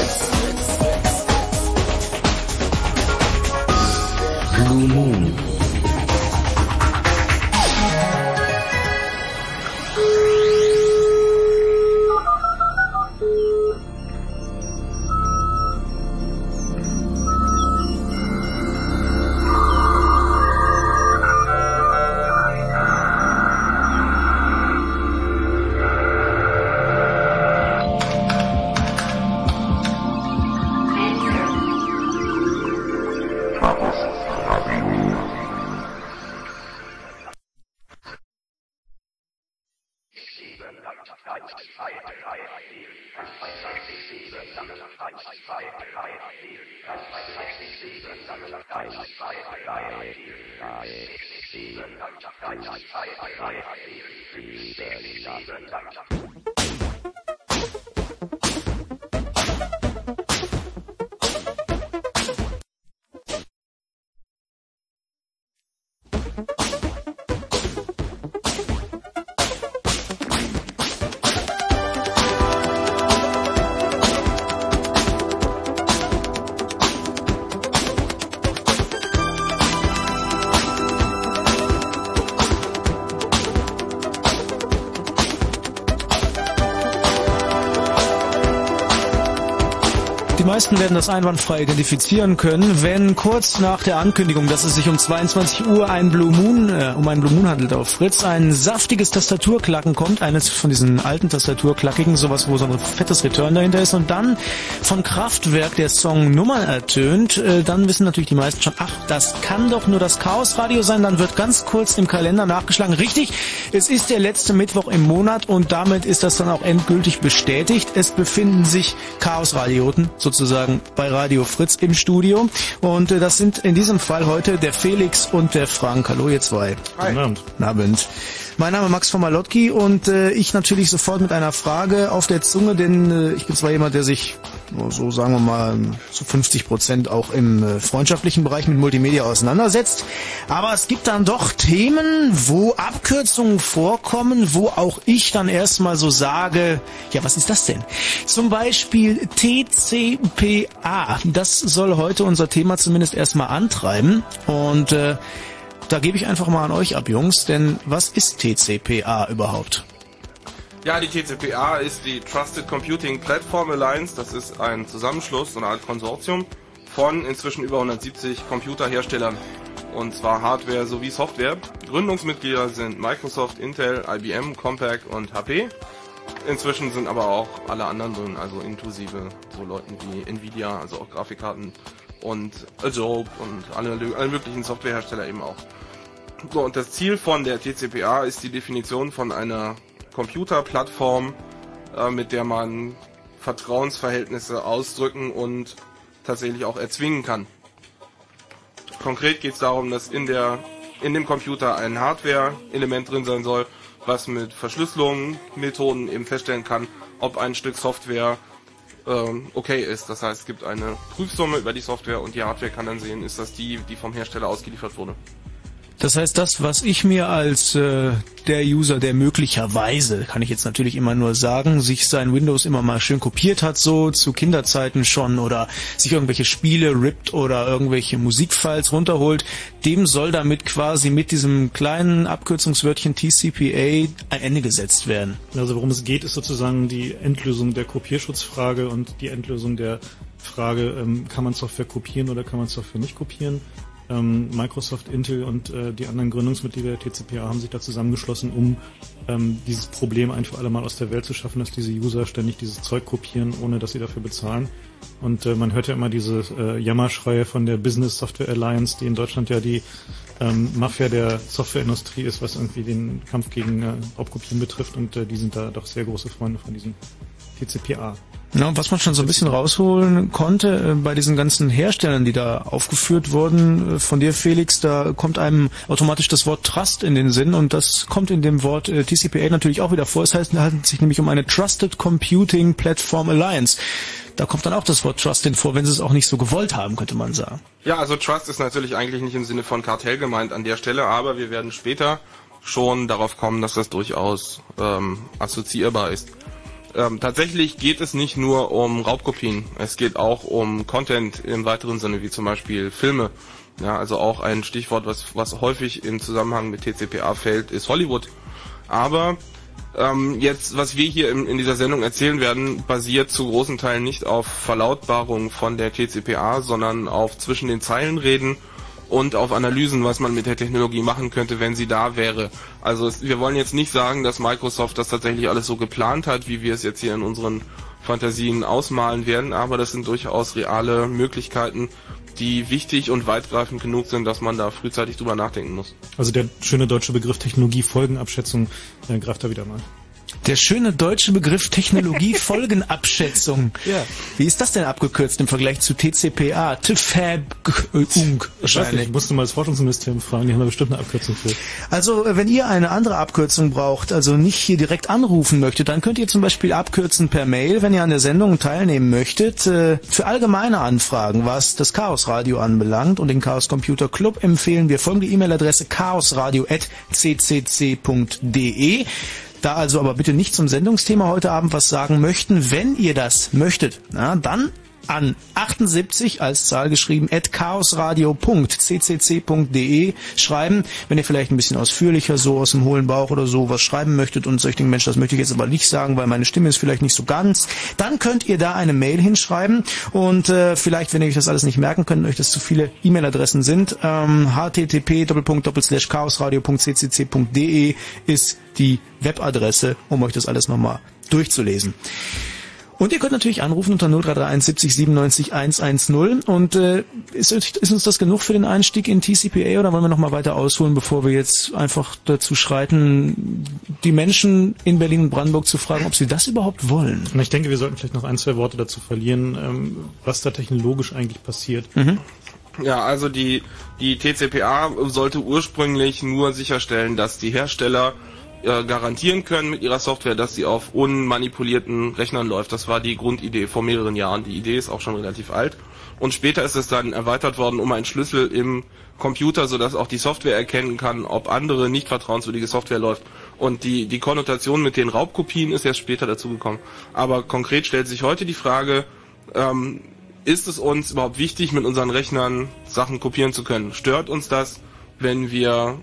Blue meisten werden das einwandfrei identifizieren können, wenn kurz nach der Ankündigung, dass es sich um 22 Uhr ein Blue Moon, äh, um einen Blue Moon handelt auf Fritz, ein saftiges Tastaturklacken kommt, eines von diesen alten Tastaturklackigen, sowas, wo so ein fettes Return dahinter ist und dann von Kraftwerk der Song Nummer ertönt, äh, dann wissen natürlich die meisten schon, ach, das kann doch nur das Chaos-Radio sein, dann wird ganz kurz im Kalender nachgeschlagen. Richtig, es ist der letzte Mittwoch im Monat und damit ist das dann auch endgültig bestätigt. Es befinden sich Chaos-Radioten sozusagen sozusagen bei Radio Fritz im Studio. Und äh, das sind in diesem Fall heute der Felix und der Frank. Hallo ihr zwei. Hi. Guten Abend. Guten Abend. Mein Name ist Max von Malotki und äh, ich natürlich sofort mit einer Frage auf der Zunge, denn äh, ich bin zwar jemand, der sich so sagen wir mal zu 50 Prozent auch im äh, freundschaftlichen Bereich mit Multimedia auseinandersetzt, aber es gibt dann doch Themen, wo Abkürzungen vorkommen, wo auch ich dann erstmal so sage, ja, was ist das denn? Zum Beispiel TCPA. Das soll heute unser Thema zumindest erstmal antreiben und äh, da gebe ich einfach mal an euch ab, Jungs, denn was ist TCPA überhaupt? Ja, die TCPA ist die Trusted Computing Platform Alliance. Das ist ein Zusammenschluss, so eine Art Konsortium von inzwischen über 170 Computerherstellern. Und zwar Hardware sowie Software. Gründungsmitglieder sind Microsoft, Intel, IBM, Compaq und HP. Inzwischen sind aber auch alle anderen drin, also inklusive so Leuten wie Nvidia, also auch Grafikkarten und Adobe und alle, alle möglichen Softwarehersteller eben auch. So, und das Ziel von der TCPA ist die Definition von einer Computerplattform, äh, mit der man Vertrauensverhältnisse ausdrücken und tatsächlich auch erzwingen kann. Konkret geht es darum, dass in der in dem Computer ein Hardware-Element drin sein soll, was mit Verschlüsselungsmethoden eben feststellen kann, ob ein Stück Software ähm, okay ist. Das heißt, es gibt eine Prüfsumme über die Software und die Hardware kann dann sehen, ist das die, die vom Hersteller ausgeliefert wurde. Das heißt, das, was ich mir als äh, der User, der möglicherweise, kann ich jetzt natürlich immer nur sagen, sich sein Windows immer mal schön kopiert hat, so zu Kinderzeiten schon oder sich irgendwelche Spiele rippt oder irgendwelche Musikfiles runterholt, dem soll damit quasi mit diesem kleinen Abkürzungswörtchen TCPA ein Ende gesetzt werden. Also worum es geht, ist sozusagen die Endlösung der Kopierschutzfrage und die Endlösung der Frage, ähm, kann man Software kopieren oder kann man Software nicht kopieren? Ähm, Microsoft, Intel und äh, die anderen Gründungsmitglieder der TCPA haben sich da zusammengeschlossen, um ähm, dieses Problem ein für alle Mal aus der Welt zu schaffen, dass diese User ständig dieses Zeug kopieren, ohne dass sie dafür bezahlen. Und äh, man hört ja immer diese äh, Jammerschreie von der Business Software Alliance, die in Deutschland ja die ähm, Mafia der Softwareindustrie ist, was irgendwie den Kampf gegen äh, Raubkopien betrifft. Und äh, die sind da doch sehr große Freunde von diesem TCPA. Ja, was man schon so ein bisschen rausholen konnte äh, bei diesen ganzen Herstellern, die da aufgeführt wurden, äh, von dir Felix, da kommt einem automatisch das Wort Trust in den Sinn und das kommt in dem Wort äh, TCPA natürlich auch wieder vor. Es heißt, handelt sich nämlich um eine Trusted Computing Platform Alliance. Da kommt dann auch das Wort Trust in vor, wenn sie es auch nicht so gewollt haben, könnte man sagen. Ja, also Trust ist natürlich eigentlich nicht im Sinne von Kartell gemeint an der Stelle, aber wir werden später schon darauf kommen, dass das durchaus ähm, assoziierbar ist. Ähm, tatsächlich geht es nicht nur um Raubkopien, es geht auch um Content im weiteren Sinne, wie zum Beispiel Filme. Ja, also auch ein Stichwort, was, was häufig im Zusammenhang mit TCPA fällt, ist Hollywood. Aber ähm, jetzt, was wir hier in, in dieser Sendung erzählen werden, basiert zu großen Teilen nicht auf Verlautbarung von der TCPA, sondern auf zwischen den Zeilen reden und auf Analysen, was man mit der Technologie machen könnte, wenn sie da wäre. Also es, wir wollen jetzt nicht sagen, dass Microsoft das tatsächlich alles so geplant hat, wie wir es jetzt hier in unseren Fantasien ausmalen werden, aber das sind durchaus reale Möglichkeiten, die wichtig und weitgreifend genug sind, dass man da frühzeitig drüber nachdenken muss. Also der schöne deutsche Begriff Technologiefolgenabschätzung äh, greift da wieder mal. Der schöne deutsche Begriff Technologiefolgenabschätzung. Ja. Wie ist das denn abgekürzt im Vergleich zu TCPA? TFAB Ich weiß nicht, wahrscheinlich. ich musste mal das Forschungsministerium fragen, die haben da bestimmt eine Abkürzung für. Also äh, wenn ihr eine andere Abkürzung braucht, also nicht hier direkt anrufen möchtet, dann könnt ihr zum Beispiel abkürzen per Mail, wenn ihr an der Sendung teilnehmen möchtet. Äh, Für allgemeine Anfragen, was das Chaos Radio anbelangt und den Chaos Computer Club, empfehlen wir folgende E-Mail-Adresse chaosradio.ccc.de. Da also aber bitte nicht zum Sendungsthema heute Abend was sagen möchten. Wenn ihr das möchtet, na, dann an 78 als Zahl geschrieben at chaosradio.ccc.de schreiben, wenn ihr vielleicht ein bisschen ausführlicher so aus dem hohlen Bauch oder so was schreiben möchtet und solch Mensch, das möchte ich jetzt aber nicht sagen, weil meine Stimme ist vielleicht nicht so ganz, dann könnt ihr da eine Mail hinschreiben und äh, vielleicht, wenn ihr euch das alles nicht merken könnt, euch das zu viele E-Mail-Adressen sind, ähm, http chaosradio.ccc.de ist die Webadresse, um euch das alles nochmal durchzulesen. Und ihr könnt natürlich anrufen unter 0331 70 97 110. Und äh, ist, ist uns das genug für den Einstieg in TCPA oder wollen wir noch mal weiter ausholen, bevor wir jetzt einfach dazu schreiten, die Menschen in Berlin und Brandenburg zu fragen, ob sie das überhaupt wollen? Und ich denke, wir sollten vielleicht noch ein, zwei Worte dazu verlieren, ähm, was da technologisch eigentlich passiert. Ja, also die, die TCPA sollte ursprünglich nur sicherstellen, dass die Hersteller äh, garantieren können mit ihrer Software, dass sie auf unmanipulierten Rechnern läuft. Das war die Grundidee vor mehreren Jahren. Die Idee ist auch schon relativ alt. Und später ist es dann erweitert worden um einen Schlüssel im Computer, sodass auch die Software erkennen kann, ob andere nicht vertrauenswürdige Software läuft. Und die, die Konnotation mit den Raubkopien ist erst später dazugekommen. Aber konkret stellt sich heute die Frage, ähm, ist es uns überhaupt wichtig, mit unseren Rechnern Sachen kopieren zu können? Stört uns das, wenn wir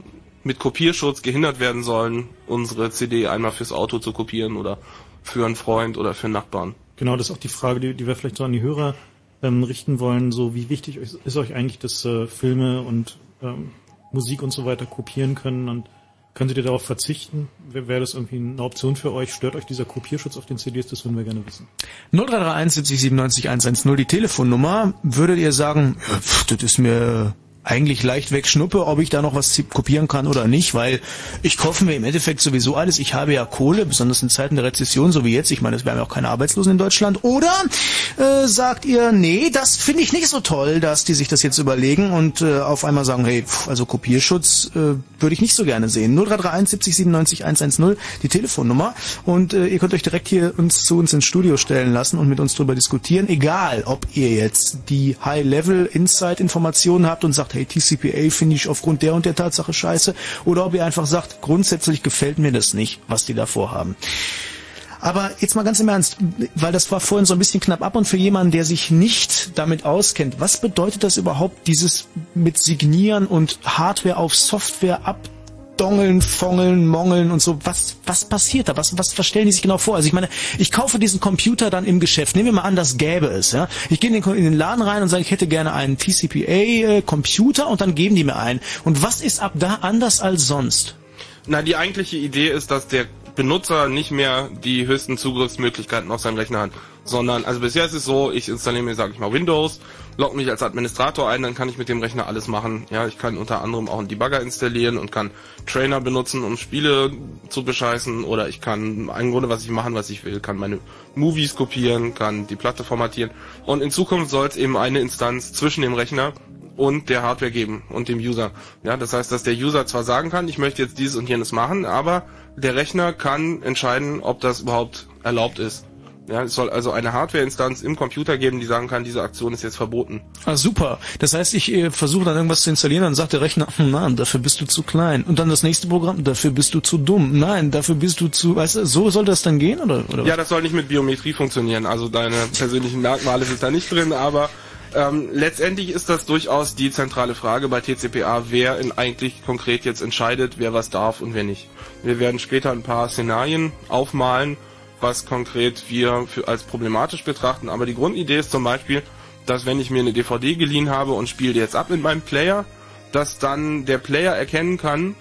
mit Kopierschutz gehindert werden sollen, unsere CD einmal fürs Auto zu kopieren oder für einen Freund oder für einen Nachbarn? Genau, das ist auch die Frage, die, die wir vielleicht so an die Hörer ähm, richten wollen. So, wie wichtig ist, ist euch eigentlich, dass äh, Filme und ähm, Musik und so weiter kopieren können und könntet ihr darauf verzichten? Wäre das irgendwie eine Option für euch? Stört euch dieser Kopierschutz auf den CDs? Das würden wir gerne wissen. 0331 70 97 110, die Telefonnummer. Würdet ihr sagen, ja, pff, das ist mir eigentlich leicht weg Schnuppe, ob ich da noch was kopieren kann oder nicht, weil ich kaufe mir im Endeffekt sowieso alles. Ich habe ja Kohle, besonders in Zeiten der Rezession, so wie jetzt. Ich meine, es wären ja auch keine Arbeitslosen in Deutschland. Oder äh, sagt ihr, nee, das finde ich nicht so toll, dass die sich das jetzt überlegen und äh, auf einmal sagen, hey, pff, also Kopierschutz äh, würde ich nicht so gerne sehen. 0331 70 97 110, die Telefonnummer. Und äh, ihr könnt euch direkt hier uns zu uns ins Studio stellen lassen und mit uns drüber diskutieren. Egal, ob ihr jetzt die High-Level-Insight-Informationen habt und sagt, hey, TCPA finde ich aufgrund der und der Tatsache scheiße, oder ob ihr einfach sagt, grundsätzlich gefällt mir das nicht, was die da vorhaben. Aber jetzt mal ganz im Ernst, weil das war vorhin so ein bisschen knapp ab und für jemanden, der sich nicht damit auskennt, was bedeutet das überhaupt, dieses mit Signieren und Hardware auf Software abdongeln, fongeln, mongeln und so? Was, was passiert da? Was, was, was stellen die sich genau vor? Also ich meine, ich kaufe diesen Computer dann im Geschäft. Nehmen wir mal an, das gäbe es. Ja? Ich gehe in den, in den Laden rein und sage, ich hätte gerne einen TCPA-Computer und dann geben die mir einen. Und was ist ab da anders als sonst? Na, die eigentliche Idee ist, dass der Benutzer nicht mehr die höchsten Zugriffsmöglichkeiten auf seinen Rechner hat, sondern, also bisher ist es so, ich installiere mir, sage ich mal, Windows, logge mich als Administrator ein, dann kann ich mit dem Rechner alles machen. Ja, ich kann unter anderem auch einen Debugger installieren und kann Trainer benutzen, um Spiele zu bescheißen oder ich kann im Grunde, was ich machen, was ich will, kann meine Movies kopieren, kann die Platte formatieren und in Zukunft soll es eben eine Instanz zwischen dem Rechner und der Hardware geben und dem User. Ja, das heißt, dass der User zwar sagen kann, ich möchte jetzt dieses und jenes machen, aber der Rechner kann entscheiden, ob das überhaupt erlaubt ist. Ja, es soll also eine Hardware-Instanz im Computer geben, die sagen kann, diese Aktion ist jetzt verboten. Ah, super. Das heißt, ich äh, versuche dann irgendwas zu installieren, dann sagt der Rechner, hm, nein, dafür bist du zu klein. Und dann das nächste Programm, dafür bist du zu dumm. Nein, dafür bist du zu, weißt du, so soll das dann gehen, oder? oder ja, das soll nicht mit Biometrie funktionieren. Also deine persönlichen Merkmale sind da nicht drin, aber ähm, letztendlich ist das durchaus die zentrale Frage bei TCPA, wer in eigentlich konkret jetzt entscheidet, wer was darf und wer nicht. Wir werden später ein paar Szenarien aufmalen, was konkret wir für, als problematisch betrachten. Aber die Grundidee ist zum Beispiel, dass wenn ich mir eine DVD geliehen habe und spiele jetzt ab mit meinem Player, dass dann der Player erkennen kann,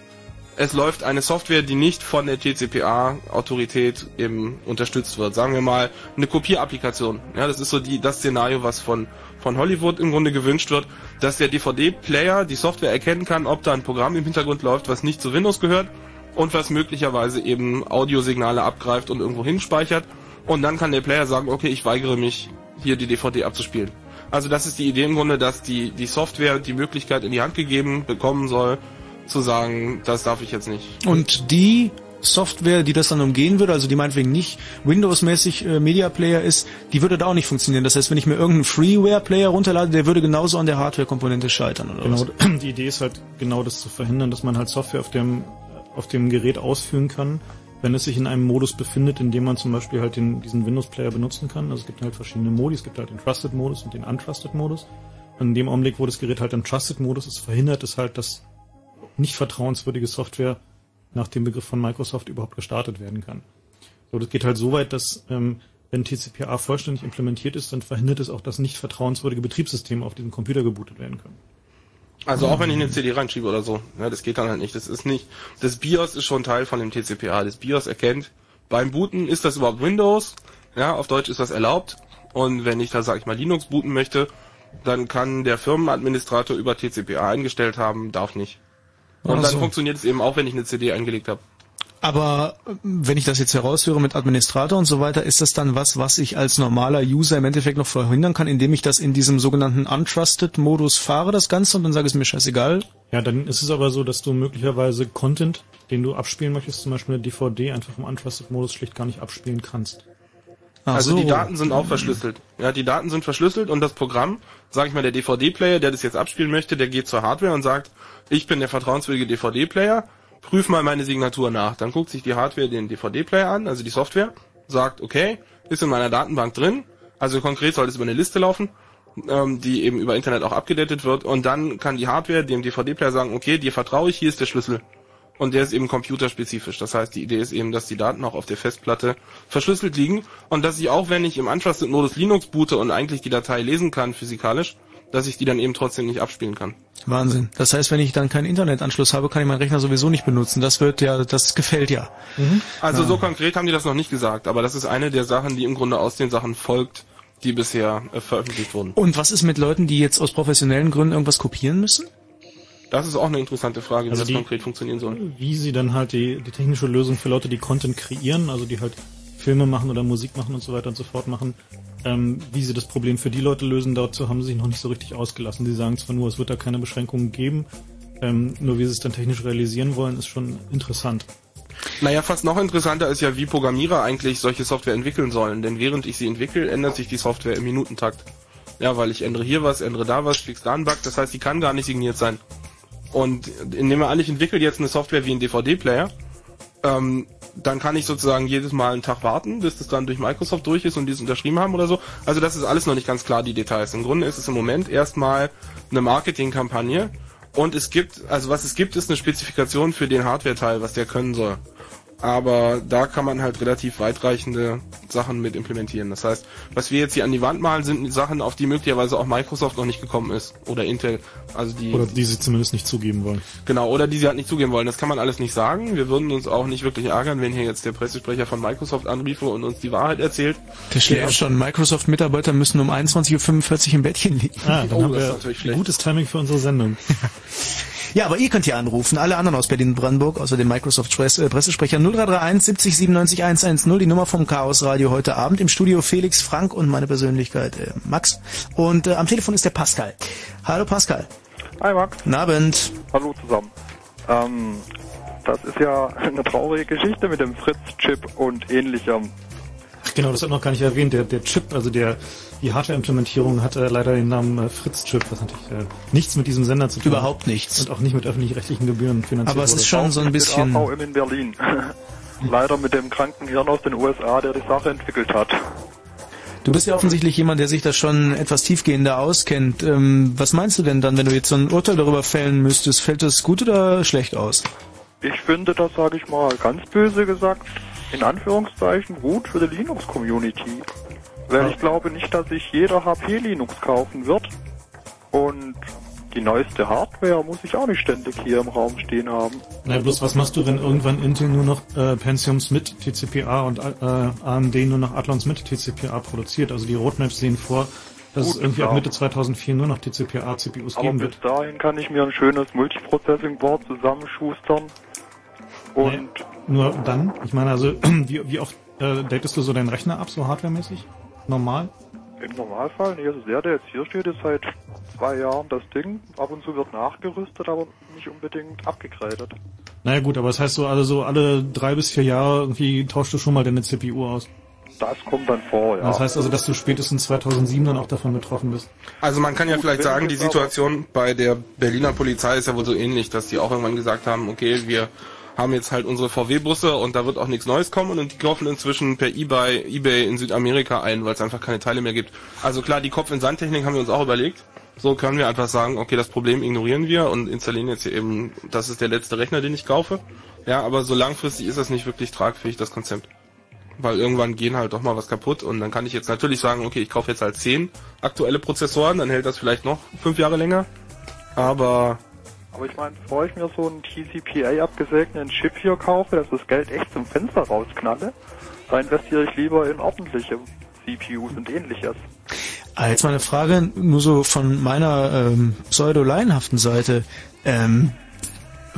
es läuft eine Software, die nicht von der TCPA-Autorität eben unterstützt wird. Sagen wir mal eine Kopierapplikation. Ja, das ist so die, das Szenario, was von, von Hollywood im Grunde gewünscht wird, dass der DVD-Player die Software erkennen kann, ob da ein Programm im Hintergrund läuft, was nicht zu Windows gehört und was möglicherweise eben Audiosignale abgreift und irgendwo hinspeichert. Und dann kann der Player sagen, okay, ich weigere mich, hier die DVD abzuspielen. Also das ist die Idee im Grunde, dass die, die Software die Möglichkeit in die Hand gegeben bekommen soll, zu sagen, das darf ich jetzt nicht. Und die Software, die das dann umgehen würde, also die meinetwegen nicht Windows-mäßig äh, Media Player ist, die würde da auch nicht funktionieren. Das heißt, wenn ich mir irgendeinen Freeware-Player runterlade, der würde genauso an der Hardware-Komponente scheitern, oder genau, was? Die Idee ist halt genau das zu verhindern, dass man halt Software auf dem auf dem Gerät ausführen kann, wenn es sich in einem Modus befindet, in dem man zum Beispiel halt den, diesen Windows-Player benutzen kann. Also es gibt halt verschiedene Modi. Es gibt halt den Trusted-Modus und den Untrusted-Modus. In dem Augenblick, wo das Gerät halt im Trusted-Modus ist, verhindert es halt, dass nicht vertrauenswürdige Software nach dem Begriff von Microsoft überhaupt gestartet werden kann. So, das geht halt so weit, dass ähm, wenn TCPA vollständig implementiert ist, dann verhindert es auch, dass nicht vertrauenswürdige Betriebssysteme auf diesem Computer gebootet werden können. Also auch wenn ich eine CD reinschiebe oder so, ja, das geht dann halt nicht. Das ist nicht. Das BIOS ist schon Teil von dem TCPA. Das BIOS erkennt beim Booten ist das überhaupt Windows, ja, auf Deutsch ist das erlaubt. Und wenn ich da sag ich mal Linux booten möchte, dann kann der Firmenadministrator über TCPA eingestellt haben, darf nicht. Und also. dann funktioniert es eben auch, wenn ich eine CD eingelegt habe. Aber äh, wenn ich das jetzt heraushöre mit Administrator und so weiter, ist das dann was, was ich als normaler User im Endeffekt noch verhindern kann, indem ich das in diesem sogenannten Untrusted-Modus fahre, das Ganze, und dann sage ich es mir scheißegal? Ja, dann ist es aber so, dass du möglicherweise Content, den du abspielen möchtest, zum Beispiel eine DVD, einfach im Untrusted-Modus schlicht gar nicht abspielen kannst. Ach also so. die Daten sind auch verschlüsselt. Ja, die Daten sind verschlüsselt und das Programm, sage ich mal, der DVD-Player, der das jetzt abspielen möchte, der geht zur Hardware und sagt, ich bin der vertrauenswürdige DVD-Player prüf mal meine Signatur nach. Dann guckt sich die Hardware den DVD-Player an, also die Software, sagt, okay, ist in meiner Datenbank drin, also konkret soll es über eine Liste laufen, ähm, die eben über Internet auch abgedatet wird und dann kann die Hardware dem DVD-Player sagen, okay, dir vertraue ich, hier ist der Schlüssel. Und der ist eben computerspezifisch. Das heißt, die Idee ist eben, dass die Daten auch auf der Festplatte verschlüsselt liegen und dass ich auch, wenn ich im Untrusted-Modus Linux boote und eigentlich die Datei lesen kann physikalisch, dass ich die dann eben trotzdem nicht abspielen kann. Wahnsinn. Das heißt, wenn ich dann keinen Internetanschluss habe, kann ich meinen Rechner sowieso nicht benutzen. Das wird ja, das gefällt ja. Mhm. Also ja. so konkret haben die das noch nicht gesagt, aber das ist eine der Sachen, die im Grunde aus den Sachen folgt, die bisher äh, veröffentlicht wurden. Und was ist mit Leuten, die jetzt aus professionellen Gründen irgendwas kopieren müssen? Das ist auch eine interessante Frage, wie also das die, konkret funktionieren soll. Wie sie dann halt die, die technische Lösung für Leute, die Content kreieren, also die halt Filme machen oder Musik machen und so weiter und so fort machen, ähm, wie sie das Problem für die Leute lösen, dazu haben sie sich noch nicht so richtig ausgelassen. Sie sagen zwar nur, es wird da keine Beschränkungen geben, ähm, nur wie sie es dann technisch realisieren wollen, ist schon interessant. Naja, fast noch interessanter ist ja, wie Programmierer eigentlich solche Software entwickeln sollen. Denn während ich sie entwickle, ändert sich die Software im Minutentakt. Ja, weil ich ändere hier was, ändere da was, fix da einen Bug. Das heißt, die kann gar nicht signiert sein. Und indem wir an, ich entwickle jetzt eine Software wie ein DVD-Player, ähm, dann kann ich sozusagen jedes Mal einen Tag warten, bis das dann durch Microsoft durch ist und die es unterschrieben haben oder so. Also das ist alles noch nicht ganz klar, die Details. Im Grunde ist es im Moment erstmal eine Marketingkampagne und es gibt, also was es gibt, ist eine Spezifikation für den Hardware-Teil, was der können soll aber da kann man halt relativ weitreichende Sachen mit implementieren. Das heißt, was wir jetzt hier an die Wand malen, sind Sachen, auf die möglicherweise auch Microsoft noch nicht gekommen ist oder Intel. Also die oder die sie zumindest nicht zugeben wollen. Genau, oder die sie halt nicht zugeben wollen. Das kann man alles nicht sagen. Wir würden uns auch nicht wirklich ärgern, wenn hier jetzt der Pressesprecher von Microsoft anriefe und uns die Wahrheit erzählt. Steht auch schon, Microsoft-Mitarbeiter müssen um 21.45 Uhr im Bettchen liegen. Ah, dann oh, haben wir gutes Timing für unsere Sendung. Ja, aber ihr könnt hier anrufen. Alle anderen aus Berlin-Brandenburg, außer dem Microsoft-Pressesprecher 0331 70 97 110, die Nummer vom Chaos Radio heute Abend. Im Studio Felix Frank und meine Persönlichkeit äh, Max. Und äh, am Telefon ist der Pascal. Hallo Pascal. Hi Max. Guten Abend. Hallo zusammen. Ähm, das ist ja eine traurige Geschichte mit dem Fritz-Chip und ähnlichem. Genau, das hat noch gar nicht erwähnt. Der, der Chip, also der, die Hardware-Implementierung hat äh, leider den Namen äh, Fritz-Chip, was natürlich äh, nichts mit diesem Sender zu tun hat. Überhaupt nichts. Und auch nicht mit öffentlich-rechtlichen Gebühren finanziert Aber es wurde. ist schon so ein Mit bisschen... AVM in Berlin. Leider mit dem kranken Hirn aus den USA, der die Sache entwickelt hat. Du bist ja offensichtlich jemand, der sich da schon etwas tiefgehender auskennt. Ähm, was meinst du denn dann, wenn du jetzt so ein Urteil darüber fällen müsstest? Fällt das gut oder schlecht aus? Ich finde das, sage ich mal, ganz böse gesagt, in Anführungszeichen gut für die Linux-Community. Weil ich glaube nicht, dass sich jeder HP Linux kaufen wird. Und die neueste Hardware muss ich auch nicht ständig hier im Raum stehen haben. Na, bloß was machst du, wenn irgendwann Intel nur noch äh, Pentiums mit TCPA und äh, AMD nur noch Athlons mit TCPA produziert? Also die Roadmaps sehen vor, dass Gut, es irgendwie ab klar. Mitte 2004 nur noch TCPA-CPUs geben bis wird. dahin kann ich mir ein schönes Multiprocessing-Board zusammenschustern. Und Nur dann? Ich meine, also wie, wie oft äh, datest du so deinen Rechner ab, so hardwaremäßig? Normal? im Normalfall, nee, also der, der jetzt hier steht, ist seit zwei Jahren das Ding. Ab und zu wird nachgerüstet, aber nicht unbedingt abgegradet. Naja gut, aber das heißt so, also so alle drei bis vier Jahre irgendwie tauschst du schon mal deine CPU aus. Das kommt dann vor, ja. Das heißt also, dass du spätestens 2007 dann auch davon betroffen bist. Also man kann ja Gut, vielleicht sagen, die Situation bei der Berliner Polizei ist ja wohl so ähnlich, dass die auch irgendwann gesagt haben, okay, wir haben jetzt halt unsere VW-Busse und da wird auch nichts Neues kommen und die kaufen inzwischen per eBay, eBay in Südamerika ein, weil es einfach keine Teile mehr gibt. Also klar, die Kopf-in-Sand-Technik haben wir uns auch überlegt. So können wir einfach sagen, okay, das Problem ignorieren wir und installieren jetzt hier eben, das ist der letzte Rechner, den ich kaufe. Ja, aber so langfristig ist das nicht wirklich tragfähig, das Konzept. Weil irgendwann gehen halt doch mal was kaputt und dann kann ich jetzt natürlich sagen, okay, ich kaufe jetzt halt 10 aktuelle Prozessoren, dann hält das vielleicht noch fünf Jahre länger. Aber Aber ich meine, bevor ich mir so einen TCPA abgesegneten Chip hier kaufe, dass das Geld echt zum Fenster rausknalle, da investiere ich lieber in ordentliche CPUs und ähnliches. Ah, jetzt mal eine Frage, nur so von meiner ähm, pseudo-laienhaften Seite. Ähm,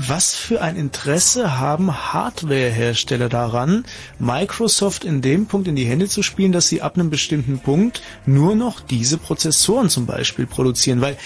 was für ein Interesse haben Hardwarehersteller daran, Microsoft in dem Punkt in die Hände zu spielen, dass sie ab einem bestimmten Punkt nur noch diese Prozessoren zum Beispiel produzieren? Weil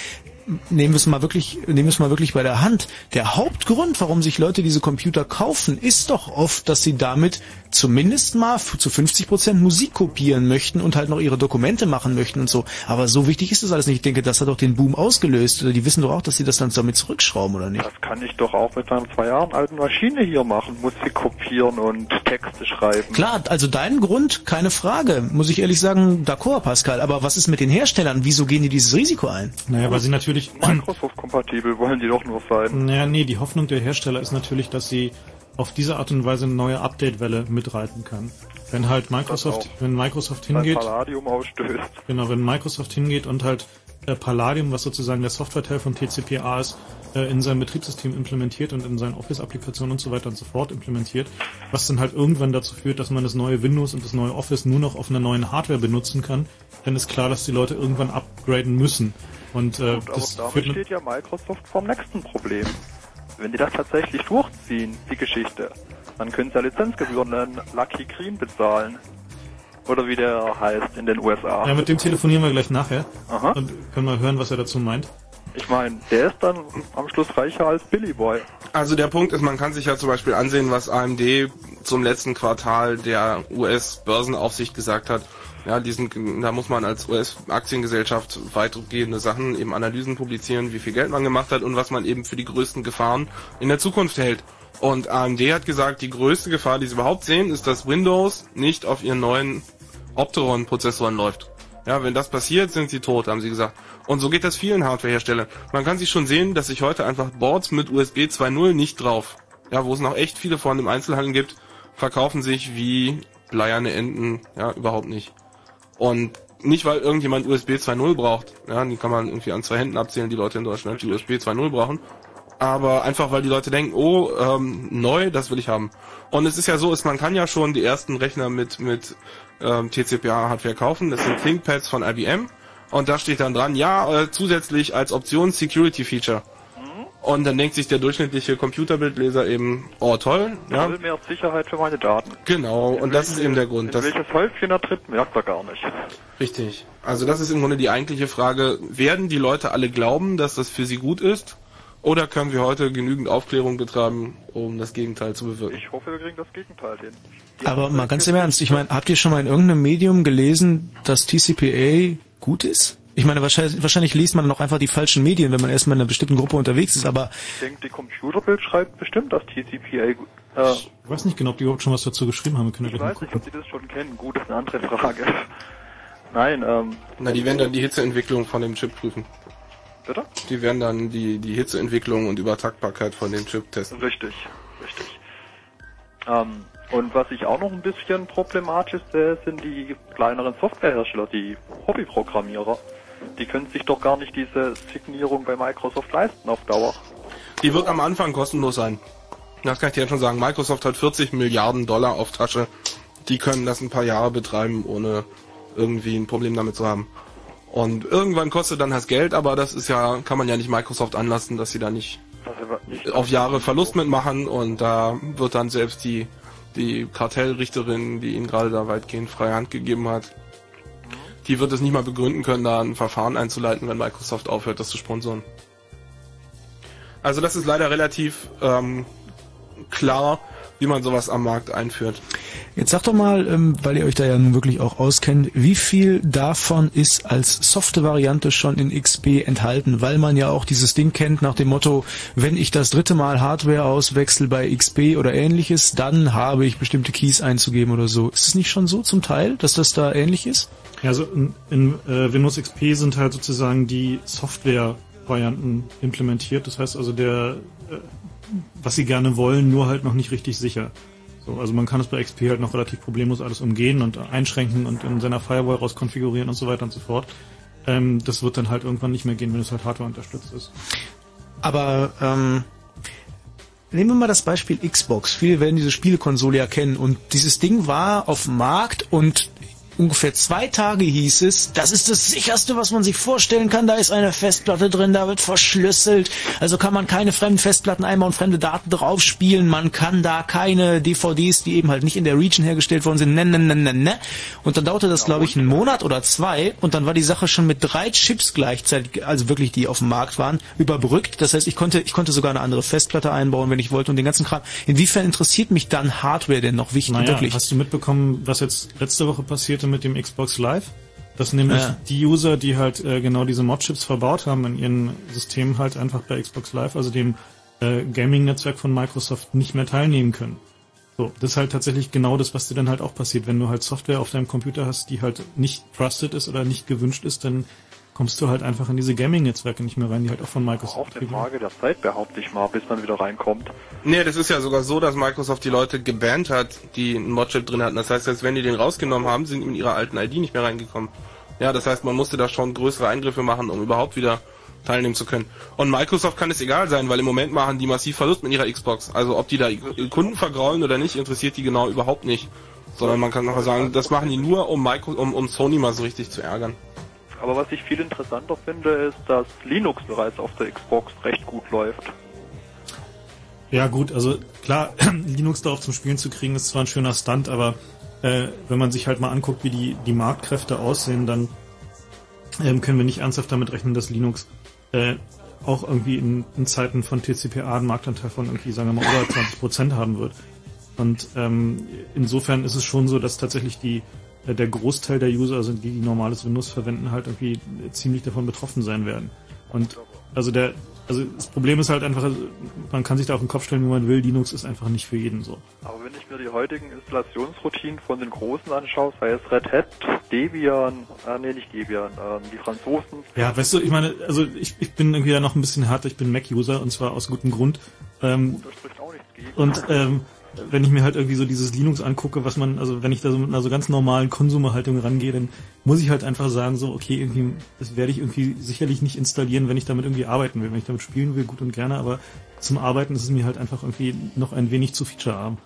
nehmen wir es mal wirklich, nehmen wir es mal wirklich bei der Hand. Der Hauptgrund, warum sich Leute diese Computer kaufen, ist doch oft, dass sie damit zumindest mal zu 50 Prozent Musik kopieren möchten und halt noch ihre Dokumente machen möchten und so. Aber so wichtig ist das alles nicht. Ich denke, das hat doch den Boom ausgelöst. Oder die wissen doch auch, dass sie das dann damit zurückschrauben, oder nicht? Das kann ich doch auch mit meiner zwei Jahren alten Maschine hier machen. Musik kopieren und Texte schreiben. Klar, also dein Grund, keine Frage. Muss ich ehrlich sagen, d'accord, Pascal. Aber was ist mit den Herstellern? Wieso gehen die dieses Risiko ein? Naja, weil sie natürlich... Microsoft-kompatibel wollen die doch nur sein. Naja, nee, die Hoffnung der Hersteller ist natürlich, dass sie auf diese Art und Weise eine neue Update-Welle mitreiten kann. Wenn halt Microsoft, wenn Microsoft hingeht, Palladium ausstößt. genau, wenn Microsoft hingeht und halt äh, Palladium, was sozusagen der Softwareteil von TCPA ist, äh, in sein Betriebssystem implementiert und in seinen Office-Applikationen und so weiter und so fort implementiert, was dann halt irgendwann dazu führt, dass man das neue Windows und das neue Office nur noch auf einer neuen Hardware benutzen kann, dann ist klar, dass die Leute irgendwann upgraden müssen. Und äh, Gut, aber das damit führt steht ja Microsoft vorm nächsten Problem. Wenn die das tatsächlich durchziehen, die Geschichte, dann können sie ja Lizenzgebühren an Lucky Green bezahlen. Oder wie der heißt in den USA. Ja, mit dem telefonieren wir gleich nachher Aha. und können mal hören, was er dazu meint. Ich meine, der ist dann am Schluss reicher als Billy Boy. Also der Punkt ist, man kann sich ja zum Beispiel ansehen, was AMD zum letzten Quartal der US-Börsenaufsicht gesagt hat. Ja, diesen, da muss man als US-Aktiengesellschaft weitgehende Sachen, eben Analysen publizieren, wie viel Geld man gemacht hat und was man eben für die größten Gefahren in der Zukunft hält. Und AMD hat gesagt, die größte Gefahr, die sie überhaupt sehen, ist, dass Windows nicht auf ihren neuen Opteron-Prozessoren läuft. Ja, wenn das passiert, sind sie tot, haben sie gesagt. Und so geht das vielen Hardwareherstellern. Man kann sich schon sehen, dass sich heute einfach Boards mit USB 2.0 nicht drauf, ja, wo es noch echt viele von im Einzelhandel gibt, verkaufen sich wie bleierne Enten, ja, überhaupt nicht. Und nicht, weil irgendjemand USB 2.0 braucht, ja, die kann man irgendwie an zwei Händen abzählen, die Leute in Deutschland, die USB 2.0 brauchen, aber einfach, weil die Leute denken, oh, ähm, neu, das will ich haben. Und es ist ja so, ist, man kann ja schon die ersten Rechner mit, mit ähm, TCPA-Hardware kaufen, das sind ThinkPads von IBM, und da steht dann dran, ja, äh, zusätzlich als Option Security Feature. Und dann denkt sich der durchschnittliche Computerbildleser eben, oh toll, Ich ja, will mehr Sicherheit für meine Daten. genau, und das ist eben der Grund. In dass welches Häufchen er tritt, merkt er gar nicht. Richtig. Also das ist im Grunde die eigentliche Frage, werden die Leute alle glauben, dass das für sie gut ist? Oder können wir heute genügend Aufklärung betreiben, um das Gegenteil zu bewirken? Ich hoffe, wir kriegen das Gegenteil hin. Die Aber mal ganz im Ernst, ich meine, habt ihr schon mal in irgendeinem Medium gelesen, dass TCPA gut ist? Ich meine, wahrscheinlich, wahrscheinlich liest man noch einfach die falschen Medien, wenn man erstmal in einer bestimmten Gruppe unterwegs ist, aber Ich denke, die Computerbild schreibt bestimmt, dass TCPA gut. Äh, Ich weiß nicht genau, ob die überhaupt schon was dazu geschrieben haben. Wir können ich weiß nicht, ob Sie das schon kennen. Gut, das ist eine andere Frage. Nein, ähm, Na, die werden dann die Hitzeentwicklung von dem Chip prüfen. bitte? Die werden dann die, die Hitzeentwicklung und Übertragbarkeit von dem Chip testen. Richtig, richtig. Ähm, und was ich auch noch ein bisschen problematisch sehe, sind die kleineren Softwarehersteller, die Hobbyprogrammierer. Die können sich doch gar nicht diese Signierung bei Microsoft leisten auf Dauer. Die wird am Anfang kostenlos sein. Das kann ich dir jetzt schon sagen. Microsoft hat 40 Milliarden Dollar auf Tasche. Die können das ein paar Jahre betreiben, ohne irgendwie ein Problem damit zu haben. Und irgendwann kostet dann das Geld, aber das ist ja, kann man ja nicht Microsoft anlassen, dass sie da nicht nicht auf Jahre Verlust mitmachen und da wird dann selbst die, die Kartellrichterin, die ihnen gerade da weitgehend freie Hand gegeben hat, die wird es nicht mal begründen können, da ein Verfahren einzuleiten, wenn Microsoft aufhört, das zu sponsoren. Also das ist leider relativ ähm, klar, wie man sowas am Markt einführt. jetzt sagt doch mal, ähm, weil ihr euch da ja nun wirklich auch auskennt, wie viel davon ist als softe Variante schon in XP enthalten, weil man ja auch dieses Ding kennt nach dem Motto, wenn ich das dritte Mal Hardware auswechsel bei XP oder ähnliches, dann habe ich bestimmte Keys einzugeben oder so. Ist es nicht schon so zum Teil, dass das da ähnlich ist? Ja, also in, in äh, Windows XP sind halt sozusagen die Software-Varianten implementiert. Das heißt also der, äh, was sie gerne wollen, nur halt noch nicht richtig sicher. So, also man kann es bei XP halt noch relativ problemlos alles umgehen und einschränken und in seiner Firewall raus konfigurieren und so weiter und so fort. Ähm, das wird dann halt irgendwann nicht mehr gehen, wenn es halt Hardware unterstützt ist. Aber ähm, nehmen wir mal das Beispiel Xbox. Viele werden diese Spielekonsole ja kennen und dieses Ding war auf dem Markt und ungefähr zwei Tage hieß es, das ist das sicherste, was man sich vorstellen kann. Da ist eine Festplatte drin, da wird verschlüsselt. Also kann man keine fremden Festplatten einbauen, fremde Daten drauf spielen. Man kann da keine DVDs, die eben halt nicht in der Region hergestellt worden sind, ne, ne, ne, ne, ne. Und dann dauerte das, glaube ich, einen Monat oder zwei und dann war die Sache schon mit drei Chips gleichzeitig, also wirklich die auf dem Markt waren, überbrückt. Das heißt, ich konnte, ich konnte sogar eine andere Festplatte einbauen, wenn ich wollte und den ganzen Kram. Inwiefern interessiert mich dann Hardware denn noch wichtig, Naja, wirklich? hast du mitbekommen, was jetzt letzte Woche passierte mit dem Xbox Live? Dass nämlich Ja. die User, die halt äh, genau diese Mod-Chips verbaut haben in ihren Systemen halt einfach bei Xbox Live, also dem äh, Gaming-Netzwerk von Microsoft, nicht mehr teilnehmen können. So, das ist halt tatsächlich genau das, was dir dann halt auch passiert. Wenn du halt Software auf deinem Computer hast, die halt nicht trusted ist oder nicht gewünscht ist, dann kommst du halt einfach in diese Gaming-Netzwerke nicht mehr rein, die halt auch von Microsoft Auch eine. Frage der Zeit, behaupte ich mal, bis man wieder reinkommt. Nee, das ist ja sogar so, dass Microsoft die Leute gebannt hat, die einen Modchip drin hatten. Das heißt, selbst wenn die den rausgenommen haben, sind die mit ihrer alten ID nicht mehr reingekommen. Ja, das heißt, man musste da schon größere Eingriffe machen, um überhaupt wieder teilnehmen zu können. Und Microsoft kann es egal sein, weil im Moment machen die massiv Verlust mit ihrer Xbox. Also ob die da Kunden vergraulen oder nicht, interessiert die genau überhaupt nicht. Sondern man kann noch sagen, das machen die nur, um, Micro um, um Sony mal so richtig zu ärgern. Aber was ich viel interessanter finde, ist, dass Linux bereits auf der Xbox recht gut läuft. Ja gut, also klar, Linux darauf zum Spielen zu kriegen, ist zwar ein schöner Stunt, aber äh, wenn man sich halt mal anguckt, wie die, die Marktkräfte aussehen, dann ähm, können wir nicht ernsthaft damit rechnen, dass Linux äh, auch irgendwie in, in Zeiten von TCPA einen Marktanteil von irgendwie, sagen wir mal, über 20 Prozent haben wird. Und ähm, insofern ist es schon so, dass tatsächlich die der Großteil der User, also die, die normales Windows verwenden, halt irgendwie ziemlich davon betroffen sein werden. Und also der, also das Problem ist halt einfach, man kann sich da auf den Kopf stellen, wie man will, Linux ist einfach nicht für jeden so. Aber wenn ich mir die heutigen Installationsroutinen von den Großen anschaue, sei es Red Hat, Debian, äh, nee, nicht Debian, ähm, die Franzosen, Ja, weißt du, ich meine, also ich, ich bin irgendwie ja noch ein bisschen härter, ich bin Mac-User und zwar aus gutem Grund. Ähm, da spricht auch nichts gegen. und ähm, wenn ich mir halt irgendwie so dieses Linux angucke, was man, also wenn ich da so mit einer so ganz normalen Konsumerhaltung rangehe, dann muss ich halt einfach sagen, so, okay, irgendwie, das werde ich irgendwie sicherlich nicht installieren, wenn ich damit irgendwie arbeiten will. Wenn ich damit spielen will, gut und gerne, aber zum Arbeiten ist es mir halt einfach irgendwie noch ein wenig zu featurearm.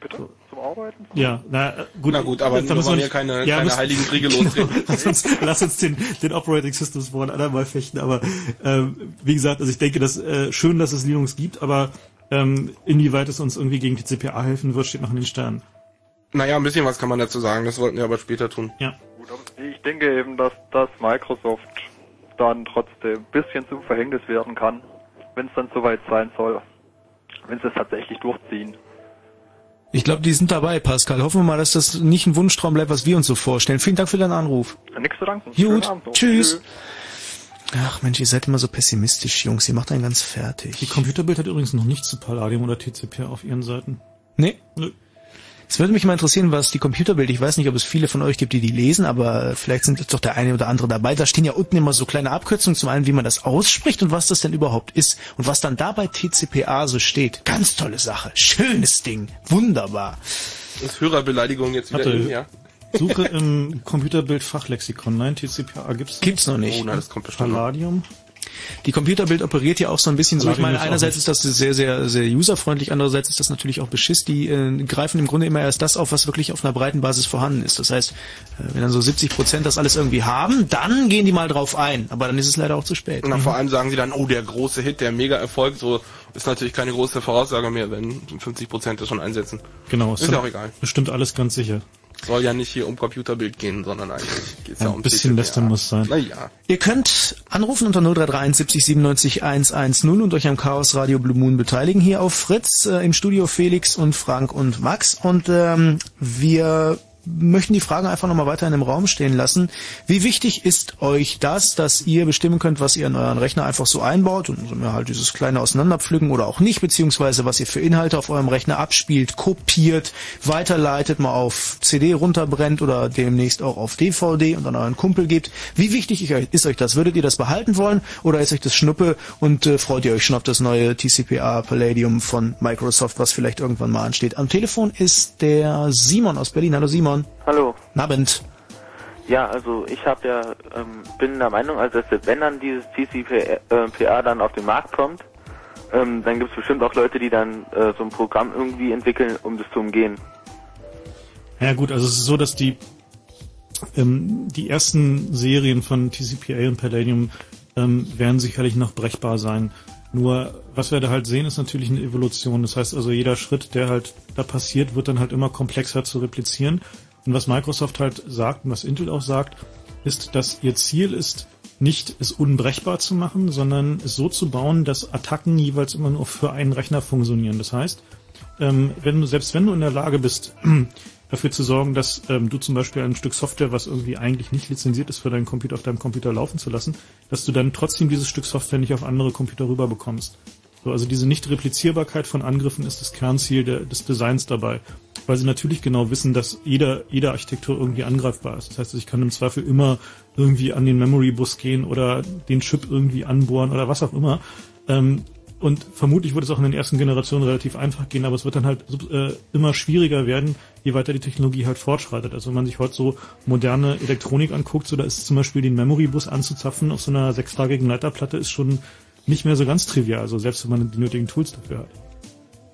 Bitte? Zum Arbeiten? Ja, na äh, gut. Na gut, aber da wir müssen wollen nicht- hier keine, ja, keine müssen- heiligen Kriege lostreten. lass uns, lass uns den, den Operating Systems vor ein andermal fechten, aber ähm, wie gesagt, also ich denke, dass äh, schön, dass es Linux gibt, aber ähm, inwieweit es uns irgendwie gegen die CPA helfen wird, steht noch in den Sternen. Naja, ein bisschen was kann man dazu sagen, das wollten wir aber später tun. Ja. Gut, ich denke eben, dass, dass Microsoft dann trotzdem ein bisschen zum Verhängnis werden kann. wenn es dann soweit sein soll. Wenn sie es tatsächlich durchziehen. Ich glaube, die sind dabei, Pascal. Hoffen wir mal, dass das nicht ein Wunschtraum bleibt, was wir uns so vorstellen. Vielen Dank für deinen Anruf. Nichts zu danken. Gut, noch. tschüss. Ach Mensch, ihr seid immer so pessimistisch, Jungs. Ihr macht einen ganz fertig. Die Computerbild hat übrigens noch nichts zu Palladium oder TCP auf ihren Seiten. Nee? Nö. Es würde mich mal interessieren, was die Computerbild, ich weiß nicht, ob es viele von euch gibt, die die lesen, aber vielleicht sind jetzt doch der eine oder andere dabei. Da stehen ja unten immer so kleine Abkürzungen, zum einen, wie man das ausspricht und was das denn überhaupt ist und was dann da bei TCPA so steht. Ganz tolle Sache. Schönes Ding. Wunderbar. Ist Hörerbeleidigung jetzt wieder Hatte- in, ja? Suche im Computerbild Fachlexikon. Nein, TCPA gibt's. Gibt's noch nicht. Oh, na, das kommt bestimmt. Palladium. Die Computerbild operiert ja auch so ein bisschen so. Ich meine, einerseits ist das sehr, sehr, sehr userfreundlich, andererseits ist das natürlich auch Beschiss. Die äh, greifen im Grunde immer erst das auf, was wirklich auf einer breiten Basis vorhanden ist. Das heißt, äh, wenn dann so 70 Prozent das alles irgendwie haben, dann gehen die mal drauf ein. Aber dann ist es leider auch zu spät. Na, vor allem sagen sie dann, oh, der große Hit, der Mega-Erfolg, so ist natürlich keine große Voraussage mehr, wenn 50 Prozent das schon einsetzen. Genau. Ist ja auch egal. Bestimmt alles ganz sicher. Soll ja nicht hier um Computerbild gehen, sondern eigentlich geht's ja, Ein um bisschen CCPA. lästern muss sein. Naja. Ihr könnt anrufen unter 0331 70 97 110 und euch am Chaos Radio Blue Moon beteiligen hier auf Fritz äh, im Studio Felix und Frank und Max und ähm, wir möchten die Frage einfach nochmal weiter in dem Raum stehen lassen. Wie wichtig ist euch das, dass ihr bestimmen könnt, was ihr in euren Rechner einfach so einbaut und halt dieses kleine Auseinanderpflücken oder auch nicht, beziehungsweise was ihr für Inhalte auf eurem Rechner abspielt, kopiert, weiterleitet, mal auf CD runterbrennt oder demnächst auch auf DVD und an euren Kumpel gebt. Wie wichtig ist euch das? Würdet ihr das behalten wollen oder ist euch das Schnuppe und äh, freut ihr euch schon auf das neue TCPA Palladium von Microsoft, was vielleicht irgendwann mal ansteht? Am Telefon ist der Simon aus Berlin. Hallo Simon. Hallo. Guten Abend. Ja, also ich habe ja, ähm, bin der Meinung, also dass wenn dann dieses TCPA dann auf den Markt kommt, ähm, dann gibt es bestimmt auch Leute, die dann äh, so ein Programm irgendwie entwickeln, um das zu umgehen. Ja gut, also es ist so, dass die ähm, die ersten Serien von TCPA und Palladium ähm, werden sicherlich noch brechbar sein. Nur was wir da halt sehen, ist natürlich eine Evolution. Das heißt also, jeder Schritt, der halt da passiert, wird dann halt immer komplexer zu replizieren. Und was Microsoft halt sagt und was Intel auch sagt, ist, dass ihr Ziel ist, nicht es unbrechbar zu machen, sondern es so zu bauen, dass Attacken jeweils immer nur für einen Rechner funktionieren. Das heißt, ähm, wenn du, selbst wenn du in der Lage bist, dafür zu sorgen, dass ähm, du zum Beispiel ein Stück Software, was irgendwie eigentlich nicht lizenziert ist, für deinen Computer auf deinem Computer laufen zu lassen, dass du dann trotzdem dieses Stück Software nicht auf andere Computer rüber bekommst. So, also diese Nicht-Replizierbarkeit von Angriffen ist das Kernziel der, des Designs dabei, weil sie natürlich genau wissen, dass jeder, jede Architektur irgendwie angreifbar ist. Das heißt, ich kann im Zweifel immer irgendwie an den Memory-Bus gehen oder den Chip irgendwie anbohren oder was auch immer. Ähm, und vermutlich wird es auch in den ersten Generationen relativ einfach gehen, aber es wird dann halt äh, immer schwieriger werden, je weiter die Technologie halt fortschreitet. Also wenn man sich heute so moderne Elektronik anguckt, so da ist zum Beispiel den Memory-Bus anzuzapfen auf so einer sechstagigen Leiterplatte ist schon nicht mehr so ganz trivial, also selbst wenn man die nötigen Tools dafür hat.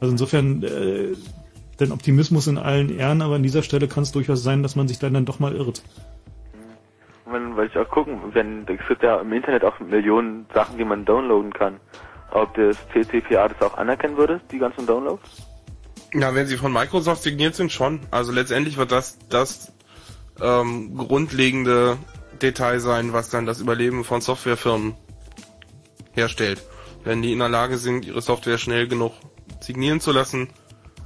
Also insofern, äh, denn Optimismus in allen Ehren, aber an dieser Stelle kann es durchaus sein, dass man sich dann dann doch mal irrt. Wenn, weil ich auch gucken, wenn, es gibt ja im Internet auch Millionen Sachen, die man downloaden kann. Ob das TCPA das auch anerkennen würde, die ganzen Downloads? Ja, wenn sie von Microsoft signiert sind, schon. Also letztendlich wird das das ähm, grundlegende Detail sein, was dann das Überleben von Softwarefirmen herstellt. Wenn die in der Lage sind, ihre Software schnell genug signieren zu lassen.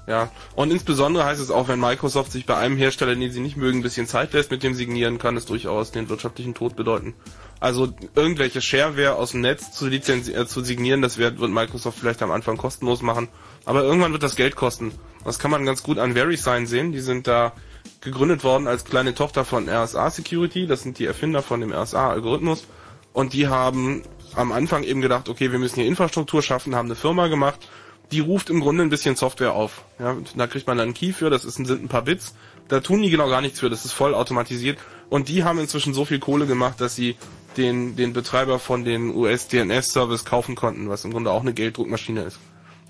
Ja, und insbesondere heißt es auch, wenn Microsoft sich bei einem Hersteller, den sie nicht mögen, ein bisschen Zeit lässt mit dem Signieren, kann es durchaus den wirtschaftlichen Tod bedeuten. Also irgendwelche Shareware aus dem Netz zu, lizenzi äh, zu signieren, das wird, wird Microsoft vielleicht am Anfang kostenlos machen. Aber irgendwann wird das Geld kosten. Das kann man ganz gut an VeriSign sehen. Die sind da gegründet worden als kleine Tochter von RSA Security. Das sind die Erfinder von dem RSA-Algorithmus. Und die haben am Anfang eben gedacht, okay, wir müssen hier Infrastruktur schaffen, haben eine Firma gemacht. Die ruft im Grunde ein bisschen Software auf. Ja, da kriegt man dann einen Key für, das ist, sind ein paar Bits. Da tun die genau gar nichts für, das ist voll automatisiert. Und die haben inzwischen so viel Kohle gemacht, dass sie den, den Betreiber von den US-DNS-Service kaufen konnten, was im Grunde auch eine Gelddruckmaschine ist.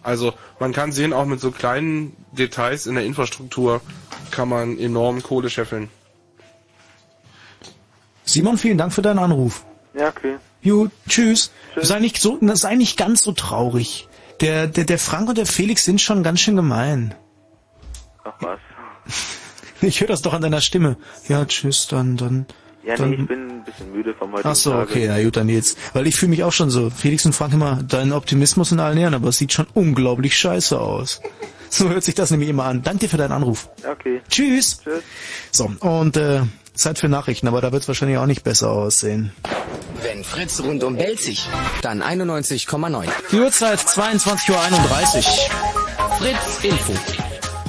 Also man kann sehen, auch mit so kleinen Details in der Infrastruktur kann man enorm Kohle scheffeln. Simon, vielen Dank für deinen Anruf. Ja, okay. Gut, tschüss. Sei nicht so, sei nicht ganz so traurig. Der, der, der Frank und der Felix sind schon ganz schön gemein. Ach was. Ich höre das doch an deiner Stimme. Ja, tschüss, dann, dann. Ja, Dann- nee, ich bin ein bisschen müde vom heutigen Ach so, Tage. okay, na gut, dann jetzt. Weil ich fühle mich auch schon so. Felix und Frank immer deinen Optimismus in allen Ehren, aber es sieht schon unglaublich scheiße aus. So hört sich das nämlich immer an. Danke dir für deinen Anruf. Okay. Tschüss. Tschüss. So, und äh, Zeit für Nachrichten, aber da wird es wahrscheinlich auch nicht besser aussehen. Wenn Fritz rundum belzig, dann 91,9. Die Uhrzeit 22.31 Uhr. Fritz Info.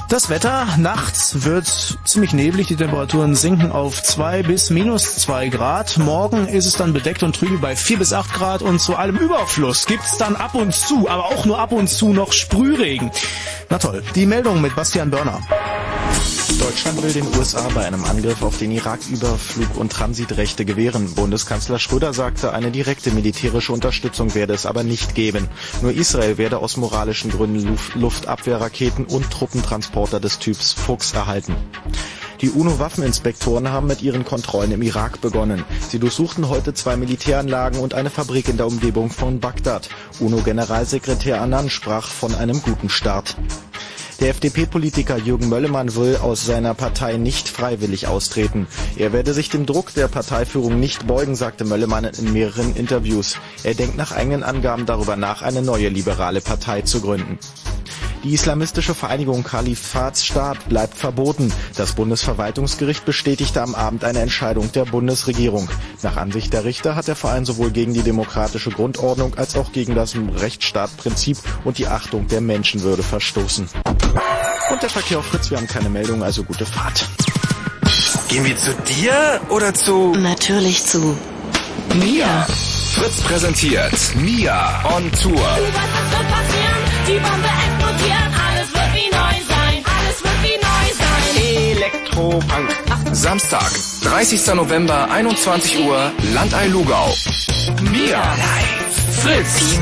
Das Wetter, nachts wird ziemlich neblig, die Temperaturen sinken auf 2 bis minus 2 Grad. Morgen ist es dann bedeckt und trübe bei 4 bis 8 Grad und zu allem Überfluss gibt's dann ab und zu, aber auch nur ab und zu noch Sprühregen. Na toll, die Meldung mit Bastian Börner. Deutschland will den USA bei einem Angriff auf den Irak Überflug- und Transitrechte gewähren. Bundeskanzler Schröder sagte, eine direkte militärische Unterstützung werde es aber nicht geben. Nur Israel werde aus moralischen Gründen Luf- Luftabwehrraketen und Truppentransporter des Typs Fuchs erhalten. Die UNO-Waffeninspektoren haben mit ihren Kontrollen im Irak begonnen. Sie durchsuchten heute zwei Militäranlagen und eine Fabrik in der Umgebung von Bagdad. UNO-Generalsekretär Annan sprach von einem guten Start. Der FDP-Politiker Jürgen Möllemann will aus seiner Partei nicht freiwillig austreten. Er werde sich dem Druck der Parteiführung nicht beugen, sagte Möllemann in mehreren Interviews. Er denkt nach eigenen Angaben darüber nach, eine neue liberale Partei zu gründen. Die islamistische Vereinigung Kalifatsstaat bleibt verboten. Das Bundesverwaltungsgericht bestätigte am Abend eine Entscheidung der Bundesregierung. Nach Ansicht der Richter hat der Verein sowohl gegen die demokratische Grundordnung als auch gegen das Rechtsstaatprinzip und die Achtung der Menschenwürde verstoßen. Und der Verkehr auf Fritz, wir haben keine Meldung, also gute Fahrt. Gehen wir zu dir oder zu Natürlich zu mir. Fritz präsentiert Mia on Tour. Was passieren? Die Bombe explodiert. Alles wird wie neu sein. Alles wird wie neu sein. Elektropunk. Samstag, 30. November, 21 Uhr, Landei Lugau. Mia live. Fritz.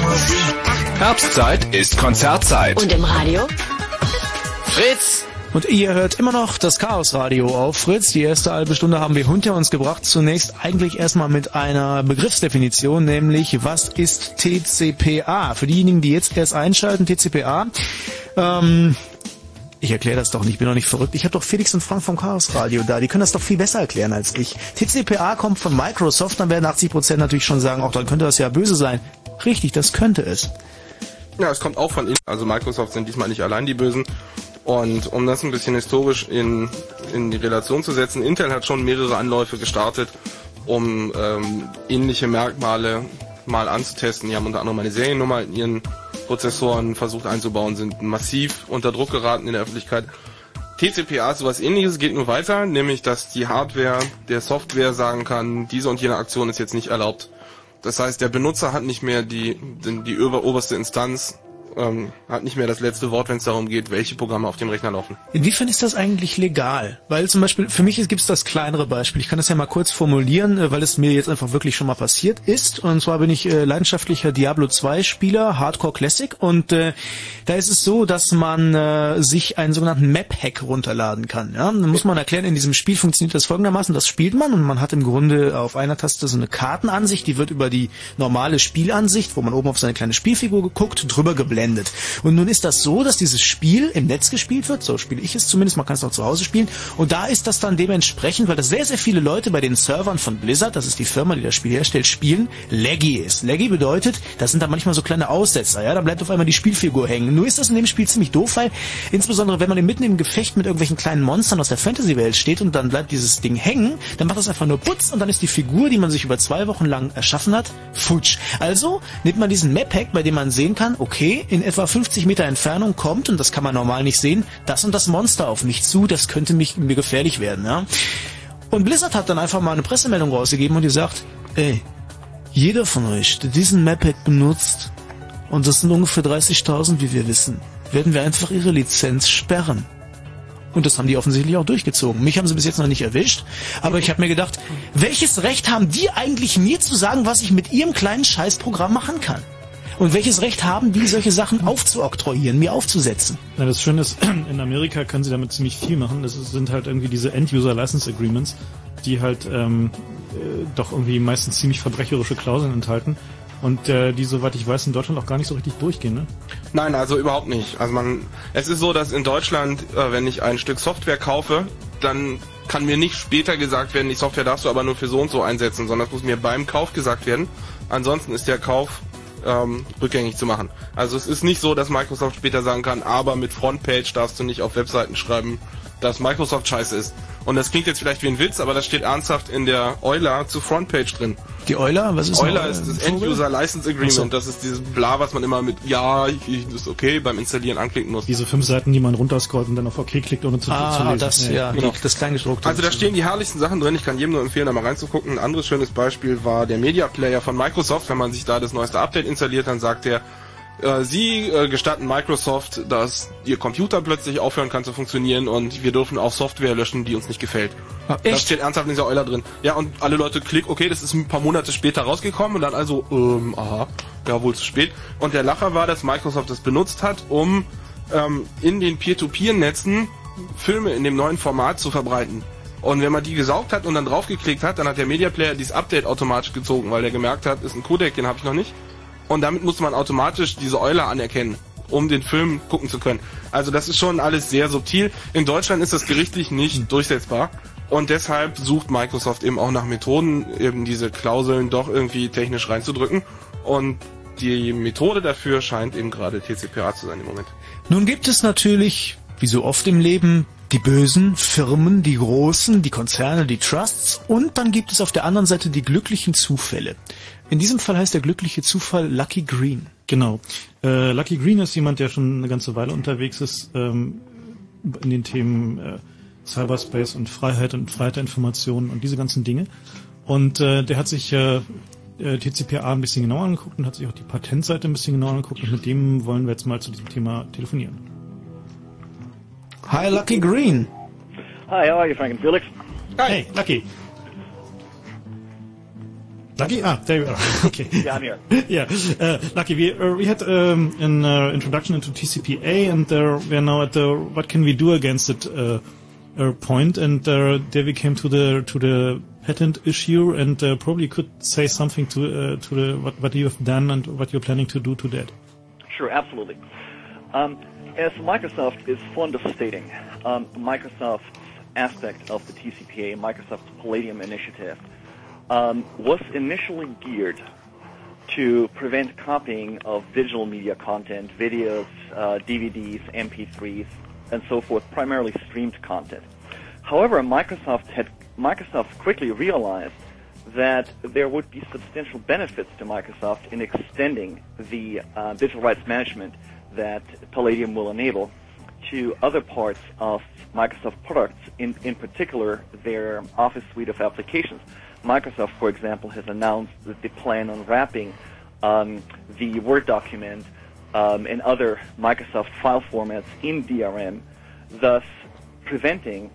Herbstzeit ist Konzertzeit. Und im Radio? Fritz. Und ihr hört immer noch das Chaos-Radio auf Fritz. Die erste halbe Stunde haben wir hinter uns gebracht. Zunächst eigentlich erstmal mit einer Begriffsdefinition, nämlich was ist TCPA? Für diejenigen, die jetzt erst einschalten, TCPA. Ähm, ich erkläre das doch nicht, ich bin doch nicht verrückt. Ich habe doch Felix und Frank vom Chaos Radio da, die können das doch viel besser erklären als ich. TCPA kommt von Microsoft, dann werden 80% natürlich schon sagen, auch dann könnte das ja böse sein. Richtig, das könnte es. Ja, es kommt auch von Intel. Also Microsoft sind diesmal nicht allein die Bösen. Und um das ein bisschen historisch in, in die Relation zu setzen, Intel hat schon mehrere Anläufe gestartet, um ähm, ähnliche Merkmale mal anzutesten. Die haben unter anderem eine Seriennummer in ihren Prozessoren versucht einzubauen, sind massiv unter Druck geraten in der Öffentlichkeit. TCPA sowas ähnliches, geht nur weiter, nämlich dass die Hardware der Software sagen kann, diese und jene Aktion ist jetzt nicht erlaubt. Das heißt, der Benutzer hat nicht mehr die, die, die ober- oberste Instanz, ähm, hat nicht mehr das letzte Wort, wenn es darum geht, welche Programme auf dem Rechner laufen. Inwiefern ist das eigentlich legal? Weil zum Beispiel, für mich gibt es das kleinere Beispiel. Ich kann das ja mal kurz formulieren, äh, weil es mir jetzt einfach wirklich schon mal passiert ist. Und zwar bin ich äh, leidenschaftlicher Diablo 2 Spieler, Hardcore Classic. Und äh, da ist es so, dass man äh, sich einen sogenannten Map-Hack runterladen kann. Ja? Dann muss man erklären, in diesem Spiel funktioniert das folgendermaßen. Das spielt man und man hat im Grunde auf einer Taste so eine Kartenansicht, die wird über die normale Spielansicht, wo man oben auf seine kleine Spielfigur geguckt, drüber geblendet. Und nun ist das so, dass dieses Spiel im Netz gespielt wird, so spiele ich es zumindest, man kann es auch zu Hause spielen. Und da ist das dann dementsprechend, weil das sehr, sehr viele Leute bei den Servern von Blizzard, das ist die Firma, die das Spiel herstellt, spielen, laggy ist. Laggy bedeutet, das sind da manchmal so kleine Aussetzer, ja, dann bleibt auf einmal die Spielfigur hängen. Nur ist das in dem Spiel ziemlich doof, weil insbesondere wenn man mitten im Gefecht mit irgendwelchen kleinen Monstern aus der Fantasy-Welt steht und dann bleibt dieses Ding hängen, dann macht das einfach nur Putz und dann ist die Figur, die man sich über zwei Wochen lang erschaffen hat, futsch. Also nimmt man diesen Map-Hack, bei dem man sehen kann, okay, in etwa 50 Meter Entfernung kommt, und das kann man normal nicht sehen, das und das Monster auf mich zu, das könnte mich, mir gefährlich werden, ja. Und Blizzard hat dann einfach mal eine Pressemeldung rausgegeben und die sagt, ey, jeder von euch, der diesen Map-Hack benutzt, und das sind ungefähr 30.000, wie wir wissen, werden wir einfach ihre Lizenz sperren. Und das haben die offensichtlich auch durchgezogen. Mich haben sie bis jetzt noch nicht erwischt, aber ich habe mir gedacht, welches Recht haben die eigentlich mir zu sagen, was ich mit ihrem kleinen Scheißprogramm machen kann? Und welches Recht haben die, solche Sachen aufzuoktroyieren, mir aufzusetzen? Na, das Schöne ist, in Amerika können sie damit ziemlich viel machen. Das sind halt irgendwie diese End-User-License-Agreements, die halt ähm, äh, doch irgendwie meistens ziemlich verbrecherische Klauseln enthalten. Und äh, die, soweit ich weiß, in Deutschland auch gar nicht so richtig durchgehen, ne? Nein, also überhaupt nicht. Also man, es ist so, dass in Deutschland, äh, wenn ich ein Stück Software kaufe, dann kann mir nicht später gesagt werden, die Software darfst du aber nur für so und so einsetzen, sondern das muss mir beim Kauf gesagt werden. Ansonsten ist der Kauf ähm, rückgängig zu machen. Also es ist nicht so, dass Microsoft später sagen kann, aber mit Frontpage darfst du nicht auf Webseiten schreiben, dass Microsoft scheiße ist. Und das klingt jetzt vielleicht wie ein Witz, aber das steht ernsthaft in der Euler zu Frontpage drin. Die Euler, was ist Euler noch, ist das? End-User License Agreement. So. Das ist dieses Bla, was man immer mit Ja, ich, ich, das ist okay beim Installieren anklicken muss. Diese fünf Seiten, die man runterscrollt und dann auf OK klickt, ohne zu, zu Ah, lesen. das, ja, genau. die- das Kleingedruckte. Also da stehen die herrlichsten Sachen drin. Ich kann jedem nur empfehlen, da mal reinzugucken. Ein anderes schönes Beispiel war der Media Player von Microsoft. Wenn man sich da das neueste Update installiert, dann sagt äh, Sie äh, gestatten Microsoft, dass Ihr Computer plötzlich aufhören kann zu funktionieren und wir dürfen auch Software löschen, die uns nicht gefällt. Ah, Das steht ernsthaft in dieser Euler drin. Ja, und alle Leute klicken, okay, das ist ein paar Monate später rausgekommen und dann also, ähm, aha, ja, wohl zu spät. Und der Lacher war, dass Microsoft das benutzt hat, um ähm, in den Peer-to-Peer-Netzen Filme in dem neuen Format zu verbreiten. Und wenn man die gesaugt hat und dann draufgeklickt hat, dann hat der Media Player dieses Update automatisch gezogen, weil der gemerkt hat, ist ein Codec, den habe ich noch nicht. Und damit musste man automatisch diese Euler anerkennen, um den Film gucken zu können. Also das ist schon alles sehr subtil. In Deutschland ist das gerichtlich nicht durchsetzbar. Und deshalb sucht Microsoft eben auch nach Methoden, eben diese Klauseln doch irgendwie technisch reinzudrücken. Und die Methode dafür scheint eben gerade TCPA zu sein im Moment. Nun gibt es natürlich, wie so oft im Leben, die bösen Firmen, die großen, die Konzerne, die Trusts und dann gibt es auf der anderen Seite die glücklichen Zufälle. In diesem Fall heißt der glückliche Zufall Lucky Green. Genau. Äh, Lucky Green ist jemand, der schon eine ganze Weile unterwegs ist ähm, in den Themen äh, Cyberspace und Freiheit und Freiheit der Informationen und diese ganzen Dinge. Und äh, der hat sich äh, äh, TCPA ein bisschen genauer angeguckt und hat sich auch die Patentseite ein bisschen genauer angeguckt und mit dem wollen wir jetzt mal zu diesem Thema telefonieren. Hi Lucky Green. Hi, how are you, Frank and Felix? Hey, Lucky. Lucky? Ah, there you are. Okay. Yeah, I'm here. yeah, uh, Lucky, we, uh, we had um, an uh, introduction into TCPA, and uh, we are now at the what can we do against it uh, uh, point, and uh, there we came to the to the patent issue, and uh, probably could say something to uh, to the what, what you have done and what you're planning to do to that. Sure, absolutely. Um, as Microsoft is fond of stating, um, Microsoft's aspect of the TCPA, Microsoft's Palladium initiative, um, was initially geared to prevent copying of digital media content, videos, uh, DVDs, MP3s, and so forth, primarily streamed content. However, Microsoft had Microsoft quickly realized that there would be substantial benefits to Microsoft in extending the uh, digital rights management that Palladium will enable to other parts of Microsoft products, in, in particular their Office suite of applications. Microsoft, for example, has announced that they plan on wrapping um, the Word document um, and other Microsoft file formats in DRM, thus preventing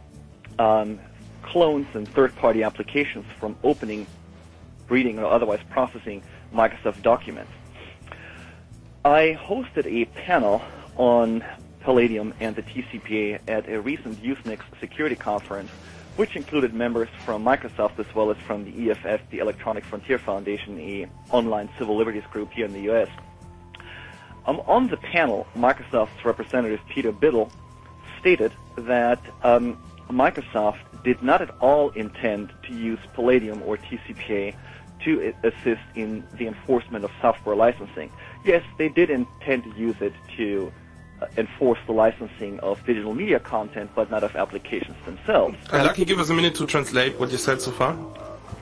um, clones and third-party applications from opening, reading, or otherwise processing Microsoft documents. I hosted a panel on Palladium and the TCPA at a recent Usenix security conference, which included members from Microsoft as well as from the EFF, the Electronic Frontier Foundation, a online civil liberties group here in the U.S. Um, on the panel, Microsoft's representative Peter Biddle stated that um, Microsoft did not at all intend to use Palladium or TCPA to assist in the enforcement of software licensing. Yes, they did intend to use it to enforce the licensing of digital media content, but not of applications themselves. Uh, Lucky, give us a minute to translate what you said so far.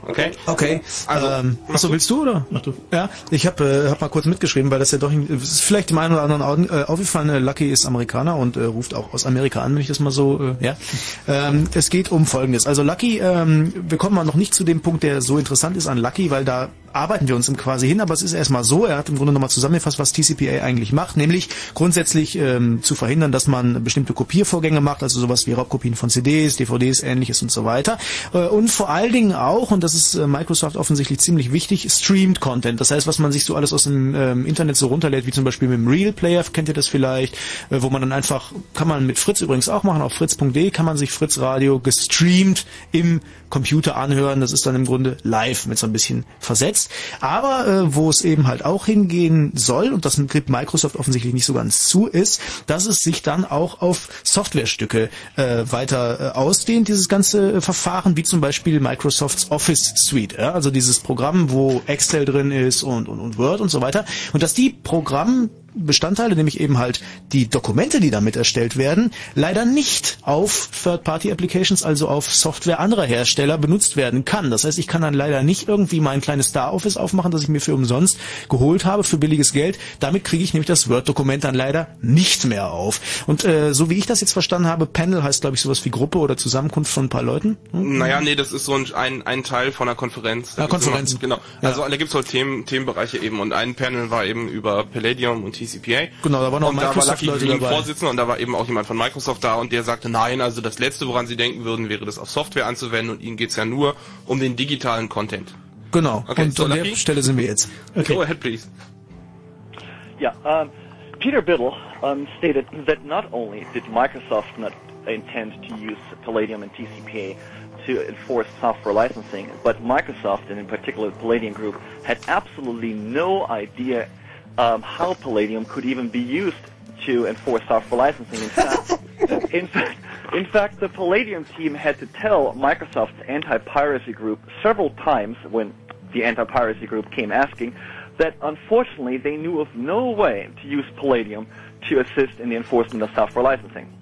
Okay? Okay. Also, ähm, achso, willst du oder? Mach du. Ja, ich habe äh, hab mal kurz mitgeschrieben, weil das ja doch ist vielleicht dem einen oder anderen Augen, äh, aufgefallen. Äh, Lucky ist Amerikaner und äh, ruft auch aus Amerika an, wenn ich das mal so. Äh, ja. Ähm, es geht um Folgendes. Also Lucky, ähm, wir kommen mal noch nicht zu dem Punkt, der so interessant ist an Lucky, weil da arbeiten wir uns quasi hin. Aber es ist erstmal so. Er hat im Grunde nochmal zusammengefasst, was TCPA eigentlich macht, nämlich grundsätzlich ähm, zu verhindern, dass man bestimmte Kopiervorgänge macht, also sowas wie Raubkopien von CDs, DVDs, ähnliches und so weiter. Äh, und vor allen Dingen auch, und das ist äh, Microsoft offensichtlich ziemlich wichtig, streamed Content. Das heißt, was man sich so alles aus dem ähm, Internet so runterlädt, wie zum Beispiel mit dem Real Player, kennt ihr das vielleicht, äh, wo man dann einfach, kann man mit Fritz übrigens auch machen, auf fritz.de kann man sich Fritz Radio gestreamt im Computer anhören. Das ist dann im Grunde live mit so ein bisschen versetzt. Jetzt. Aber äh, wo es eben halt auch hingehen soll, und das gibt Microsoft offensichtlich nicht so ganz zu, ist, dass es sich dann auch auf Softwarestücke äh, weiter äh, ausdehnt, dieses ganze Verfahren, wie zum Beispiel Microsofts Office Suite, ja? also dieses Programm, wo Excel drin ist und, und, und Word und so weiter. Und dass die Programm Bestandteile, nämlich eben halt die Dokumente, die damit erstellt werden, leider nicht auf Third-Party-Applications, also auf Software anderer Hersteller benutzt werden kann. Das heißt, ich kann dann leider nicht irgendwie mein kleines Star Office aufmachen, das ich mir für umsonst geholt habe, für billiges Geld. Damit kriege ich nämlich das Word-Dokument dann leider nicht mehr auf. Und äh, so wie ich das jetzt verstanden habe, Panel heißt, glaube ich, sowas wie Gruppe oder Zusammenkunft von ein paar Leuten. Hm? Naja, nee, das ist so ein, ein, ein Teil von einer Konferenz. Da ja, Konferenz. Immer, genau. Ja. Also da gibt es halt Themen, Themenbereiche eben und ein Panel war eben über Palladium und TCPA. Genau, da war noch und Microsoft da war Lucky Vorsitzender und da war eben auch jemand von Microsoft da und der sagte, nein, also das Letzte, woran sie denken würden, wäre das auf Software anzuwenden und ihnen geht's ja nur um den digitalen Content. Genau, okay, und so an der Stelle sind wir jetzt. Okay. Go ahead, please. Yeah, um, Peter Biddle um, stated that not only did Microsoft not intend to use Palladium and TCPA to enforce software licensing, but Microsoft, and in particular the Palladium Group, had absolutely no idea um, how Palladium could even be used to enforce software licensing. In fact, in fact, in fact, the Palladium team had to tell Microsoft's anti-piracy group several times when the anti-piracy group came asking that unfortunately they knew of no way to use Palladium to assist in the enforcement of software licensing.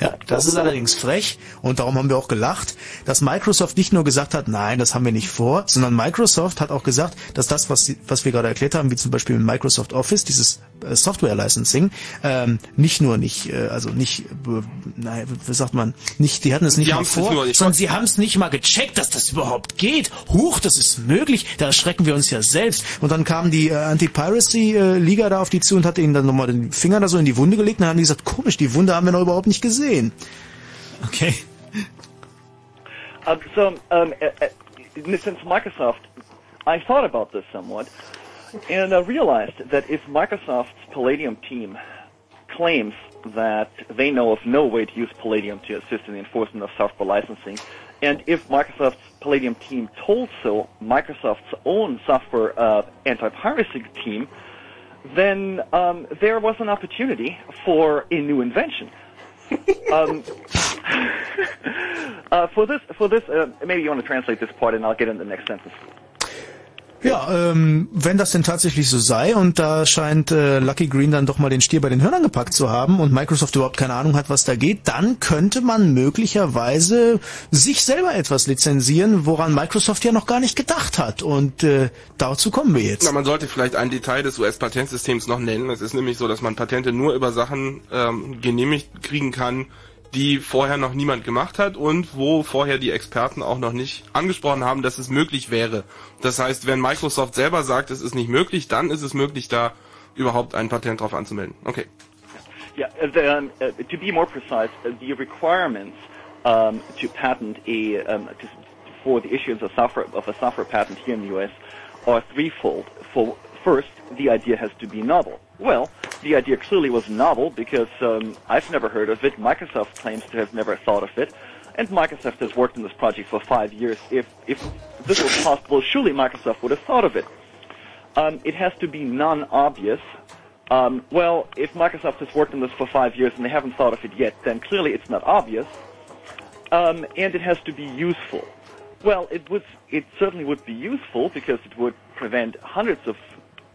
Ja, das ist allerdings frech und darum haben wir auch gelacht, dass Microsoft nicht nur gesagt hat, nein, das haben wir nicht vor, sondern Microsoft hat auch gesagt, dass das, was, was wir gerade erklärt haben, wie zum Beispiel mit Microsoft Office, dieses äh, Software Licensing, ähm, nicht nur nicht, äh, also nicht, äh, nein, wie sagt man, nicht, die hatten es nicht die mal vor, nur, sondern sie haben es nicht mal gecheckt, dass das überhaupt geht. Huch, das ist möglich, da erschrecken wir uns ja selbst. Und dann kam die äh, Anti-Piracy-Liga äh, da auf die zu und hat ihnen dann nochmal den Finger da so in die Wunde gelegt und dann haben die gesagt, komisch, die Wunde haben wir noch überhaupt nicht gesehen. Sehen. Okay. Um, so, um, uh, uh, since Microsoft, I thought about this somewhat, and I realized that if Microsoft's Palladium team claims that they know of no way to use Palladium to assist in the enforcement of software licensing, and if Microsoft's Palladium team told so Microsoft's own software uh, anti-piracy team, then um, there was an opportunity for a new invention um, uh, for this, for this, uh, maybe you want to translate this part, and I'll get in the next sentence. Ja, ähm, wenn das denn tatsächlich so sei und da scheint äh, Lucky Green dann doch mal den Stier bei den Hörnern gepackt zu haben und Microsoft überhaupt keine Ahnung hat, was da geht, dann könnte man möglicherweise sich selber etwas lizenzieren, woran Microsoft ja noch gar nicht gedacht hat. Und äh, dazu kommen wir jetzt. Na, man sollte vielleicht ein Detail des US-Patentsystems noch nennen. Es ist nämlich so, dass man Patente nur über Sachen ähm, genehmigt kriegen kann, die vorher noch niemand gemacht hat und wo vorher die Experten auch noch nicht angesprochen haben, dass es möglich wäre. Das heißt, wenn Microsoft selber sagt, es ist nicht möglich, dann ist es möglich, da überhaupt ein Patent drauf anzumelden. Okay. Yeah, the, uh, to be more precise, uh, the requirements um, to patent a um, to, for the issuance of software of a software patent here in the U.S. are threefold. For first, the idea has to be novel. Well, the idea clearly was novel because um, I've never heard of it. Microsoft claims to have never thought of it. And Microsoft has worked on this project for five years. If, if this was possible, surely Microsoft would have thought of it. Um, it has to be non-obvious. Um, well, if Microsoft has worked on this for five years and they haven't thought of it yet, then clearly it's not obvious. Um, and it has to be useful. Well, it would, it certainly would be useful because it would prevent hundreds of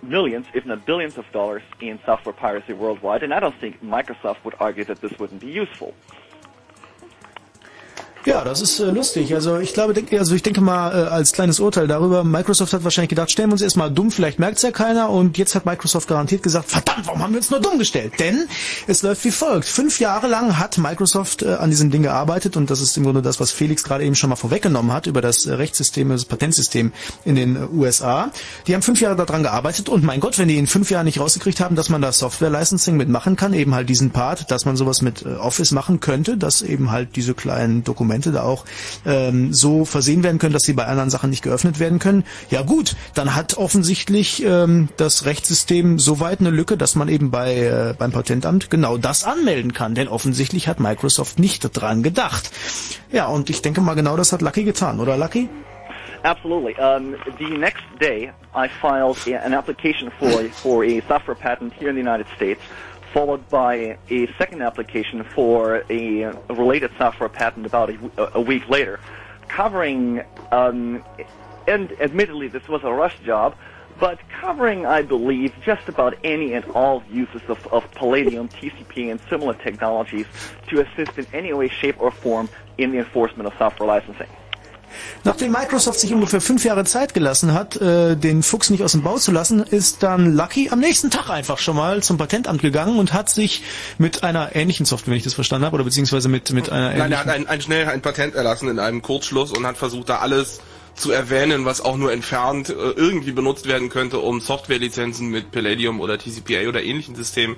millions, if not billions of dollars in software piracy worldwide, and I don't think Microsoft would argue that this wouldn't be useful. Ja, das ist äh, lustig. Also ich glaube, denk, also ich denke mal äh, als kleines Urteil darüber, Microsoft hat wahrscheinlich gedacht, stellen wir uns erstmal dumm, vielleicht merkt's ja keiner und jetzt hat Microsoft garantiert gesagt, verdammt, warum haben wir uns nur dumm gestellt? Denn es läuft wie folgt. Fünf Jahre lang hat Microsoft äh, an diesem Ding gearbeitet und das ist im Grunde das, was Felix gerade eben schon mal vorweggenommen hat über das äh, Rechtssystem, das Patentsystem in den äh, USA. Die haben fünf Jahre daran gearbeitet und mein Gott, wenn die in fünf Jahren nicht rausgekriegt haben, dass man da Software-Licensing mitmachen kann, eben halt diesen Part, dass man sowas mit äh, Office machen könnte, dass eben halt diese kleinen Dokumente da auch ähm, so versehen werden können, dass sie bei anderen Sachen nicht geöffnet werden können. Ja gut, dann hat offensichtlich ähm, das Rechtssystem so weit eine Lücke, dass man eben bei äh, beim Patentamt genau das anmelden kann, denn offensichtlich hat Microsoft nicht dran gedacht. Ja, und ich denke mal genau das hat Lucky getan, oder Lucky? Absolutely. Um, the next day, I filed an application for for a software patent here in the United States, followed by a second application for a, a related software patent about a week later, covering. Um, and admittedly, this was a rush job, but covering, I believe, just about any and all uses of, of Palladium, TCP, and similar technologies to assist in any way, shape, or form in the enforcement of software licensing. Nachdem Microsoft sich ungefähr fünf Jahre Zeit gelassen hat, äh, den Fuchs nicht aus dem Bau zu lassen, ist dann Lucky am nächsten Tag einfach schon mal zum Patentamt gegangen und hat sich mit einer ähnlichen Software, wenn ich das verstanden habe, oder beziehungsweise mit, mit einer Nein, er ähnlichen... hat ein, ein schnell ein Patent erlassen in einem Kurzschluss und hat versucht, da alles zu erwähnen, was auch nur entfernt äh, irgendwie benutzt werden könnte, um Softwarelizenzen mit Palladium oder TCPA oder ähnlichen Systemen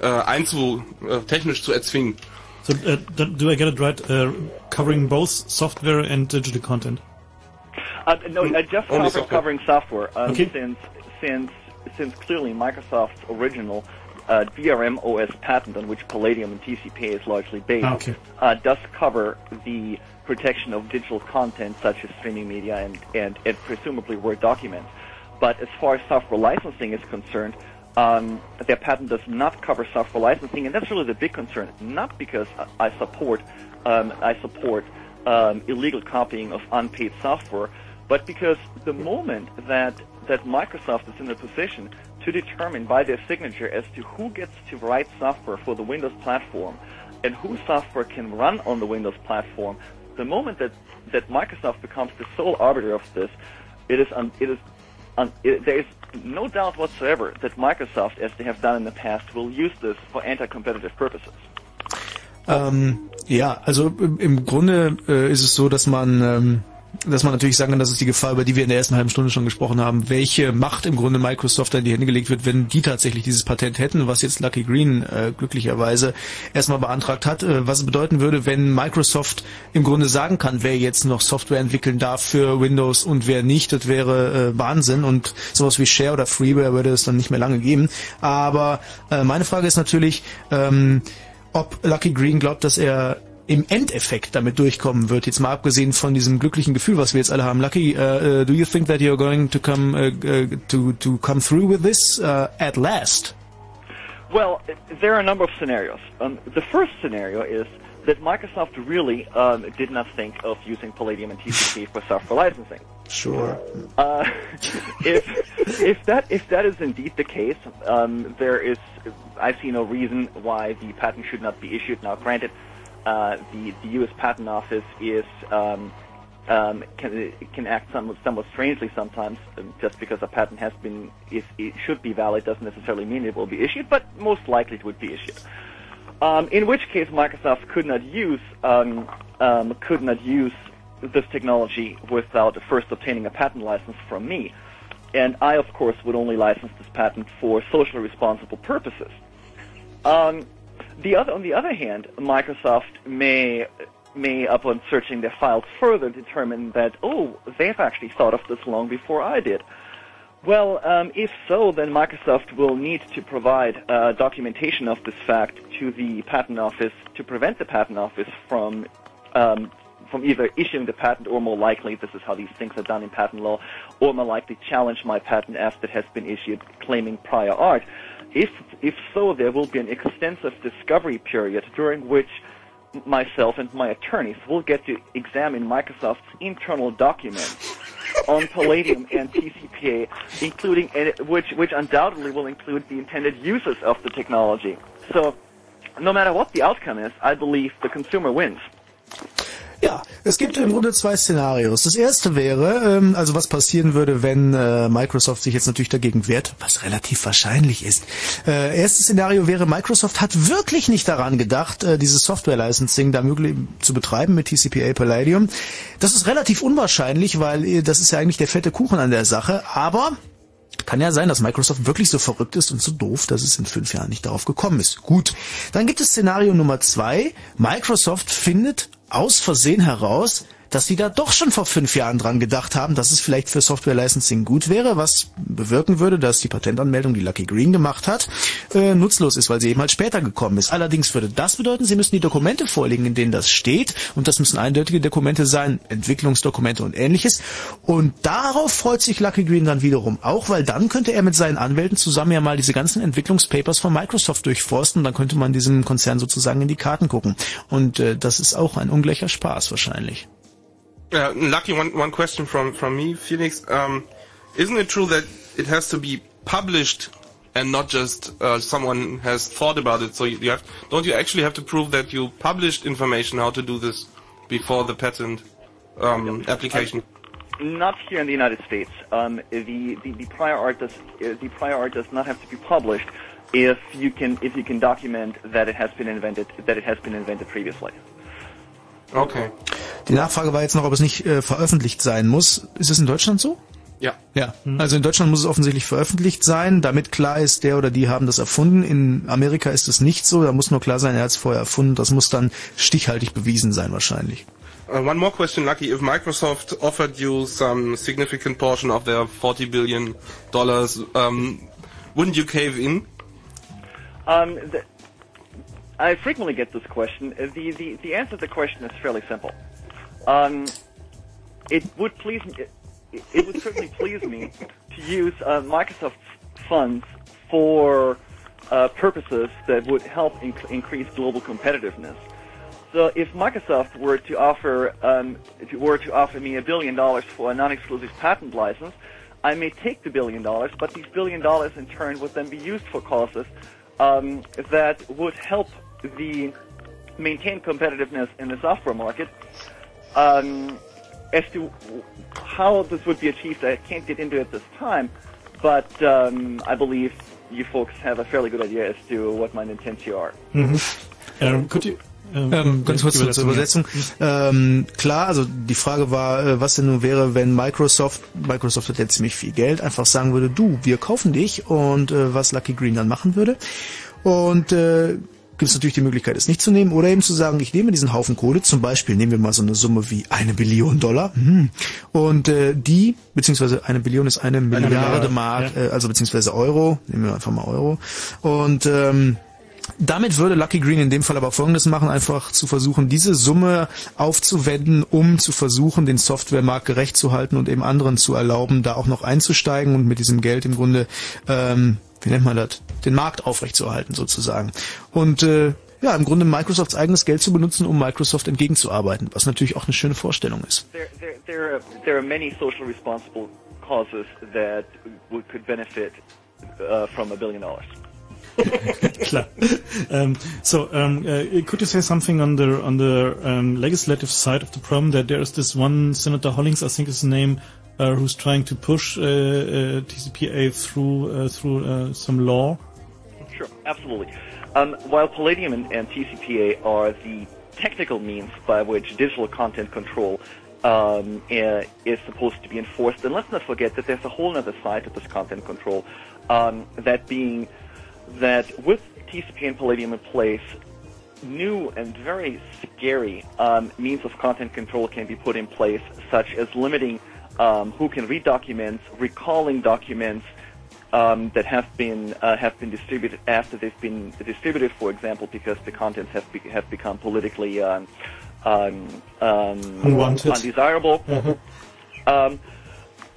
äh, einzu, äh, technisch zu erzwingen. So, uh, do do I get it right? Uh, covering both software and digital content. Uh, no, uh, just Only cover, software. covering software. Um, Okay. Since since since clearly Microsoft's original uh, DRM OS patent, on which Palladium and TCP is largely based, Ah, okay. uh, does cover the protection of digital content such as streaming media and, and, and presumably Word documents. But as far as software licensing is concerned, um, their patent does not cover software licensing, and that's really the big concern. Not because I support um, I support um, illegal copying of unpaid software, but because the moment that that Microsoft is in a position to determine by their signature as to who gets to write software for the Windows platform and whose software can run on the Windows platform, the moment that, that Microsoft becomes the sole arbiter of this, it is un, it is un, it, there is no doubt whatsoever that Microsoft, as they have done in the past, will use this for anti-competitive purposes. Ähm, ja, also im Grunde äh, ist es so, dass man, ähm, dass man natürlich sagen kann, das ist die Gefahr, über die wir in der ersten halben Stunde schon gesprochen haben, welche Macht im Grunde Microsoft da in die Hände gelegt wird, wenn die tatsächlich dieses Patent hätten, was jetzt Lucky Green äh, glücklicherweise erstmal beantragt hat, äh, was es bedeuten würde, wenn Microsoft im Grunde sagen kann, wer jetzt noch Software entwickeln darf für Windows und wer nicht, das wäre äh, Wahnsinn und sowas wie Share oder Freeware würde es dann nicht mehr lange geben. Aber äh, meine Frage ist natürlich, ähm, ob Lucky Green glaubt, dass er im Endeffekt damit durchkommen wird, jetzt mal abgesehen von diesem glücklichen Gefühl, was wir jetzt alle haben. Lucky, uh, uh, do you think that you're going to come uh, uh, to to come through with this uh, at last? Well, there are a number of scenarios. Um, the first scenario is that Microsoft really um, did not think of using Palladium and TCP for software licensing. Sure. Uh, if if that if that is indeed the case, um, there is I see no reason why the patent should not be issued. Now, granted, uh, the the U.S. Patent Office is um, um, can can act somewhat, somewhat strangely sometimes. Um, just because a patent has been is it should be valid doesn't necessarily mean it will be issued, but most likely it would be issued. Um, in which case, Microsoft could not use um, um, could not use this technology without first obtaining a patent license from me, and I, of course, would only license this patent for socially responsible purposes. Um, the other, on the other hand, Microsoft may may, upon searching their files further, determine that oh, they've actually thought of this long before I did. Well, um, if so, then Microsoft will need to provide uh, documentation of this fact to the patent office to prevent the patent office from um, from either issuing the patent or more likely, this is how these things are done in patent law, or more likely challenge my patent after it has been issued claiming prior art. If if so, there will be an extensive discovery period during which myself and my attorneys will get to examine Microsoft's internal documents on Palladium and TCPA, including which which undoubtedly will include the intended uses of the technology. So, no matter what the outcome is, I believe the consumer wins. Ja, es gibt im Grunde zwei Szenarios. Das erste wäre, ähm, also was passieren würde, wenn äh, Microsoft sich jetzt natürlich dagegen wehrt, was relativ wahrscheinlich ist. Äh, erstes Szenario wäre, Microsoft hat wirklich nicht daran gedacht, äh, dieses Software-Licensing da möglich zu betreiben mit TCPA Palladium. Das ist relativ unwahrscheinlich, weil äh, das ist ja eigentlich der fette Kuchen an der Sache, aber kann ja sein, dass Microsoft wirklich so verrückt ist und so doof, dass es in fünf Jahren nicht darauf gekommen ist. Gut. Dann gibt es Szenario Nummer zwei. Microsoft findet aus Versehen heraus, dass sie da doch schon vor fünf Jahren dran gedacht haben, dass es vielleicht für Software Licensing gut wäre, was bewirken würde, dass die Patentanmeldung, die Lucky Green gemacht hat, äh, nutzlos ist, weil sie eben halt später gekommen ist. Allerdings würde das bedeuten, sie müssen die Dokumente vorlegen, in denen das steht, und das müssen eindeutige Dokumente sein, Entwicklungsdokumente und ähnliches. Und darauf freut sich Lucky Green dann wiederum auch, weil dann könnte er mit seinen Anwälten zusammen ja mal diese ganzen Entwicklungspapers von Microsoft durchforsten, dann könnte man diesem Konzern sozusagen in die Karten gucken. Und äh, das ist auch ein ungleicher Spaß wahrscheinlich. Uh, lucky one one question from from me, Phoenix. Um, isn't it true that it has to be published and not just uh, someone has thought about it? So you, you have don't you actually have to prove that you published information how to do this before the patent um, application? Not here in the United States. Um, the, the, the prior art does uh, the prior art does not have to be published if you can if you can document that it has been invented that it has been invented previously. Okay. Die Nachfrage war jetzt noch, ob es nicht äh, veröffentlicht sein muss. Ist es in Deutschland so? Ja. Ja, also in Deutschland muss es offensichtlich veröffentlicht sein, damit klar ist, der oder die haben das erfunden. In Amerika ist es nicht so, da muss nur klar sein, er hat es vorher erfunden. Das muss dann stichhaltig bewiesen sein wahrscheinlich. Uh, one more question, Lucky. If Microsoft offered you some significant portion of their 40 billion dollars, um, wouldn't you cave in? Um, the, I frequently get this question. Uh, The, the, the answer to the question is fairly simple. Um, it would please me, it, it would certainly please me to use uh, Microsoft's funds for uh, purposes that would help inc- increase global competitiveness. So if Microsoft were to offer um, were to offer me a billion dollars for a non-exclusive patent license, I may take the billion dollars, but these billion dollars in turn would then be used for causes um, that would help the maintain competitiveness in the software market. Um, as to how this would be achieved, I can't get into it this time, but um, I believe you folks have a fairly good idea as to what my intents here are. Um, could you, um, Ähm, ganz kurz zur Übersetzung. Ähm, klar, also die Frage war, äh, was denn nun wäre, wenn Microsoft, Microsoft hat ja ziemlich viel Geld, einfach sagen würde, du, wir kaufen dich und äh, was Lucky Green dann machen würde. Und äh, gibt es natürlich die Möglichkeit, es nicht zu nehmen oder eben zu sagen, ich nehme diesen Haufen Kohle, zum Beispiel nehmen wir mal so eine Summe wie eine Billion Dollar. Hm, und äh, die, beziehungsweise eine Billion ist eine Milliarde Mark, äh, also beziehungsweise Euro, nehmen wir einfach mal Euro. Und ähm, damit würde Lucky Green in dem Fall aber Folgendes machen, einfach zu versuchen, diese Summe aufzuwenden, um zu versuchen, den Softwaremarkt gerecht zu halten und eben anderen zu erlauben, da auch noch einzusteigen und mit diesem Geld im Grunde, ähm, wie nennt man das, den Markt aufrechtzuerhalten sozusagen. Und äh, ja, im Grunde Microsofts eigenes Geld zu benutzen, um Microsoft entgegenzuarbeiten, was natürlich auch eine schöne Vorstellung ist. Causes that could benefit uh, from a billion dollars. Klar. Um, so, um, uh, could you say something on the on the um, legislative side of the problem? That there is this one Senator Hollings, I think is his name, uh, who's trying to push uh, uh, TCPA through uh, through uh, some law. Sure, absolutely. Um, while Palladium and, and TCPA are the technical means by which digital content control um, is supposed to be enforced, and let's not forget that there's a whole other side to this content control, um, that being that with TCP and Palladium in place, new and very scary um, means of content control can be put in place, such as limiting um, who can read documents, recalling documents um, that have been uh, have been distributed after they've been distributed, for example, because the contents have be- have become politically um, um, um, undesirable. Um,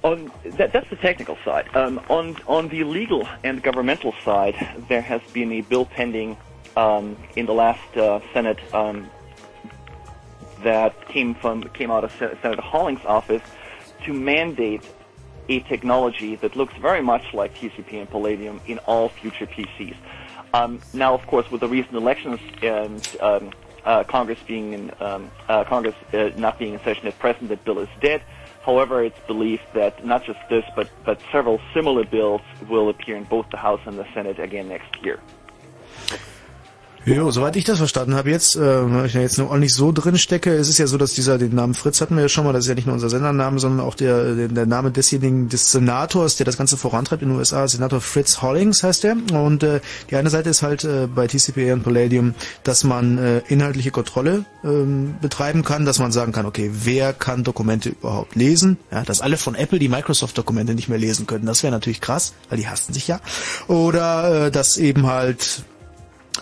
on that, that's the technical side. Um, on on the legal and governmental side, there has been a bill pending um, in the last uh, Senate um, that came from came out of Sen- Senator Hollings' office to mandate a technology that looks very much like TCP and Palladium in all future PCs. Um, now, of course, with the recent elections and um, uh, Congress being in, um, uh, Congress uh, not being in session at present, that bill is dead. However, it's believed that not just this, but but several similar bills will appear in both the House and the Senate again next year. Jo, soweit ich das verstanden habe jetzt, äh, ich ja jetzt noch nicht so drin stecke, es ist ja so, dass dieser, den Namen Fritz hatten wir ja schon mal, das ist ja nicht nur unser Sendername, sondern auch der, der, der Name desjenigen, des Senators, der das Ganze vorantreibt in den USA, Senator Fritz Hollings heißt er. Und äh, die eine Seite ist halt äh, bei TCPA und Palladium, dass man äh, inhaltliche Kontrolle ähm, betreiben kann, dass man sagen kann, okay, wer kann Dokumente überhaupt lesen? Ja, dass alle von Apple die Microsoft-Dokumente nicht mehr lesen können, das wäre natürlich krass, weil die hassen sich ja. Oder äh, dass eben halt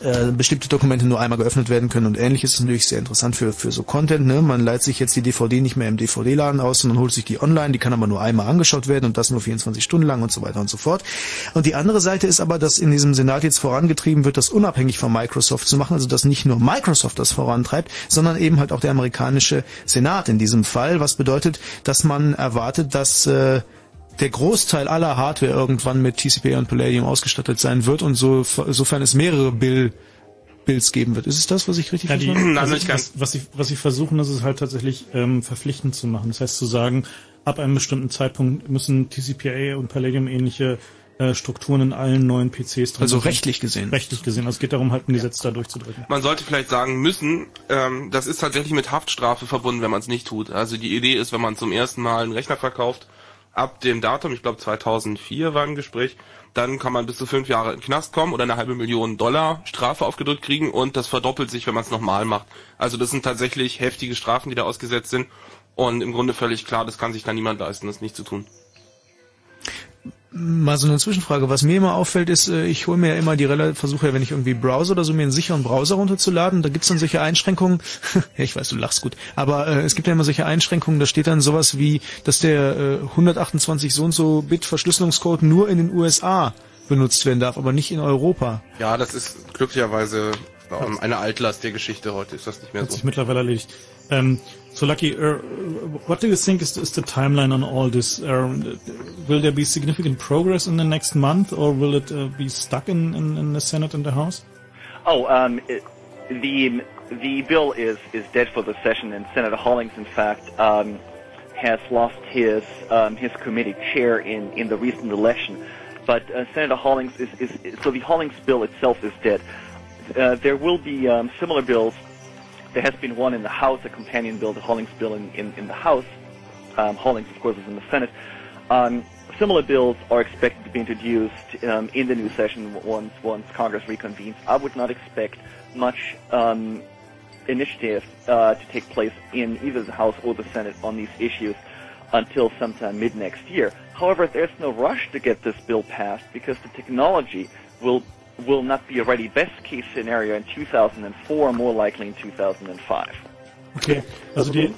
äh, bestimmte Dokumente nur einmal geöffnet werden können und ähnliches ist natürlich sehr interessant für, für so Content. Ne? Man leiht sich jetzt die DVD nicht mehr im DVD-Laden aus, sondern holt sich die online, die kann aber nur einmal angeschaut werden und das nur 24 Stunden lang und so weiter und so fort. Und die andere Seite ist aber, dass in diesem Senat jetzt vorangetrieben wird, das unabhängig von Microsoft zu machen, also dass nicht nur Microsoft das vorantreibt, sondern eben halt auch der amerikanische Senat in diesem Fall, was bedeutet, dass man erwartet, dass äh, der Großteil aller Hardware irgendwann mit TCP und Palladium ausgestattet sein wird und so, sofern es mehrere Bill Builds geben wird. Ist es das, was ich richtig Ja, die, also was, was, sie, was sie versuchen, das ist halt tatsächlich ähm, verpflichtend zu machen. Das heißt zu sagen, ab einem bestimmten Zeitpunkt müssen TCPA und Palladium ähnliche äh, Strukturen in allen neuen PCs drin Also sein. rechtlich gesehen. Rechtlich gesehen. Also es geht darum, halt ein Gesetz da durchzudrücken. Man sollte vielleicht sagen müssen, ähm, das ist tatsächlich mit Haftstrafe verbunden, wenn man es nicht tut. Also die Idee ist, wenn man zum ersten Mal einen Rechner verkauft, ab dem Datum, ich glaube 2004 war ein Gespräch, dann kann man bis zu fünf Jahre in den Knast kommen oder eine halbe Million Dollar Strafe aufgedrückt kriegen und das verdoppelt sich, wenn man es nochmal macht. Also das sind tatsächlich heftige Strafen, die da ausgesetzt sind und im Grunde völlig klar, das kann sich da niemand leisten, das nicht zu tun. Mal so eine Zwischenfrage. Was mir immer auffällt, ist, äh, ich hole mir ja immer die Rel versuche ja, wenn ich irgendwie browser oder so, mir einen sicheren Browser runterzuladen. Da gibt's dann solche Einschränkungen. ja, ich weiß, du lachst gut. Aber äh, es gibt ja immer solche Einschränkungen, da steht dann sowas wie, dass der äh, 128 so und so Bit Verschlüsselungscode nur in den USA benutzt werden darf, aber nicht in Europa. Ja, das ist glücklicherweise ähm, eine Altlast der Geschichte. Heute ist das nicht mehr Hat so. sich mittlerweile erledigt. Um, so, Lucky, uh, what do you think is, is the timeline on all this? Um, will there be significant progress in the next month, or will it uh, be stuck in, in, in the Senate and the House? Oh, um, it, the the bill is is dead for the session, and Senator Hollings, in fact, um, has lost his um, his committee chair in in the recent election. But uh, Senator Hollings is, is, is so the Hollings bill itself is dead. Uh, there will be um, similar bills. There has been one in the House, a companion bill, the Hollings bill in, in, in the House. Um, Hollings, of course, is in the Senate. Um, similar bills are expected to be introduced um, in the new session once once Congress reconvenes. I would not expect much um, initiative uh, to take place in either the House or the Senate on these issues until sometime mid next year. However, there's no rush to get this bill passed because the technology will will not be ready. Best case scenario in 2004, more likely in 2005. Okay, also die, äh,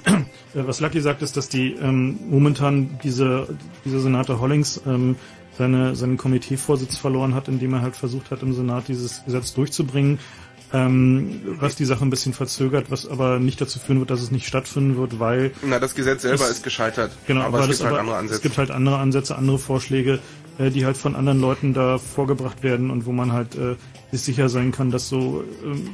was Lucky sagt, ist, dass die ähm, momentan diese, dieser Senator Hollings ähm, seine, seinen Komiteevorsitz verloren hat, indem er halt versucht hat, im Senat dieses Gesetz durchzubringen, ähm, was die Sache ein bisschen verzögert, was aber nicht dazu führen wird, dass es nicht stattfinden wird, weil... Na, das Gesetz selber es- ist gescheitert. Genau, aber weil es das gibt halt aber- andere Ansätze. Es gibt halt andere Ansätze, andere Vorschläge, äh, die halt von anderen Leuten da vorgebracht werden und wo man halt äh, sich sicher sein kann, dass so ähm,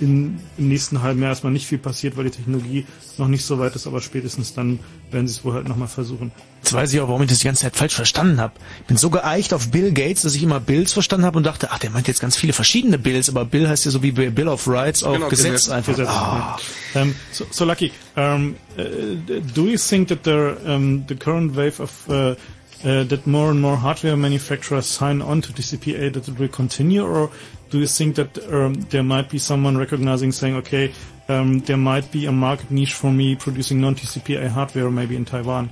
in, im nächsten halben Jahr erstmal nicht viel passiert, weil die Technologie noch nicht so weit ist, aber spätestens dann werden sie es wohl halt nochmal versuchen. Jetzt weiß ich auch, warum ich das die ganze Zeit falsch verstanden habe. Ich bin so geeicht auf Bill Gates, dass ich immer Bills verstanden habe und dachte, ach, der meint jetzt ganz viele verschiedene Bills, aber Bill heißt ja so wie Bill of Rights auf Genau, Gesetz Gesetz, einfach. Gesetz, Ah. ja. Um, so, so lucky. Um, uh, do you think that the um, the current wave of uh, uh, that more and more hardware manufacturers sign on to TCP/A that it will continue, or do you think that um, there might be someone recognizing saying, okay, um, there might be a market niche for me producing non-TCP/A hardware, maybe in Taiwan?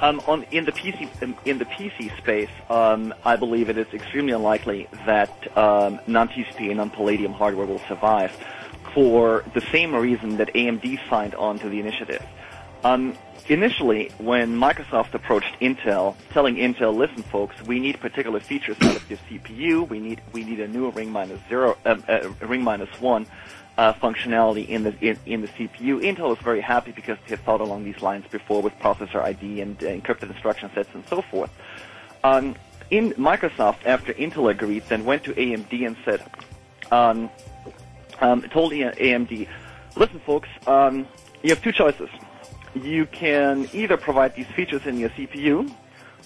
Um, on in the PC in, in the PC space, um, I believe it is extremely unlikely that um, non-TCP and non-Palladium hardware will survive, for the same reason that AMD signed on to the initiative. Um, initially, when Microsoft approached Intel, telling Intel, "Listen, folks, we need particular features out of your CPU. We need we need a new ring minus zero, um, uh, ring one." uh, functionality in the in, in the CPU. Intel was very happy because they had thought along these lines before with processor ID and uh, encrypted instruction sets and so forth. Um, in Microsoft, after Intel agreed, then went to AMD and said, um, um, told AMD, listen, folks, um, you have two choices. You can either provide these features in your CPU,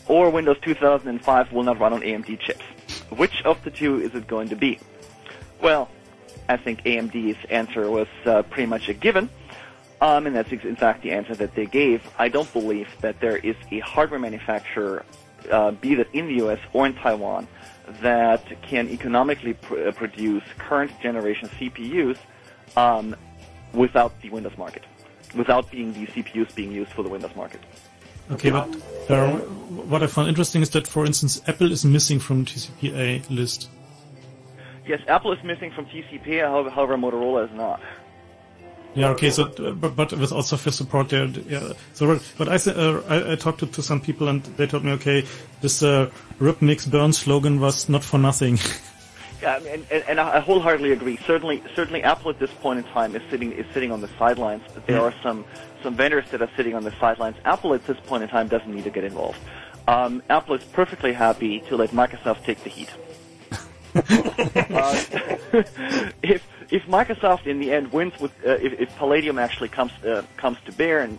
or Windows 2005 will not run on AMD chips. Which of the two is it going to be? Well, I think AMD's answer was uh, pretty much a given. Um, and that's in fact the answer that they gave. I don't believe that there is a hardware manufacturer, uh, be that in the U.S. or in Taiwan, that can economically pr- uh, produce current generation CPUs um, without the Windows market, without being the CPUs being used for the Windows market. Okay, but uh, what I found interesting is that, for instance, Apple is missing from TCPA list. Yes, Apple is missing from TCPA. however, however Motorola is not. Yeah, okay, so, but, but without software support there, yeah. So, but I, uh, I, I talked to, to some people and they told me, okay, this, uh, rip, mix, burn slogan was not for nothing. Yeah, and, and, and I wholeheartedly agree. Certainly, certainly, Apple at this point in time is sitting is sitting on the sidelines. But there are some some vendors that are sitting on the sidelines. Apple at this point in time doesn't need to get involved. Um, Apple is perfectly happy to let Microsoft take the heat. uh, if if Microsoft in the end wins with uh, if, if Palladium actually comes uh, comes to bear and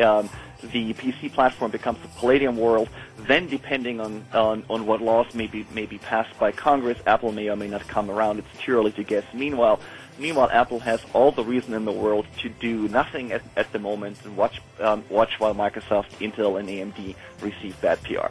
um, the PC platform becomes the Palladium world, then depending on, on, on what laws may be, may be passed by Congress, Apple may or may not come around. It's too early to guess. Meanwhile, meanwhile, Apple has all the reason in the world to do nothing at, at the moment and watch, um, watch while Microsoft, Intel and AMD receive bad PR.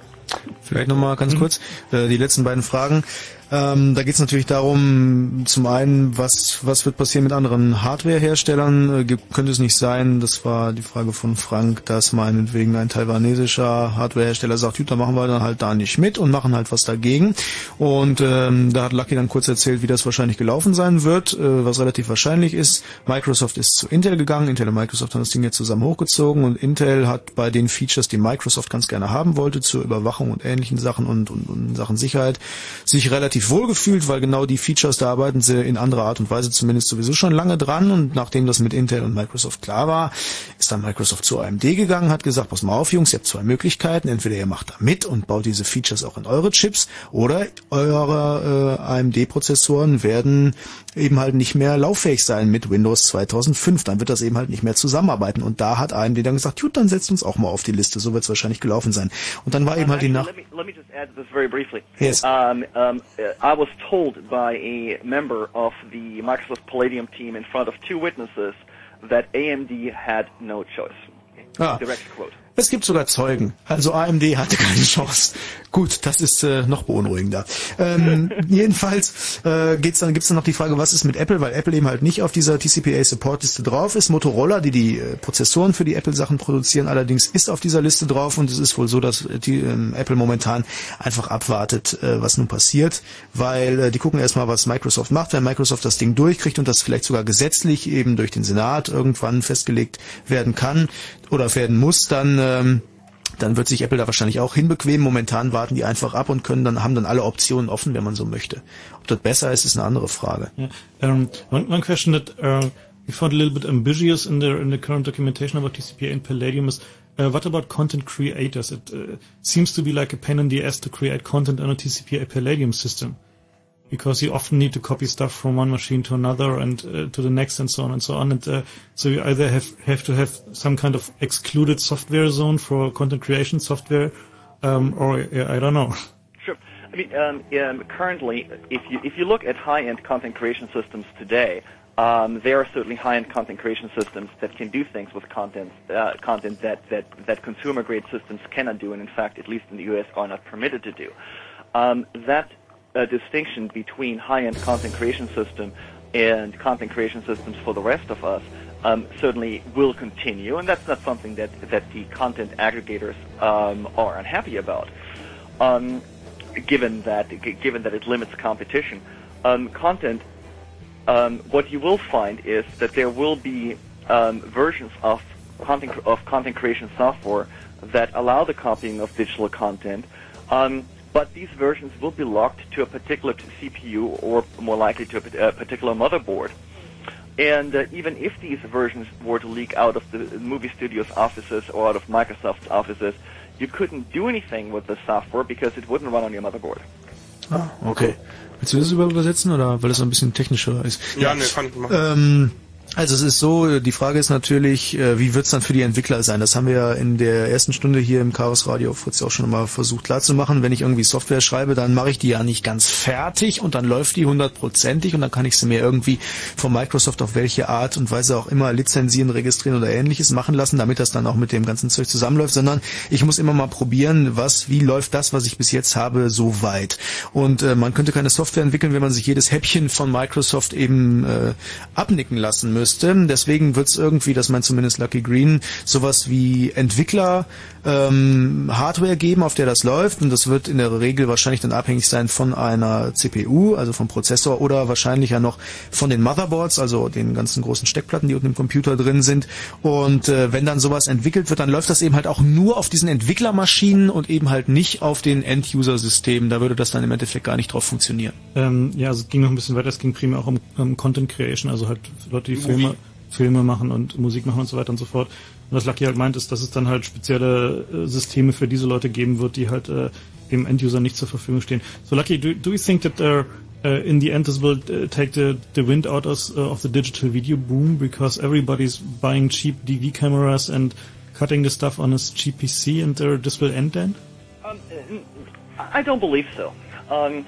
Vielleicht nochmal ganz kurz äh, die letzten beiden Fragen. Ähm, da geht es natürlich darum, zum einen, was, was wird passieren mit anderen Hardware-Herstellern? Äh, könnte es nicht sein, das war die Frage von Frank, dass meinetwegen ein taiwanesischer Hardware-Hersteller sagt, gut, da machen wir dann halt da nicht mit und machen halt was dagegen. Und ähm, da hat Lucky dann kurz erzählt, wie das wahrscheinlich gelaufen sein wird, äh, was relativ wahrscheinlich ist. Microsoft ist zu Intel gegangen, Intel und Microsoft haben das Ding jetzt zusammen hochgezogen und Intel hat bei den Features, die Microsoft ganz gerne haben wollte, zur Überwachung und ähnlichen Sachen und, und, und Sachen Sicherheit, sich relativ wohl gefühlt, weil genau die Features, da arbeiten sie in anderer Art und Weise zumindest sowieso schon lange dran. Und nachdem das mit Intel und Microsoft klar war, ist dann Microsoft zu AMD gegangen, hat gesagt, pass mal auf Jungs, ihr habt zwei Möglichkeiten, entweder ihr macht da mit und baut diese Features auch in eure Chips oder eure äh, AMD-Prozessoren werden eben halt nicht mehr lauffähig sein mit Windows 2005, dann wird das eben halt nicht mehr zusammenarbeiten. Und da hat AMD dann gesagt, gut, dann setzt uns auch mal auf die Liste, so wird es wahrscheinlich gelaufen sein. Und dann war eben halt die Nach... Yes. Um, um, uh, I was told by a member of the Microsoft Palladium team in front of two witnesses that AMD had no choice. Ah. Direct quote. Es gibt sogar Zeugen. Also AMD hatte keine Chance. Gut, das ist äh, noch beunruhigender. Ähm, jedenfalls äh, geht's dann, gibt's dann noch die Frage, was ist mit Apple, weil Apple eben halt nicht auf dieser TCPA Support Liste drauf ist. Motorola, die die äh, Prozessoren für die Apple Sachen produzieren, allerdings ist auf dieser Liste drauf und es ist wohl so, dass äh, die, ähm, Apple momentan einfach abwartet, äh, was nun passiert, weil äh, die gucken erstmal, was Microsoft macht. Wenn Microsoft das Ding durchkriegt und das vielleicht sogar gesetzlich eben durch den Senat irgendwann festgelegt werden kann oder werden muss, dann ähm, dann wird sich Apple da wahrscheinlich auch hinbequemen. Momentan warten die einfach ab und können dann haben dann alle Optionen offen, wenn man so möchte. Ob das besser ist, ist eine andere Frage. Yeah. Um, one, one question that uh, we found a little bit ambiguous in the in the current documentation about TCP and Palladium is uh, what about content creators? It uh, seems to be like a pain in the ass to create content on a TCP Palladium system because you often need to copy stuff from one machine to another and uh, to the next and so on and so on. And uh, so you either have have to have some kind of excluded software zone for content creation software, um, or uh, I don't know. Sure. I mean, um, um, currently, if you if you look at high-end content creation systems today, um, there are certainly high-end content creation systems that can do things with content uh, content that, that that consumer-grade systems cannot do, and in fact, at least in the U.S., are not permitted to do. Um, that uh, distinction between high-end content creation system and content creation systems for the rest of us um, certainly will continue, and that's not something that that the content aggregators um, are unhappy about. Um, given that given that it limits competition, um, content. Um, what you will find is that there will be um, versions of content of content creation software that allow the copying of digital content, but these versions will be locked to a particular CPU or more likely to a, particular motherboard. And uh, even if these versions were to leak out of the movie studio's offices or out of Microsoft's offices, you couldn't do anything with the software because it wouldn't run on your motherboard. Ah, okay. Willst du das über- übersetzen oder weil das ein bisschen technischer ist? Ja, ne, kann ich machen. Ähm, Also es ist so, die Frage ist natürlich, äh, wie wird es dann für die Entwickler sein? Das haben wir ja in der ersten Stunde hier im Chaos Radio Fritz auch schon mal versucht klarzumachen. Wenn ich irgendwie Software schreibe, dann mache ich die ja nicht ganz fertig und dann läuft die hundertprozentig und dann kann ich sie mir irgendwie von Microsoft auf welche Art und Weise auch immer lizenzieren, registrieren oder ähnliches machen lassen, damit das dann auch mit dem ganzen Zeug zusammenläuft, sondern ich muss immer mal probieren, was, wie läuft das, was ich bis jetzt habe, so weit. Und äh, man könnte keine Software entwickeln, wenn man sich jedes Häppchen von Microsoft eben äh, abnicken lassen müsste. Deswegen wird es irgendwie, das meint zumindest Lucky Green, sowas wie Entwickler ähm, Hardware geben, auf der das läuft. Und das wird in der Regel wahrscheinlich dann abhängig sein von einer CPU, also vom Prozessor oder wahrscheinlich ja noch von den Motherboards, also den ganzen großen Steckplatten, die unten im Computer drin sind. Und äh, wenn dann sowas entwickelt wird, dann läuft das eben halt auch nur auf diesen Entwicklermaschinen und eben halt nicht auf den End-User-Systemen. Da würde das dann im Endeffekt gar nicht drauf funktionieren. Ähm, ja, also es ging noch ein bisschen weiter, es ging primär auch um, um Content Creation, also halt Leute, die Filme, Filme machen und Musik machen und so weiter und so fort. Und was Lucky halt meint, ist, dass es dann halt spezielle äh, Systeme für diese Leute geben wird, die halt äh, dem End-User nicht zur Verfügung stehen. So Lucky, do, do you think that there uh, in the end this will uh, take the, the wind out of, uh, of the digital video boom because everybody's buying cheap DV cameras and cutting the stuff on a cheap PC and there, this will end then? Um, I don't believe so. Um,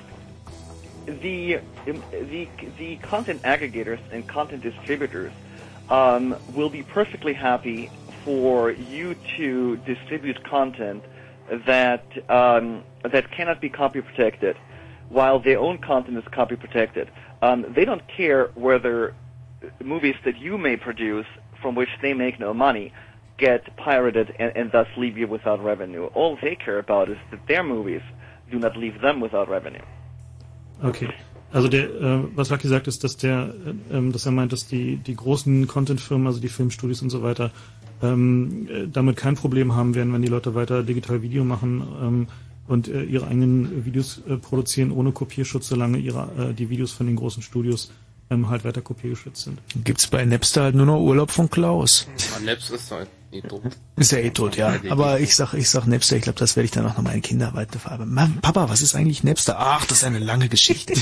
the the the content aggregators and content distributors um, will be perfectly happy for you to distribute content that um, that cannot be copy protected, while their own content is copy protected. Um, they don't care whether movies that you may produce, from which they make no money, get pirated and, and thus leave you without revenue. All they care about is that their movies do not leave them without revenue. Okay. Also der, äh, was Lucky sagt, ist, dass der, äh, ähm, dass er meint, dass die die großen Content-Firmen, also die Filmstudios und so weiter, ähm, äh, damit kein Problem haben werden, wenn die Leute weiter digital Video machen ähm, und äh, ihre eigenen Videos äh, produzieren ohne Kopierschutz, solange ihre äh, die Videos von den großen Studios ähm, halt weiter kopiergeschützt sind. Gibt's bei Napster halt nur noch Urlaub von Klaus. Ja, Naps ist halt eh tot. Ist ja eh tot, ja. Aber ich sag, ich sag Napster, ich glaube, das werde ich dann auch noch meinen Kindern weiterverarbeiten. Mann, Papa, was ist eigentlich Napster? Ach, das ist eine lange Geschichte.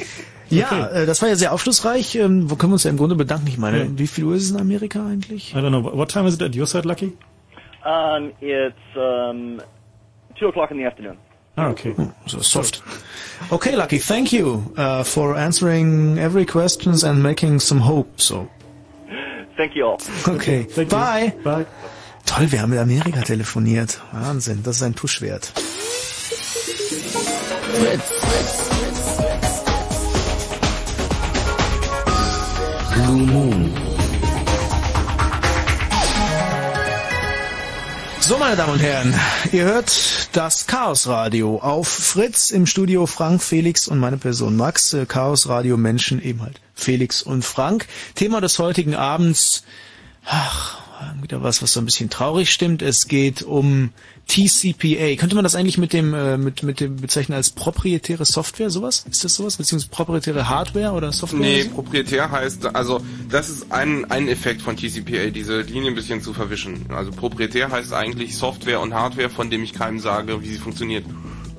ja, äh, das war ja sehr aufschlussreich. Ähm, wo können wir uns ja im Grunde bedanken? Ich meine, Ja. wie viel Uhr ist es in Amerika eigentlich? I don't know. What time is it at your side, Lucky? Um, it's um, two o'clock in the afternoon. Ah, okay. So soft. Okay, Lucky, thank you uh, for answering every questions and making some hope. So, Thank you all. okay, Thank you. bye. Bye. Toll, wir haben mit Amerika telefoniert. Wahnsinn, das ist ein Tusch wert. Blue Moon. So, meine Damen und Herren, ihr hört das Chaos Radio auf Fritz im Studio Frank, Felix und meine Person Max. Äh, Chaos Radio Menschen eben halt Felix und Frank. Thema des heutigen Abends, ach, wieder was, was so ein bisschen traurig stimmt. Es geht um TCPA. Könnte man das eigentlich mit dem, äh, mit, mit dem bezeichnen als proprietäre Software, sowas? Ist das sowas? Beziehungsweise proprietäre Hardware oder Software? Nee, proprietär heißt, also das ist ein, ein Effekt von TCPA, diese Linie ein bisschen zu verwischen. Also proprietär heißt eigentlich Software und Hardware, von dem ich keinem sage, wie sie funktioniert.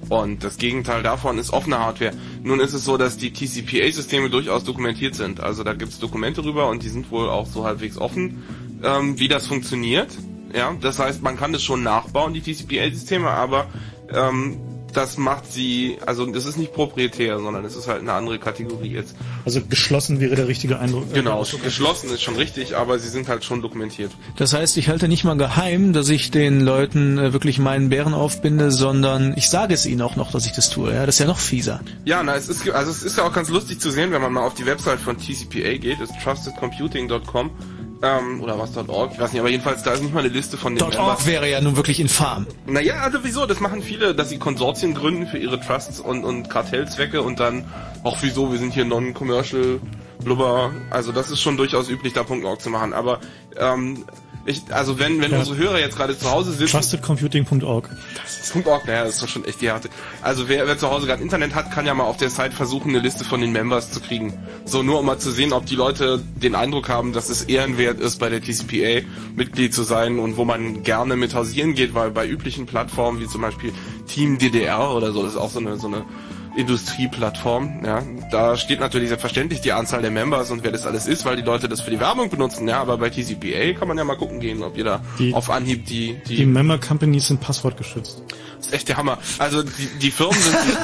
Und das Gegenteil davon ist offene Hardware. Nun ist es so, dass die TCPA-Systeme durchaus dokumentiert sind. Also da gibt es Dokumente drüber und die sind wohl auch so halbwegs offen, ähm, wie das funktioniert. Ja, das heißt, man kann das schon nachbauen, die TCPA-Systeme, aber ähm, das macht sie, also das ist nicht proprietär, sondern es ist halt eine andere Kategorie jetzt. Also geschlossen wäre der richtige Eindruck. Genau, geschlossen ist schon richtig, aber sie sind halt schon dokumentiert. Das heißt, ich halte nicht mal geheim, dass ich den Leuten äh, wirklich meinen Bären aufbinde, sondern ich sage es ihnen auch noch, dass ich das tue. Ja, das ist ja noch fieser. Ja, na, es ist, also es ist ja auch ganz lustig zu sehen, wenn man mal auf die Website von TCPA geht, ist trustedcomputing.com ähm, oder was .org, ich weiß nicht, aber jedenfalls da ist nicht mal eine Liste von den Org wäre ja nun wirklich infam. Naja, also wieso? Das machen viele, dass sie Konsortien gründen für ihre Trusts und, und Kartellzwecke und dann, auch wieso, wir sind hier non-commercial, blubber. Also das ist schon durchaus üblich, da .org zu machen. Aber ähm, ich, also wenn, wenn Ja. unsere Hörer jetzt gerade zu Hause sitzen, Trustedcomputing.org. .org, naja, das ist doch schon echt die harte. Also wer, wer zu Hause gerade Internet hat, kann ja mal auf der Site versuchen, eine Liste von den Members zu kriegen. So nur um mal zu sehen, ob die Leute den Eindruck haben, dass es ehrenwert ist, bei der TCPA Mitglied zu sein und wo man gerne mit hausieren geht, weil bei üblichen Plattformen wie zum Beispiel Team DDR oder so, das ist auch so eine so eine Industrieplattform. Ja, da steht natürlich selbstverständlich die Anzahl der Members und wer das alles ist, weil die Leute das für die Werbung benutzen. Ja, aber bei TCPA kann man ja mal gucken gehen, ob jeder Die- auf Anhieb die die, Die Member Companies sind passwortgeschützt. das ist echt der Hammer. Also die, die Firmen sind sich,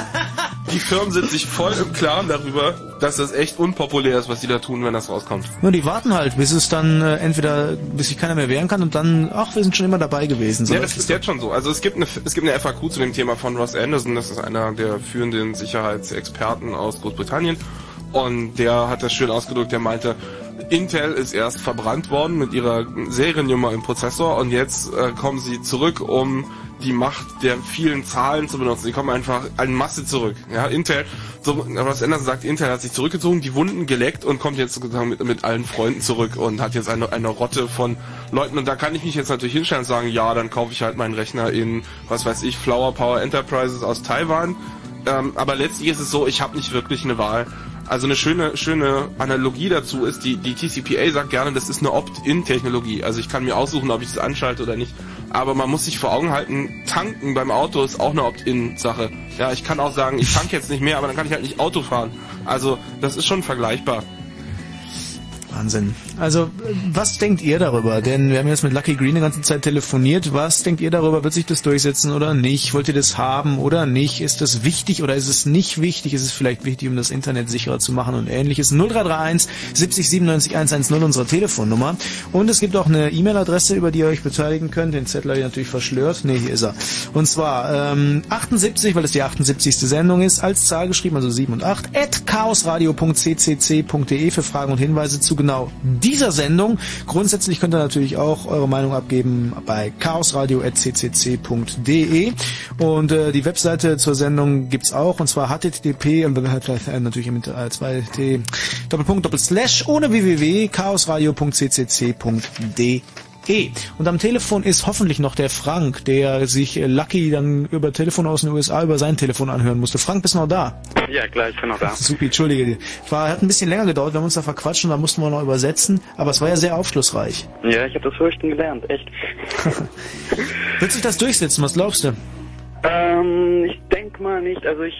die Firmen sind sich voll im Klaren darüber, dass das echt unpopulär ist, was die da tun, wenn das rauskommt. Nur die warten halt, bis es dann äh, entweder, bis sich keiner mehr wehren kann und dann, ach, wir sind schon immer dabei gewesen. So ja, das ist jetzt schon so. Also es gibt eine es gibt eine FAQ zu dem Thema von Ross Anderson, das ist einer der führenden Sicherheitsexperten aus Großbritannien und der hat das schön ausgedrückt, der meinte, Intel ist erst verbrannt worden mit ihrer Seriennummer im Prozessor und jetzt äh, kommen sie zurück, um die Macht der vielen Zahlen zu benutzen. Sie kommen einfach in Masse zurück. Ja, Intel, so, Ross Anderson sagt, Intel hat sich zurückgezogen, die Wunden geleckt und kommt jetzt sozusagen mit, mit allen Freunden zurück und hat jetzt eine, eine Rotte von Leuten. Und da kann ich mich jetzt natürlich hinstellen und sagen, ja, dann kaufe ich halt meinen Rechner in, was weiß ich, Flower Power Enterprises aus Taiwan. Ähm, aber letztlich ist es so, ich habe nicht wirklich eine Wahl. Also eine schöne, schöne Analogie dazu ist, die, die TCPA sagt gerne, das ist eine Opt-in-Technologie. Also ich kann mir aussuchen, ob ich das anschalte oder nicht. Aber man muss sich vor Augen halten, tanken beim Auto ist auch eine Opt-in-Sache. Ja, ich kann auch sagen, ich tanke jetzt nicht mehr, aber dann kann ich halt nicht Auto fahren. Also das ist schon vergleichbar. Wahnsinn. Also, was denkt ihr darüber? Denn wir haben jetzt mit Lucky Green die ganze Zeit telefoniert. Was denkt ihr darüber? Wird sich das durchsetzen oder nicht? Wollt ihr das haben oder nicht? Ist das wichtig oder ist es nicht wichtig? Ist es vielleicht wichtig, um das Internet sicherer zu machen und ähnliches? 0331 70 97 110 unsere Telefonnummer. Und es gibt auch eine E-Mail-Adresse, über die ihr euch beteiligen könnt. Den Zettel habe ich natürlich verschlört. Nee, hier ist er. Und zwar ähm, 78, weil es die 78. Sendung ist, als Zahl geschrieben, also 7 und 8, at chaosradio.ccc.de für Fragen und Hinweise zu genau dieser Sendung. Grundsätzlich könnt ihr natürlich auch eure Meinung abgeben bei chaosradio.ccc.de und äh, die Webseite zur Sendung gibt's auch und zwar http und dann halt äh, natürlich mit äh, 2t Doppelpunkt Doppelslash ohne www chaosradio.ccc.de E. Und am Telefon ist hoffentlich noch der Frank, der sich äh, Lucky dann über Telefon aus den USA über sein Telefon anhören musste. Frank, bist du noch da? Ja, klar, ich bin noch da. Supi, entschuldige. War, hat ein bisschen länger gedauert, wir haben uns da verquatscht und da mussten wir noch übersetzen, aber es war ja sehr aufschlussreich. Ja, ich habe das fürchten gelernt, echt. Wird sich das durchsetzen? Was glaubst du? Ähm, ich denke mal nicht. Also ich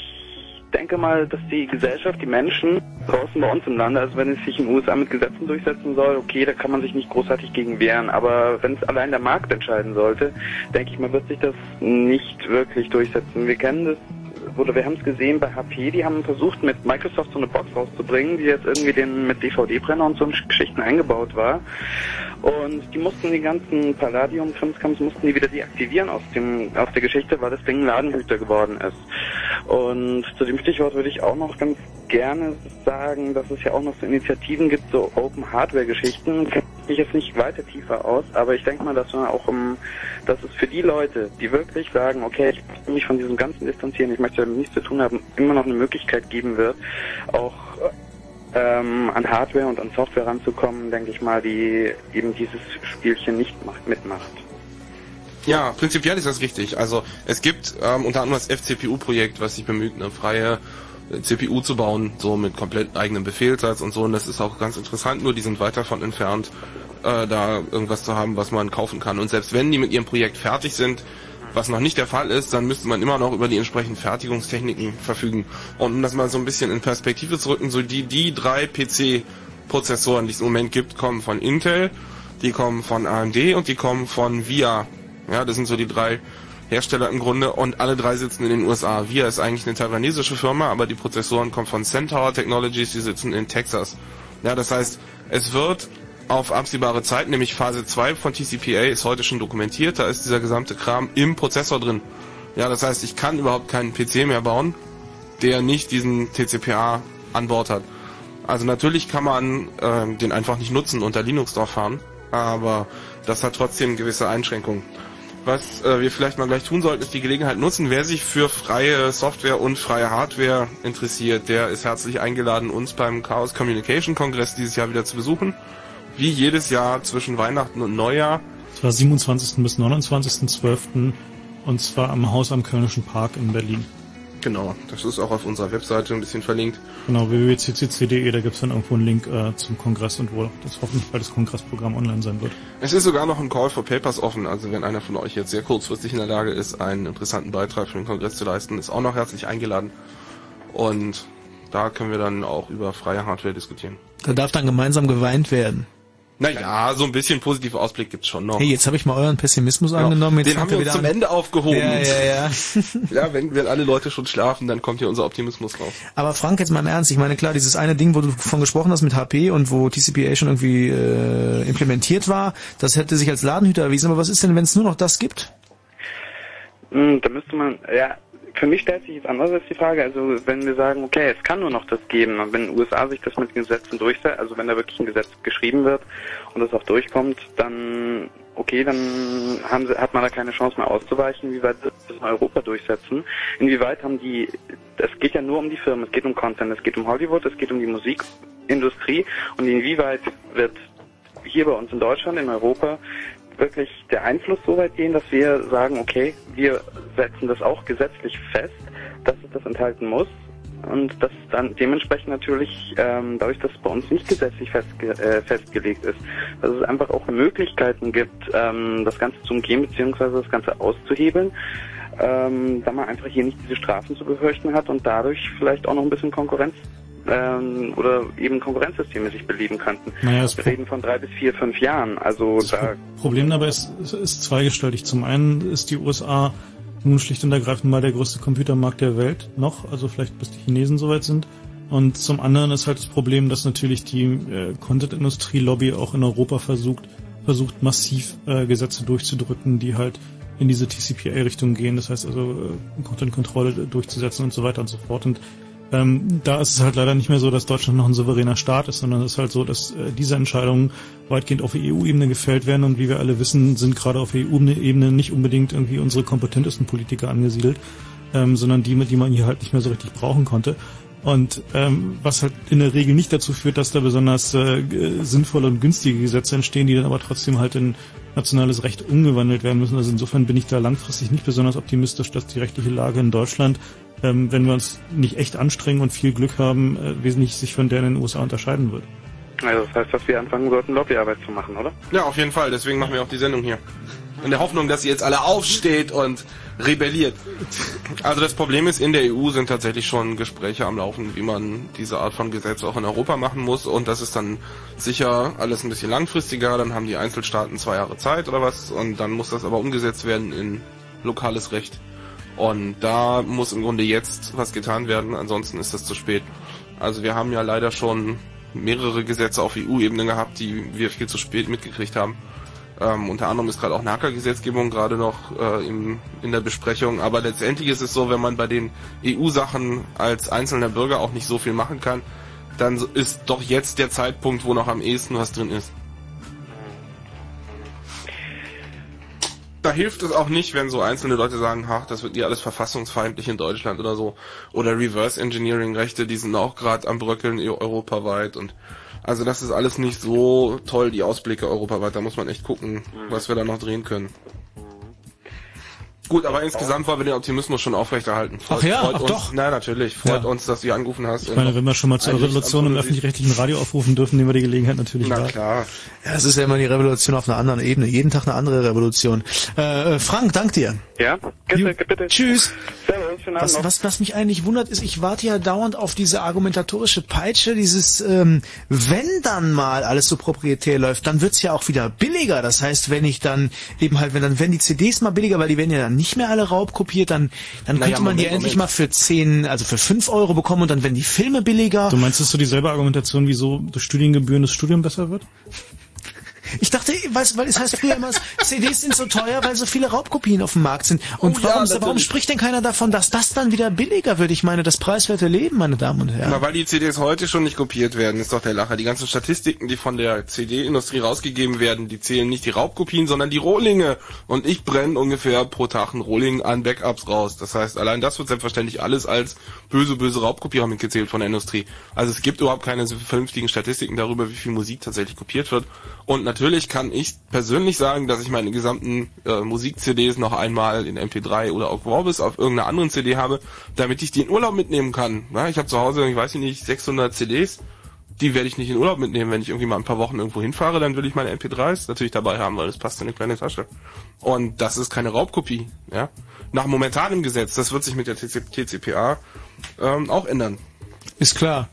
denke mal, dass die Gesellschaft, die Menschen draußen bei uns im Lande, also wenn es sich in den USA mit Gesetzen durchsetzen soll, okay, da kann man sich nicht großartig gegen wehren. Aber wenn es allein der Markt entscheiden sollte, denke ich mal, wird sich das nicht wirklich durchsetzen. Wir kennen das oder wir haben es gesehen bei HP, die haben versucht mit Microsoft so eine Box rauszubringen, die jetzt irgendwie den mit DVD-Brenner und so Geschichten eingebaut war. Und die mussten die ganzen Palladium Krimskrams mussten die wieder deaktivieren aus dem aus der Geschichte, weil das Ding Ladenhüter geworden ist. Und zu dem Stichwort würde ich auch noch ganz gerne sagen, dass es ja auch noch so Initiativen gibt, so Open Hardware Geschichten. Kenne ich jetzt nicht weiter tiefer aus, aber ich denke mal, dass man auch um, dass es für die Leute, die wirklich sagen, okay, ich möchte mich von diesem Ganzen distanzieren, ich möchte damit nichts zu tun haben, immer noch eine Möglichkeit geben wird, auch ähm, an Hardware und an Software ranzukommen, denke ich mal, die eben dieses Spielchen nicht macht, mitmacht. Ja, prinzipiell ist das richtig. Also es gibt ähm, unter anderem das FCPU-Projekt, was sich bemüht, eine freie äh, CPU zu bauen, so mit komplett eigenem Befehlssatz und so. Und das ist auch ganz interessant, nur die sind weit davon entfernt, äh, da irgendwas zu haben, was man kaufen kann. Und selbst wenn die mit ihrem Projekt fertig sind, was noch nicht der Fall ist, dann müsste man immer noch über die entsprechenden Fertigungstechniken verfügen. Und um das mal so ein bisschen in Perspektive zu rücken, so die, die drei PC-Prozessoren, die es im Moment gibt, kommen von Intel, die kommen von AMD und die kommen von VIA. Ja, das sind so die drei Hersteller im Grunde und alle drei sitzen in den USA. VIA ist eigentlich eine taiwanesische Firma, aber die Prozessoren kommen von Centaur Technologies, die sitzen in Texas. Ja, das heißt, es wird auf absehbare Zeit, nämlich Phase 2 von TCPA ist heute schon dokumentiert, da ist dieser gesamte Kram im Prozessor drin. Ja, das heißt, ich kann überhaupt keinen PC mehr bauen, der nicht diesen TCPA an Bord hat. Also natürlich kann man äh, den einfach nicht nutzen unter Linux drauf fahren, aber das hat trotzdem gewisse Einschränkungen. Was äh, wir vielleicht mal gleich tun sollten, ist die Gelegenheit nutzen. Wer sich für freie Software und freie Hardware interessiert, der ist herzlich eingeladen, uns beim Chaos Communication Kongress dieses Jahr wieder zu besuchen. Wie jedes Jahr zwischen Weihnachten und Neujahr. Es war 27. bis 29.12. und zwar am Haus am Kölnischen Park in Berlin. Genau, das ist auch auf unserer Webseite ein bisschen verlinkt. Genau, www.ccc.de, da gibt's dann irgendwo einen Link äh, zum Kongress und wo das hoffentlich bald das Kongressprogramm online sein wird. Es ist sogar noch ein Call for Papers offen, also wenn einer von euch jetzt sehr kurzfristig in der Lage ist, einen interessanten Beitrag für den Kongress zu leisten, ist auch noch herzlich eingeladen. Und da können wir dann auch über freie Hardware diskutieren. Da darf dann gemeinsam geweint werden. Naja, so ein bisschen positiver Ausblick gibt's schon noch. Hey, jetzt habe ich mal euren Pessimismus angenommen. Jetzt Den haben wir uns wieder zum. Ende aufgehoben. Ja, ja, ja. ja, wenn, wenn alle Leute schon schlafen, dann kommt hier unser Optimismus raus. Aber Frank, jetzt mal im Ernst, ich meine, klar, dieses eine Ding, wo du von gesprochen hast mit HP und wo TCPA schon irgendwie äh, implementiert war, das hätte sich als Ladenhüter erwiesen. Aber was ist denn, wenn es nur noch das gibt? Hm, Da müsste man, ja, für mich stellt sich jetzt anders als die Frage. Also wenn wir sagen, okay, es kann nur noch das geben, und wenn in den USA sich das mit Gesetzen durchsetzt, also wenn da wirklich ein Gesetz geschrieben wird und das auch durchkommt, dann okay, dann haben sie, hat man da keine Chance mehr auszuweichen. Wie weit wird das in Europa durchsetzen? Inwieweit haben die, es geht ja nur um die Firmen, es geht um Content, es geht um Hollywood, es geht um die Musikindustrie und inwieweit wird hier bei uns in Deutschland, in Europa, wirklich der Einfluss so weit gehen, dass wir sagen, okay, wir setzen das auch gesetzlich fest, dass es das enthalten muss und dass dann dementsprechend natürlich, ähm, dadurch, dass es bei uns nicht gesetzlich festge äh, festgelegt ist, dass es einfach auch Möglichkeiten gibt, ähm, das Ganze zu umgehen bzw. das Ganze auszuhebeln, ähm, da man einfach hier nicht diese Strafen zu befürchten hat und dadurch vielleicht auch noch ein bisschen Konkurrenz ähm, oder eben Konkurrenzsysteme sich beleben könnten. Naja, das Wir reden von drei bis vier, fünf Jahren. Also da Problem dabei ist, ist, ist zweigestaltig. Zum einen ist die USA nun schlicht und ergreifend mal der größte Computermarkt der Welt noch, also vielleicht bis die Chinesen soweit sind. Und zum anderen ist halt das Problem, dass natürlich die äh, Content-Industrie-Lobby auch in Europa versucht, versucht massiv äh, Gesetze durchzudrücken, die halt in diese TCPA-Richtung gehen. Das heißt also äh, Content-Kontrolle durchzusetzen und so weiter und so fort. Und ähm, da ist es halt leider nicht mehr so, dass Deutschland noch ein souveräner Staat ist, sondern es ist halt so, dass äh, diese Entscheidungen weitgehend auf EU-Ebene gefällt werden und wie wir alle wissen, sind gerade auf EU-Ebene nicht unbedingt irgendwie unsere kompetentesten Politiker angesiedelt, ähm, sondern die, die man hier halt nicht mehr so richtig brauchen konnte. Und ähm, was halt in der Regel nicht dazu führt, dass da besonders äh, sinnvolle und günstige Gesetze entstehen, die dann aber trotzdem halt in nationales Recht umgewandelt werden müssen. Also insofern bin ich da langfristig nicht besonders optimistisch, dass die rechtliche Lage in Deutschland, ähm, wenn wir uns nicht echt anstrengen und viel Glück haben, äh, wesentlich sich von der in den USA unterscheiden wird. Also das heißt, dass wir anfangen sollten, Lobbyarbeit zu machen, oder? Ja, auf jeden Fall. Deswegen machen wir auch die Sendung hier. In der Hoffnung, dass ihr jetzt alle aufsteht und rebelliert. Also das Problem ist, in der EU sind tatsächlich schon Gespräche am Laufen, wie man diese Art von Gesetz auch in Europa machen muss. Und das ist dann sicher alles ein bisschen langfristiger. Dann haben die Einzelstaaten zwei Jahre Zeit oder was. Und dann muss das aber umgesetzt werden in lokales Recht. Und da muss im Grunde jetzt was getan werden, ansonsten ist das zu spät. Also wir haben ja leider schon mehrere Gesetze auf EU-Ebene gehabt, die wir viel zu spät mitgekriegt haben. Ähm, unter anderem ist gerade auch NACA-Gesetzgebung gerade noch äh, im, in der Besprechung. Aber letztendlich ist es so, wenn man bei den EU-Sachen als einzelner Bürger auch nicht so viel machen kann, dann ist doch jetzt der Zeitpunkt, wo noch am ehesten was drin ist. Da hilft es auch nicht, wenn so einzelne Leute sagen, ach, das wird ja alles verfassungsfeindlich in Deutschland oder so. Oder Reverse Engineering Rechte, die sind auch gerade am Bröckeln eu- europaweit und also das ist alles nicht so toll, die Ausblicke europaweit. Da muss man echt gucken, was wir da noch drehen können. Gut, aber insgesamt wollen wir den Optimismus schon aufrechterhalten. Ach ja, freut ach uns, doch. Na, natürlich. Freut Ja. uns, dass du hier angerufen hast. Ich meine, wenn wir schon mal zur Revolution im öffentlich-rechtlichen Radio aufrufen dürfen, nehmen wir die Gelegenheit natürlich Na wahr. klar. Ja, es ist ja immer die Revolution auf einer anderen Ebene. Jeden Tag eine andere Revolution. Äh, äh, Frank, dank dir. Ja, bitte, bitte. Tschüss. Servus, Was, noch. was, was mich eigentlich wundert, ist, ich warte ja dauernd auf diese argumentatorische Peitsche, dieses, ähm, wenn dann mal alles so proprietär läuft, dann wird's ja auch wieder billiger. Das heißt, wenn ich dann eben halt, wenn dann werden die CDs mal billiger, weil die werden ja dann nicht mehr alle raubkopiert, dann, dann Naja, könnte man die Moment, endlich Moment. mal für 10, also für 5 Euro bekommen und dann werden die Filme billiger. Du meinst, das ist so dieselbe Argumentation, wieso durch Studiengebühren das Studium besser wird? Ich dachte, weißt, weil es heißt früher immer, CDs sind so teuer, weil so viele Raubkopien auf dem Markt sind. Und Oh ja, warum, warum natürlich. spricht denn keiner davon, dass das dann wieder billiger wird? Ich meine, das preiswerte Leben, meine Damen und Herren. Na, weil die CDs heute schon nicht kopiert werden, ist doch der Lacher. Die ganzen Statistiken, die von der CD-Industrie rausgegeben werden, die zählen nicht die Raubkopien, sondern die Rohlinge. Und ich brenne ungefähr pro Tag einen Rohling an Backups raus. Das heißt, allein das wird selbstverständlich alles als böse, böse Raubkopierer mitgezählt von der Industrie. Also es gibt überhaupt keine vernünftigen Statistiken darüber, wie viel Musik tatsächlich kopiert wird. Und natürlich kann ich persönlich sagen, dass ich meine gesamten äh, Musik-CDs noch einmal in MP3 oder auch Vorbis auf irgendeiner anderen CD habe, damit ich die in Urlaub mitnehmen kann. Ja, ich habe zu Hause, ich weiß nicht, 600 CDs die werde ich nicht in Urlaub mitnehmen. Wenn ich irgendwie mal ein paar Wochen irgendwo hinfahre, dann will ich meine MP3s natürlich dabei haben, weil das passt in eine kleine Tasche. Und das ist keine Raubkopie, ja. Nach momentanem Gesetz, das wird sich mit der TC TCPA ähm, auch ändern. Ist klar.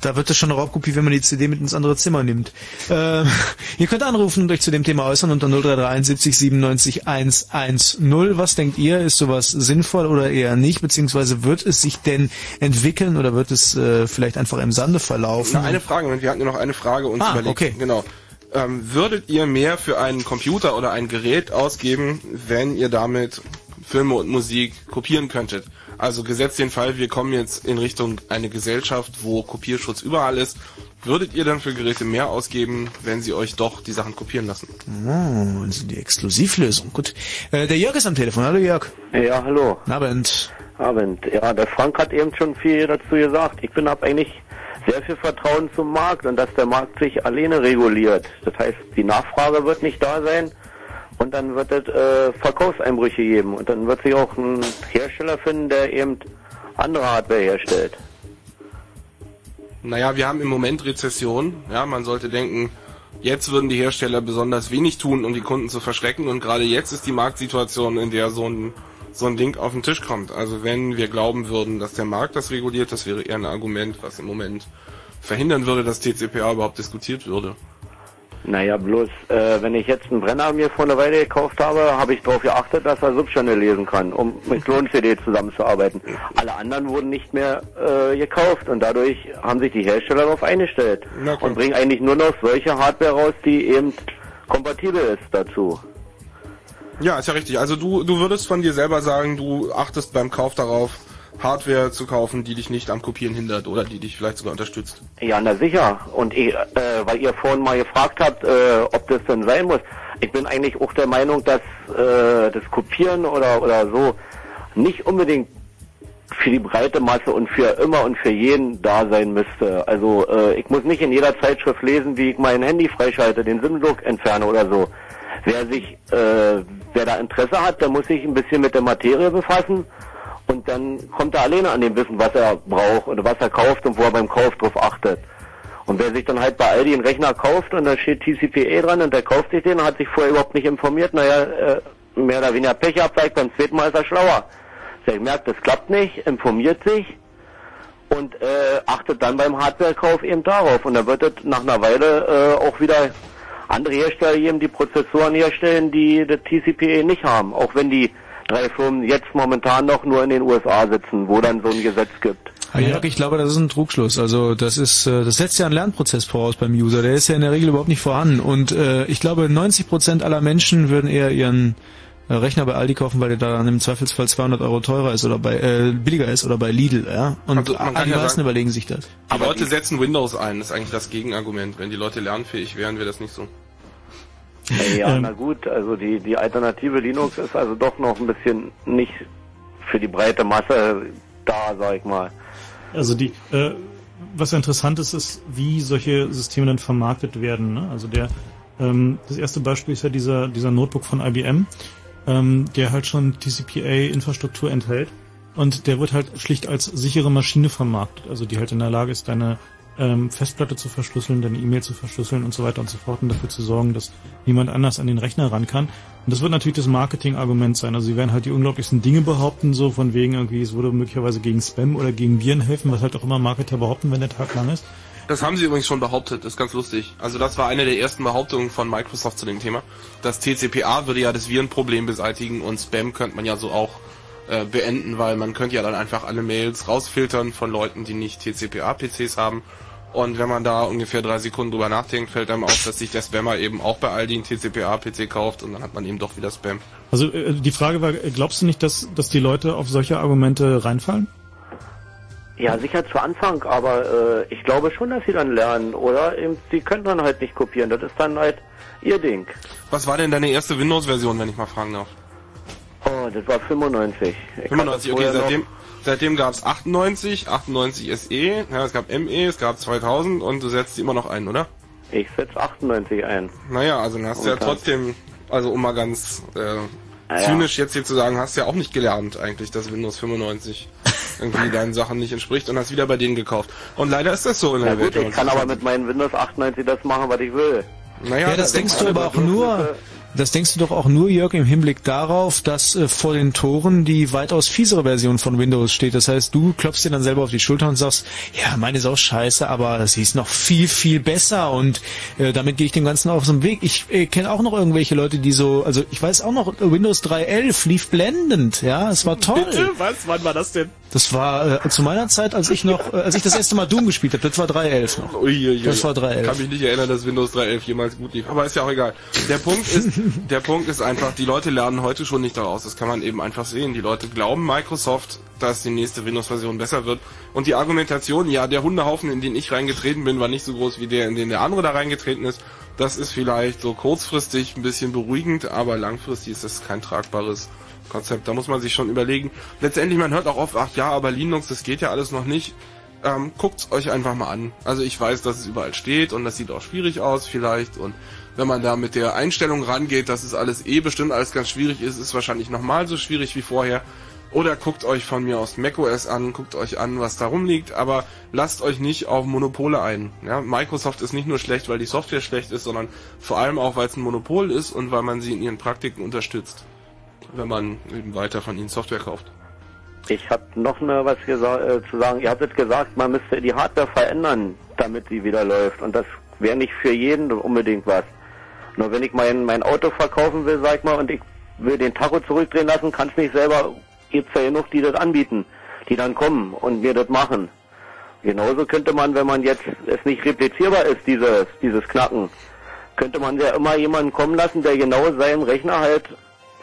Da wird es schon eine Raubkopie, wenn man die CD mit ins andere Zimmer nimmt. Äh, ihr könnt anrufen und euch zu dem Thema äußern unter 0331 70 97 110. Was denkt ihr? Ist sowas sinnvoll oder eher nicht? Beziehungsweise wird es sich denn entwickeln oder wird es äh, vielleicht einfach im Sande verlaufen? Na, eine Frage, wir hatten ja noch eine Frage uns Ah, überlegt. okay. Genau. Ähm, würdet ihr mehr für einen Computer oder ein Gerät ausgeben, wenn ihr damit Filme und Musik kopieren könntet? Also gesetzt den Fall, wir kommen jetzt in Richtung eine Gesellschaft, wo Kopierschutz überall ist. Würdet ihr dann für Geräte mehr ausgeben, wenn sie euch doch die Sachen kopieren lassen? Oh, also die Exklusivlösung. Gut. Äh, der Jörg ist am Telefon. Hallo Jörg. Ja, hallo. Abend. Abend. Ja, der Frank hat eben schon viel dazu gesagt. Ich bin hab eigentlich sehr viel Vertrauen zum Markt und dass der Markt sich alleine reguliert. Das heißt, die Nachfrage wird nicht da sein und dann wird es äh, Verkaufseinbrüche geben und dann wird sich auch ein Hersteller finden, der eben andere Hardware herstellt. Naja, wir haben im Moment Rezession. Ja, man sollte denken, jetzt würden die Hersteller besonders wenig tun, um die Kunden zu verschrecken. Und gerade jetzt ist die Marktsituation, in der so ein, so ein Ding auf den Tisch kommt. Also wenn wir glauben würden, dass der Markt das reguliert, das wäre eher ein Argument, was im Moment verhindern würde, dass TCPA überhaupt diskutiert würde. Naja, bloß, äh, wenn ich jetzt einen Brenner mir vor einer Weile gekauft habe, habe ich darauf geachtet, dass er Subchannel lesen kann, um mit Klon-CD zusammenzuarbeiten. Alle anderen wurden nicht mehr äh, gekauft und dadurch haben sich die Hersteller darauf eingestellt und bringen eigentlich nur noch solche Hardware raus, die eben kompatibel ist dazu. Ja, ist ja richtig. Also du, du würdest von dir selber sagen, du achtest beim Kauf darauf, Hardware zu kaufen, die dich nicht am Kopieren hindert oder die dich vielleicht sogar unterstützt. Ja, na sicher. Und ich, äh, weil ihr vorhin mal gefragt habt, äh, ob das denn sein muss. Ich bin eigentlich auch der Meinung, dass äh, das Kopieren oder oder so nicht unbedingt für die breite Masse und für immer und für jeden da sein müsste. Also äh, ich muss nicht in jeder Zeitschrift lesen, wie ich mein Handy freischalte, den SIM-Look entferne oder so. Wer sich, äh, wer da Interesse hat, der muss sich ein bisschen mit der Materie befassen und dann kommt er alleine an dem Wissen, was er braucht oder was er kauft und wo er beim Kauf drauf achtet. Und wer sich dann halt bei Aldi einen Rechner kauft und da steht TCPA dran und der kauft sich den und hat sich vorher überhaupt nicht informiert, naja, äh, mehr oder weniger Pech vielleicht beim zweiten Mal ist er schlauer. Der merkt, das klappt nicht, informiert sich und äh, achtet dann beim Hardwarekauf eben darauf. Und dann wird es nach einer Weile äh, auch wieder andere Hersteller geben, die Prozessoren herstellen, die das TCPA nicht haben. Auch wenn die drei Firmen jetzt momentan noch nur in den USA sitzen, wo dann so ein Gesetz gibt. Jörg, ich glaube, das ist ein Trugschluss. Also das ist, äh, das setzt ja einen Lernprozess voraus beim User. Der ist ja in der Regel überhaupt nicht vorhanden. Und äh, ich glaube, 90 Prozent aller Menschen würden eher ihren äh, Rechner bei Aldi kaufen, weil der dann im Zweifelsfall 200 Euro teurer ist oder bei äh, billiger ist oder bei Lidl. Ja. Und Also, man kann die ja meisten überlegen sich das. Die Leute setzen Windows ein, das ist eigentlich das Gegenargument. Wenn die Leute lernfähig wären, wäre das nicht so. Ja, Ähm. na gut, also die, die Alternative Linux ist also doch noch ein bisschen nicht für die breite Masse da, sag ich mal. Also die, äh, was ja interessant ist, ist, wie solche Systeme dann vermarktet werden. Ne? Also der, ähm, das erste Beispiel ist ja dieser, dieser Notebook von IBM, ähm, der halt schon TCPA-Infrastruktur enthält. Und der wird halt schlicht als sichere Maschine vermarktet, also die halt in der Lage ist, deine ähm, Festplatte zu verschlüsseln, deine E-Mail zu verschlüsseln und so weiter und so fort und dafür zu sorgen, dass niemand anders an den Rechner ran kann. Und das wird natürlich das Marketing-Argument sein. Also sie werden halt die unglaublichsten Dinge behaupten, so von wegen irgendwie, es würde möglicherweise gegen Spam oder gegen Viren helfen, was halt auch immer Marketer behaupten, wenn der Tag lang ist. Das haben sie übrigens schon behauptet, das ist ganz lustig. Also das war eine der ersten Behauptungen von Microsoft zu dem Thema. Das TCPA würde ja das Virenproblem beseitigen und Spam könnte man ja so auch äh, beenden, weil man könnte ja dann einfach alle Mails rausfiltern von Leuten, die nicht TCPA-PCs haben. Und wenn man da ungefähr drei Sekunden drüber nachdenkt, fällt einem auf, dass sich der Spammer eben auch bei Aldi einen TCPA-PC kauft und dann hat man eben doch wieder Spam. Also äh, die Frage war, glaubst du nicht, dass, dass die Leute auf solche Argumente reinfallen? Ja, sicher zu Anfang, aber äh, ich glaube schon, dass sie dann lernen, oder? Eben, Sie können dann halt nicht kopieren, das ist dann halt ihr Ding. Was war denn deine erste Windows-Version, wenn ich mal fragen darf? Oh, das war 95. Ich 95, okay, noch- seitdem, seitdem gab's 98, 98 SE, ja, es gab ME, es gab 2000 und du setzt die immer noch ein, oder? Ich setz 98 ein. Naja, also dann hast du ja trotzdem, also um mal ganz äh, ja. zynisch jetzt hier zu sagen, hast du ja auch nicht gelernt eigentlich, das Windows 95 irgendwie deinen Sachen nicht entspricht und hast wieder bei denen gekauft. Und leider ist das so in der gut, Welt. ich kann aber mit meinem Windows 98 das machen, was ich will. Naja, Ja, das denkst du aber auch nur, das denkst du doch auch nur, Jörg, im Hinblick darauf, dass äh, vor den Toren die weitaus fiesere Version von Windows steht. Das heißt, du klopfst dir dann selber auf die Schulter und sagst, ja, meine ist auch scheiße, aber sie ist noch viel, viel besser und äh, damit gehe ich dem Ganzen auf so einen Weg. Ich äh, kenne auch noch irgendwelche Leute, die so, also ich weiß auch noch, Windows 3.11 lief blendend, ja, es war toll. Bitte? Was? Wann war das denn? Das war äh, zu meiner Zeit, als ich noch, äh, als ich das erste Mal Doom gespielt habe, das war 3.11 noch. Uiuiui. Das war 3.11. Ich kann mich nicht erinnern, dass Windows 3.11 jemals gut lief. Aber ist ja auch egal. Der Punkt ist, der Punkt ist einfach, die Leute lernen heute schon nicht daraus. Das kann man eben einfach sehen. Die Leute glauben Microsoft, dass die nächste Windows-Version besser wird. Und die Argumentation, ja, der Hundehaufen, in den ich reingetreten bin, war nicht so groß wie der, in den der andere da reingetreten ist. Das ist vielleicht so kurzfristig ein bisschen beruhigend, aber langfristig ist das kein tragbares Konzept. Da muss man sich schon überlegen. Letztendlich, man hört auch oft, ach ja, aber Linux, das geht ja alles noch nicht. Ähm, guckt's euch einfach mal an. Also ich weiß, dass es überall steht und das sieht auch schwierig aus vielleicht und wenn man da mit der Einstellung rangeht, dass es alles eh bestimmt alles ganz schwierig ist, ist wahrscheinlich nochmal so schwierig wie vorher. Oder guckt euch von mir aus macOS an, guckt euch an, was da rumliegt, aber lasst euch nicht auf Monopole ein. Ja, Microsoft ist nicht nur schlecht, weil die Software schlecht ist, sondern vor allem auch, weil es ein Monopol ist und weil man sie in ihren Praktiken unterstützt, wenn man eben weiter von ihnen Software kauft. Ich habe noch eine was äh, zu sagen. Ihr habt jetzt gesagt, man müsste die Hardware verändern, damit sie wieder läuft. Und das wäre nicht für jeden unbedingt was. Nur wenn ich mein, mein Auto verkaufen will, sag ich mal, und ich will den Tacho zurückdrehen lassen, kann es nicht selber, gibt's ja genug, die das anbieten, die dann kommen und mir das machen. Genauso könnte man, wenn man jetzt es nicht replizierbar ist, dieses, dieses Knacken, könnte man ja immer jemanden kommen lassen, der genau seinen Rechner halt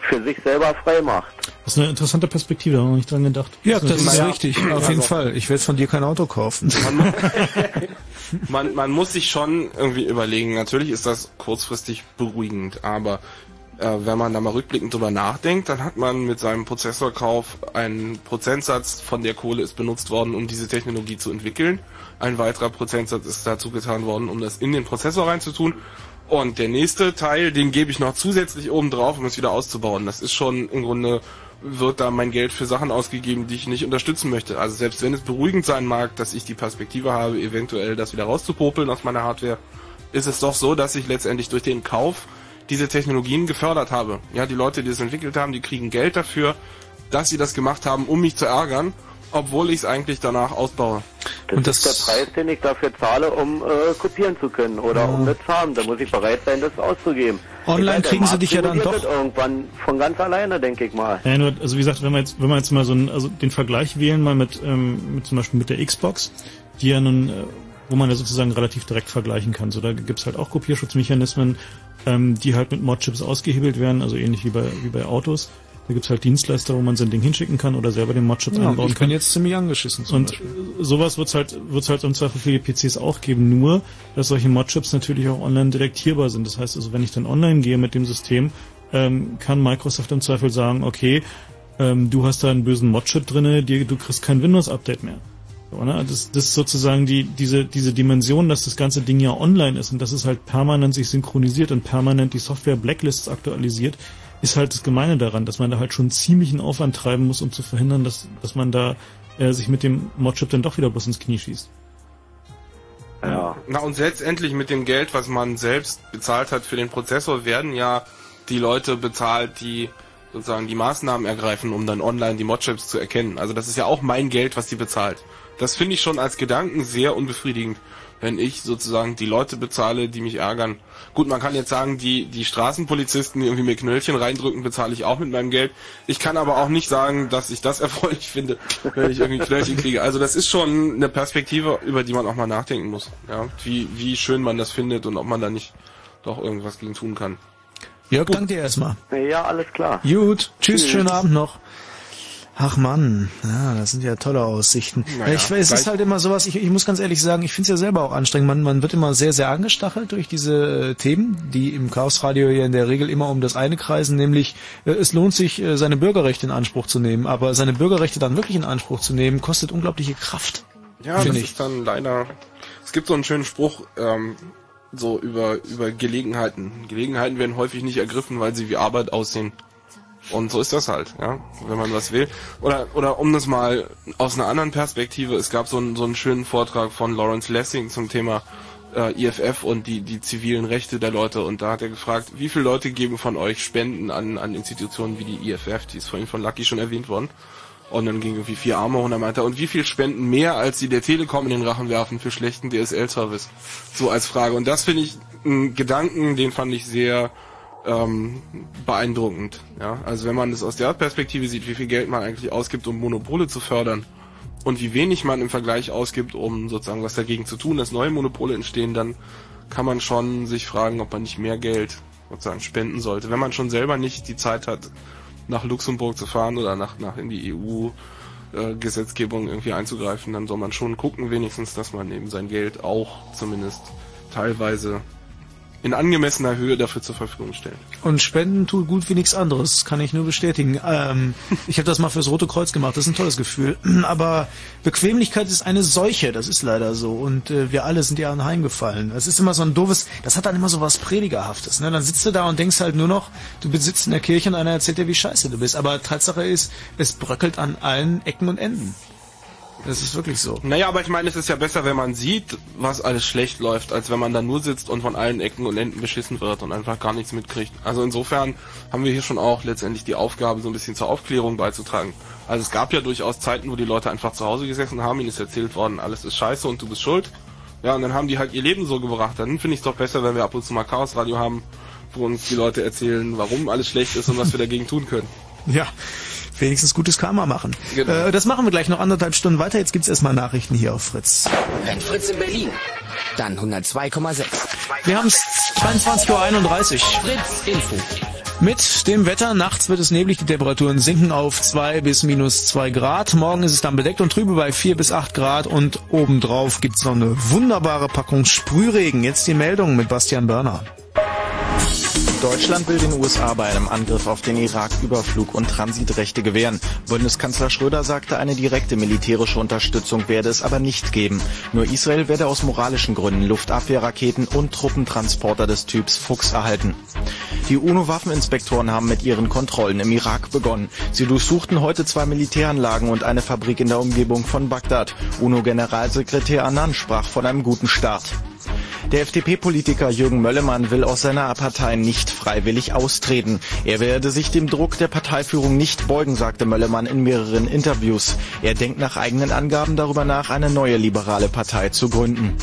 für sich selber frei macht. Das ist eine interessante Perspektive, da haben wir nicht dran gedacht. Ja, das ist Ja. richtig, auf Also- jeden Fall. Ich werde von dir kein Auto kaufen. man, man muss sich schon irgendwie überlegen. Natürlich ist das kurzfristig beruhigend, aber äh, wenn man da mal rückblickend drüber nachdenkt, dann hat man mit seinem Prozessorkauf einen Prozentsatz von der Kohle ist benutzt worden, um diese Technologie zu entwickeln. Ein weiterer Prozentsatz ist dazu getan worden, um das in den Prozessor reinzutun. Und der nächste Teil, den gebe ich noch zusätzlich oben drauf, um es wieder auszubauen. Das ist schon im Grunde wird da mein Geld für Sachen ausgegeben, die ich nicht unterstützen möchte. Also selbst wenn es beruhigend sein mag, dass ich die Perspektive habe, eventuell das wieder rauszupopeln aus meiner Hardware, ist es doch so, dass ich letztendlich durch den Kauf diese Technologien gefördert habe. Ja, die Leute, die es entwickelt haben, die kriegen Geld dafür, dass sie das gemacht haben, um mich zu ärgern, obwohl ich es eigentlich danach ausbaue. Das, Und ist der Preis, den ich dafür zahle, um äh, kopieren zu können oder um das zu haben. Da muss ich bereit sein, das auszugeben. Online der kriegen sie dich ja dann doch- das Irgendwann von ganz alleine, denke ich mal. Ja, nur, also wie gesagt, wenn man jetzt, wenn man jetzt mal so einen, also den Vergleich wählen mal mit, ähm, mit zum Beispiel mit der Xbox, die ja nun, äh, wo man ja sozusagen relativ direkt vergleichen kann. So, da gibt's halt auch Kopierschutzmechanismen, ähm, die halt mit Modchips ausgehebelt werden, also ähnlich wie bei, wie bei Autos. Da gibt's halt Dienstleister, wo man sein Ding hinschicken kann oder selber den Modchip Ja, einbauen ich kann. bin jetzt ziemlich angeschissen Und Beispiel. sowas wird's halt, wird's halt im Zweifel für die PCs auch geben, nur, dass solche Modchips natürlich auch online detektierbar sind. Das heißt also, wenn ich dann online gehe mit dem System, ähm, kann Microsoft im Zweifel sagen, okay, ähm, du hast da einen bösen Modchip drinne, dir, du kriegst kein Windows-Update mehr. So, ne? das, das ist sozusagen die, diese, diese Dimension, dass das ganze Ding ja online ist und dass es halt permanent sich synchronisiert und permanent die Software Blacklists aktualisiert, ist halt das Gemeine daran, dass man da halt schon ziemlichen Aufwand treiben muss, um zu verhindern, dass, dass man da äh, sich mit dem Modchip dann doch wieder bloß ins Knie schießt. Ja. Na und letztendlich mit dem Geld, was man selbst bezahlt hat für den Prozessor, werden ja die Leute bezahlt, die sozusagen die Maßnahmen ergreifen, um dann online die Modchips zu erkennen. Also das ist ja auch mein Geld, was die bezahlt. Das finde ich schon als Gedanken sehr unbefriedigend, wenn ich sozusagen die Leute bezahle, die mich ärgern. Gut, man kann jetzt sagen, die, die Straßenpolizisten, die irgendwie mir Knöllchen reindrücken, bezahle ich auch mit meinem Geld. Ich kann aber auch nicht sagen, dass ich das erfreulich finde, wenn ich irgendwie Knöllchen kriege. Also das ist schon eine Perspektive, über die man auch mal nachdenken muss. Ja, wie, wie schön man das findet und ob man da nicht doch irgendwas gegen tun kann. Jörg, danke dir erstmal. Ja, alles klar. Gut, tschüss, Tschüss. schönen Abend noch. Ach Mann, ja, das sind ja tolle Aussichten. Naja, ich, es ist halt immer sowas, ich, ich muss ganz ehrlich sagen, ich finde es ja selber auch anstrengend. Man, man wird immer sehr, sehr angestachelt durch diese äh, Themen, die im Chaosradio ja in der Regel immer um das eine kreisen, nämlich äh, es lohnt sich, äh, seine Bürgerrechte in Anspruch zu nehmen. Aber seine Bürgerrechte dann wirklich in Anspruch zu nehmen, kostet unglaubliche Kraft. Ja, das Finde ich. ist dann leider. Es gibt so einen schönen Spruch, ähm, so über, über Gelegenheiten. Gelegenheiten werden häufig nicht ergriffen, weil sie wie Arbeit aussehen. Und so ist das halt, ja, wenn man was will. Oder oder um das mal aus einer anderen Perspektive, es gab so einen so einen schönen Vortrag von Lawrence Lessing zum Thema äh, IFF und die die zivilen Rechte der Leute und da hat er gefragt, wie viele Leute geben von euch Spenden an an Institutionen wie die IFF, die ist vorhin von Lucky schon erwähnt worden. Und dann ging irgendwie vier Arme und dann meinte er, und wie viel spenden mehr, als sie der Telekom in den Rachen werfen für schlechten DSL-Service? So als Frage. Und das finde ich einen Gedanken, den fand ich sehr ähm, beeindruckend. Ja, also wenn man das aus der Perspektive sieht, wie viel Geld man eigentlich ausgibt, um Monopole zu fördern und wie wenig man im Vergleich ausgibt, um sozusagen was dagegen zu tun, dass neue Monopole entstehen, dann kann man schon sich fragen, ob man nicht mehr Geld sozusagen spenden sollte, wenn man schon selber nicht die Zeit hat, nach Luxemburg zu fahren oder nach nach in die EU äh, Gesetzgebung irgendwie einzugreifen, dann soll man schon gucken wenigstens, dass man eben sein Geld auch zumindest teilweise in angemessener Höhe dafür zur Verfügung stellt. Und Spenden tut gut wie nichts anderes, kann ich nur bestätigen. Ähm, ich habe das mal fürs Rote Kreuz gemacht, das ist ein tolles Gefühl. Aber Bequemlichkeit ist eine Seuche, das ist leider so. Und äh, wir alle sind ja anheimgefallen. Es ist immer so ein doofes, das hat dann immer so was Predigerhaftes. Ne? Dann sitzt du da und denkst halt nur noch, du besitzt in der Kirche und einer erzählt dir, wie scheiße du bist. Aber Tatsache ist, es bröckelt an allen Ecken und Enden. Das ist wirklich so. Naja, aber ich meine, es ist ja besser, wenn man sieht, was alles schlecht läuft, als wenn man da nur sitzt und von allen Ecken und Enden beschissen wird und einfach gar nichts mitkriegt. Also insofern haben wir hier schon auch letztendlich die Aufgabe, so ein bisschen zur Aufklärung beizutragen. Also es gab ja durchaus Zeiten, wo die Leute einfach zu Hause gesessen haben, ihnen ist erzählt worden, alles ist scheiße und du bist schuld. Ja, und dann haben die halt ihr Leben so gebracht. Dann finde ich es doch besser, wenn wir ab und zu mal Chaosradio haben, wo uns die Leute erzählen, warum alles schlecht ist und was wir dagegen tun können. Ja, wenigstens gutes Karma machen. Genau. Äh, das machen wir gleich noch anderthalb Stunden weiter. Jetzt gibt's erstmal Nachrichten hier auf Fritz. Wenn Fritz in Berlin, dann 102,6. Wir haben es 22.31 Uhr. Fritz Info. Mit dem Wetter, nachts wird es neblig, die Temperaturen sinken auf 2 bis minus 2 Grad. Morgen ist es dann bedeckt und trübe bei 4 bis 8 Grad und obendrauf gibt's noch eine wunderbare Packung Sprühregen. Jetzt die Meldung mit Bastian Börner. Deutschland will den USA bei einem Angriff auf den Irak Überflug und Transitrechte gewähren. Bundeskanzler Schröder sagte, eine direkte militärische Unterstützung werde es aber nicht geben. Nur Israel werde aus moralischen Gründen Luftabwehrraketen und Truppentransporter des Typs Fuchs erhalten. Die UNO-Waffeninspektoren haben mit ihren Kontrollen im Irak begonnen. Sie durchsuchten heute zwei Militäranlagen und eine Fabrik in der Umgebung von Bagdad. UNO-Generalsekretär Annan sprach von einem guten Start. Der FDP-Politiker Jürgen Möllemann will aus seiner Partei nicht freiwillig austreten. Er werde sich dem Druck der Parteiführung nicht beugen, sagte Möllemann in mehreren Interviews. Er denkt nach eigenen Angaben darüber nach, eine neue liberale Partei zu gründen.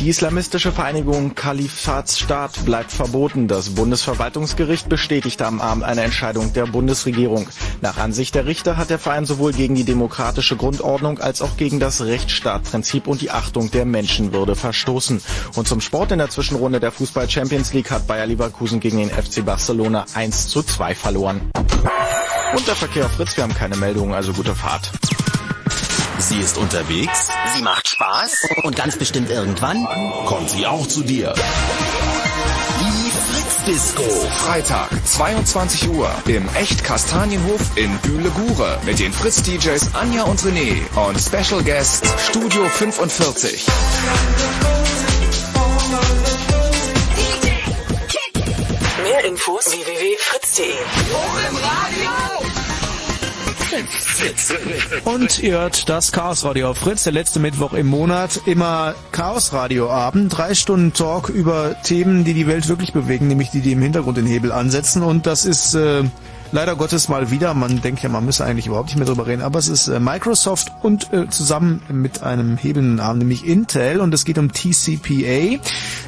Die islamistische Vereinigung Kalifatsstaat bleibt verboten. Das Bundesverwaltungsgericht bestätigte am Abend eine Entscheidung der Bundesregierung. Nach Ansicht der Richter hat der Verein sowohl gegen die demokratische Grundordnung als auch gegen das Rechtsstaatprinzip und die Achtung der Menschenwürde verstoßen. Und zum Sport in der Zwischenrunde der Fußball Champions League hat Bayer Leverkusen gegen den FC Barcelona 1 zu 2 verloren. Und der Verkehr Fritz, wir haben keine Meldungen, also gute Fahrt. Sie ist unterwegs, Sie macht Spaß und ganz bestimmt irgendwann kommt sie auch zu dir. die Fritz Disco. Freitag, 22 Uhr im Echt Kastanienhof in Bühle-Gure mit den Fritz-DJs Anja und René und Special Guest Studio 45. Mehr Infos www.fritz.de. Und ihr hört das Chaos Radio auf Fritz, der letzte Mittwoch im Monat. Immer Chaos Radio Abend, drei Stunden Talk über Themen, die die Welt wirklich bewegen, nämlich die, die im Hintergrund den Hebel ansetzen. Und das ist äh, leider Gottes mal wieder, man denkt ja, man müsse eigentlich überhaupt nicht mehr drüber reden, aber es ist äh, Microsoft und äh, zusammen mit einem hebelnden Arm, nämlich Intel. Und es geht um TCPA,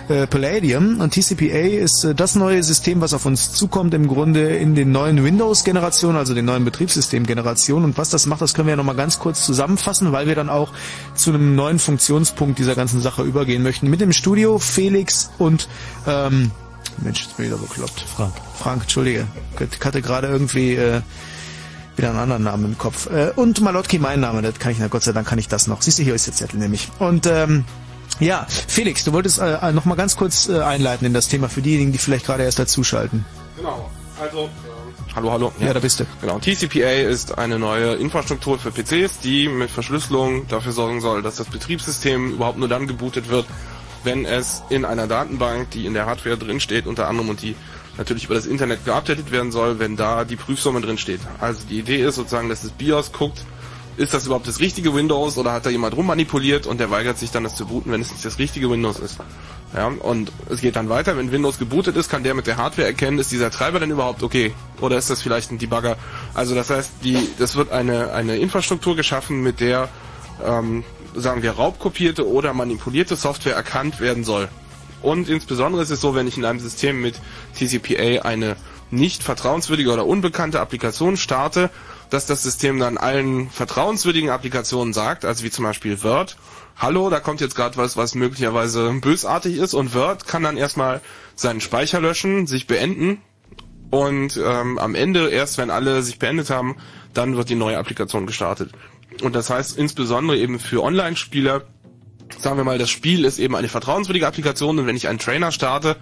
äh, Palladium. Und TCPA ist äh, das neue System, was auf uns zukommt, im Grunde in den neuen Windows-Generationen, also den neuen Betriebssystem-Generationen. Und was das macht, das können wir ja nochmal ganz kurz zusammenfassen, weil wir dann auch zu einem neuen Funktionspunkt dieser ganzen Sache übergehen möchten. Mit dem Studio Felix und ähm, Mensch, jetzt bin ich wieder bekloppt. Frank. Frank, entschuldige. Ich hatte gerade irgendwie äh, wieder einen anderen Namen im Kopf. Äh, und Malotki, mein Name, das kann ich, na Gott sei Dank kann ich das noch. Siehst du, hier ist der Zettel nämlich. Und ähm, ja, Felix, du wolltest äh, noch mal ganz kurz äh, einleiten in das Thema für diejenigen, die vielleicht gerade erst dazuschalten. Genau. Also, hallo, hallo. Ja, da bist du. Genau. TCPA ist eine neue Infrastruktur für PCs, die mit Verschlüsselung dafür sorgen soll, dass das Betriebssystem überhaupt nur dann gebootet wird, wenn es in einer Datenbank, die in der Hardware drinsteht, unter anderem und die natürlich über das Internet geupdatet werden soll, wenn da die Prüfsumme drin steht. Also die Idee ist sozusagen, dass das BIOS guckt, ist das überhaupt das richtige Windows oder hat da jemand rummanipuliert und der weigert sich dann das zu booten, wenn es nicht das richtige Windows ist. Ja, und es geht dann weiter, wenn Windows gebootet ist, kann der mit der Hardware erkennen, ist dieser Treiber denn überhaupt okay? Oder ist das vielleicht ein Debugger? Also das heißt, die, das wird eine, eine Infrastruktur geschaffen, mit der, ähm, sagen wir, raubkopierte oder manipulierte Software erkannt werden soll. Und insbesondere ist es so, wenn ich in einem System mit TCPA eine nicht vertrauenswürdige oder unbekannte Applikation starte, dass das System dann allen vertrauenswürdigen Applikationen sagt, also wie zum Beispiel Word, hallo, da kommt jetzt gerade was, was möglicherweise bösartig ist und Word kann dann erstmal seinen Speicher löschen, sich beenden und ähm, am Ende, erst wenn alle sich beendet haben, dann wird die neue Applikation gestartet. Und das heißt insbesondere eben für Online-Spieler, sagen wir mal, das Spiel ist eben eine vertrauenswürdige Applikation und wenn ich einen Trainer starte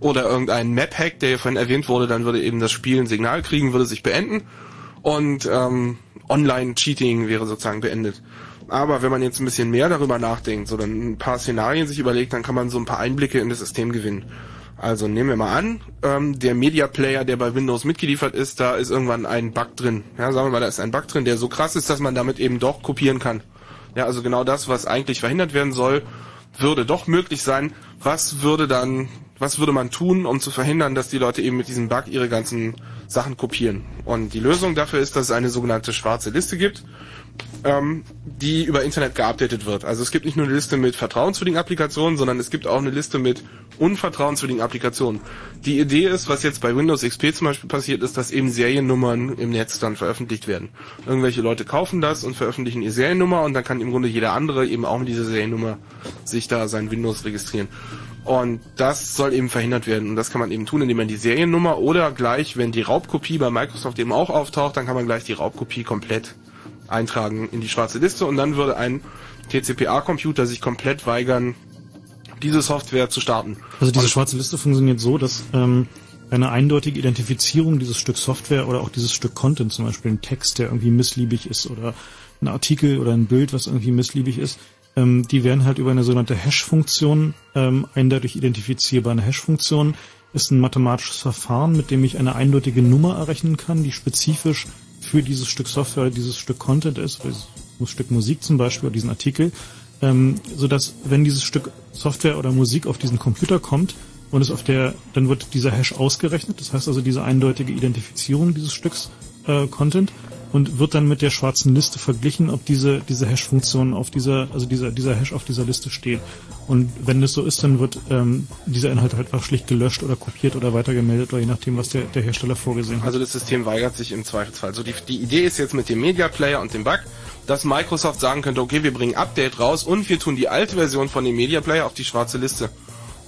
oder irgendeinen Map-Hack, der hier vorhin erwähnt wurde, dann würde eben das Spiel ein Signal kriegen, würde sich beenden und ähm, Online-Cheating wäre sozusagen beendet. Aber wenn man jetzt ein bisschen mehr darüber nachdenkt, so dann ein paar Szenarien sich überlegt, dann kann man so ein paar Einblicke in das System gewinnen. Also nehmen wir mal an, ähm, der Media Player, der bei Windows mitgeliefert ist, da ist irgendwann ein Bug drin. Ja, sagen wir mal, da ist ein Bug drin, der so krass ist, dass man damit eben doch kopieren kann. Ja, also genau das, was eigentlich verhindert werden soll, würde doch möglich sein. Was würde dann, was würde man tun, um zu verhindern, dass die Leute eben mit diesem Bug ihre ganzen Sachen kopieren? Und die Lösung dafür ist, dass es eine sogenannte schwarze Liste gibt ähm, die über Internet geupdatet wird. Also es gibt nicht nur eine Liste mit vertrauenswürdigen Applikationen, sondern es gibt auch eine Liste mit unvertrauenswürdigen Applikationen. Die Idee ist, was jetzt bei Windows XP zum Beispiel passiert ist, dass eben Seriennummern im Netz dann veröffentlicht werden. Irgendwelche Leute kaufen das und veröffentlichen ihre Seriennummer und dann kann im Grunde jeder andere eben auch mit dieser Seriennummer sich da sein Windows registrieren. Und das soll eben verhindert werden. Und das kann man eben tun, indem man die Seriennummer oder gleich, wenn die Raubkopie bei Microsoft eben auch auftaucht, dann kann man gleich die Raubkopie komplett eintragen in die schwarze Liste und dann würde ein TCPA-Computer sich komplett weigern, diese Software zu starten. Also diese schwarze Liste funktioniert so, dass ähm, eine eindeutige Identifizierung dieses Stück Software oder auch dieses Stück Content, zum Beispiel ein Text, der irgendwie missliebig ist oder ein Artikel oder ein Bild, was irgendwie missliebig ist, ähm, die werden halt über eine sogenannte Hash-Funktion ähm, eindeutig identifizierbar. Eine Hash-Funktion ist ein mathematisches Verfahren, mit dem ich eine eindeutige Nummer errechnen kann, die spezifisch für dieses Stück Software, dieses Stück Content ist, dieses Stück Musik zum Beispiel oder diesen Artikel, ähm, so dass wenn dieses Stück Software oder Musik auf diesen Computer kommt und es auf der, dann wird dieser Hash ausgerechnet, das heißt also diese eindeutige Identifizierung dieses Stücks äh, Content und wird dann mit der schwarzen Liste verglichen, ob diese, diese Hash-Funktion auf dieser, also dieser, dieser Hash auf dieser Liste steht. Und wenn das so ist, dann wird ähm, dieser Inhalt halt einfach schlicht gelöscht oder kopiert oder weitergemeldet oder je nachdem, was der, der Hersteller vorgesehen hat. Also das System weigert sich im Zweifelsfall. Also die, die Idee ist jetzt mit dem Media Player und dem Bug, dass Microsoft sagen könnte, okay, wir bringen Update raus und wir tun die alte Version von dem Media Player auf die schwarze Liste.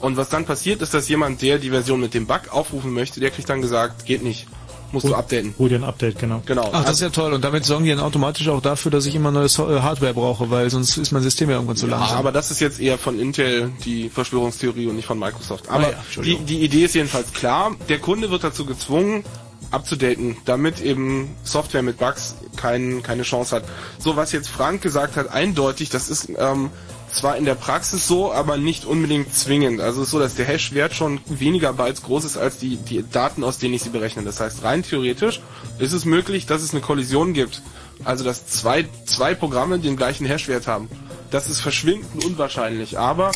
Und was dann passiert, ist, dass jemand, der die Version mit dem Bug aufrufen möchte, der kriegt dann gesagt, geht nicht musst du updaten. Hol dir ein Update, genau. Genau. Ach, das ist ja toll. Und damit sorgen die dann automatisch auch dafür, dass ich immer neue so äh, Hardware brauche, weil sonst ist mein System ja irgendwann zu ja, langsam. aber das ist jetzt eher von Intel die Verschwörungstheorie und nicht von Microsoft. Aber Ah ja, die, die Idee ist jedenfalls klar. Der Kunde wird dazu gezwungen, abzudaten, damit eben Software mit Bugs kein, keine Chance hat. So, was jetzt Frank gesagt hat, eindeutig, das ist ähm, zwar in der Praxis so, aber nicht unbedingt zwingend. Also es ist so, dass der Hash-Wert schon weniger Bytes groß ist als die, die Daten, aus denen ich sie berechne. Das heißt, rein theoretisch ist es möglich, dass es eine Kollision gibt. Also dass zwei, zwei Programme den gleichen Hash-Wert haben. Das ist verschwindend unwahrscheinlich, aber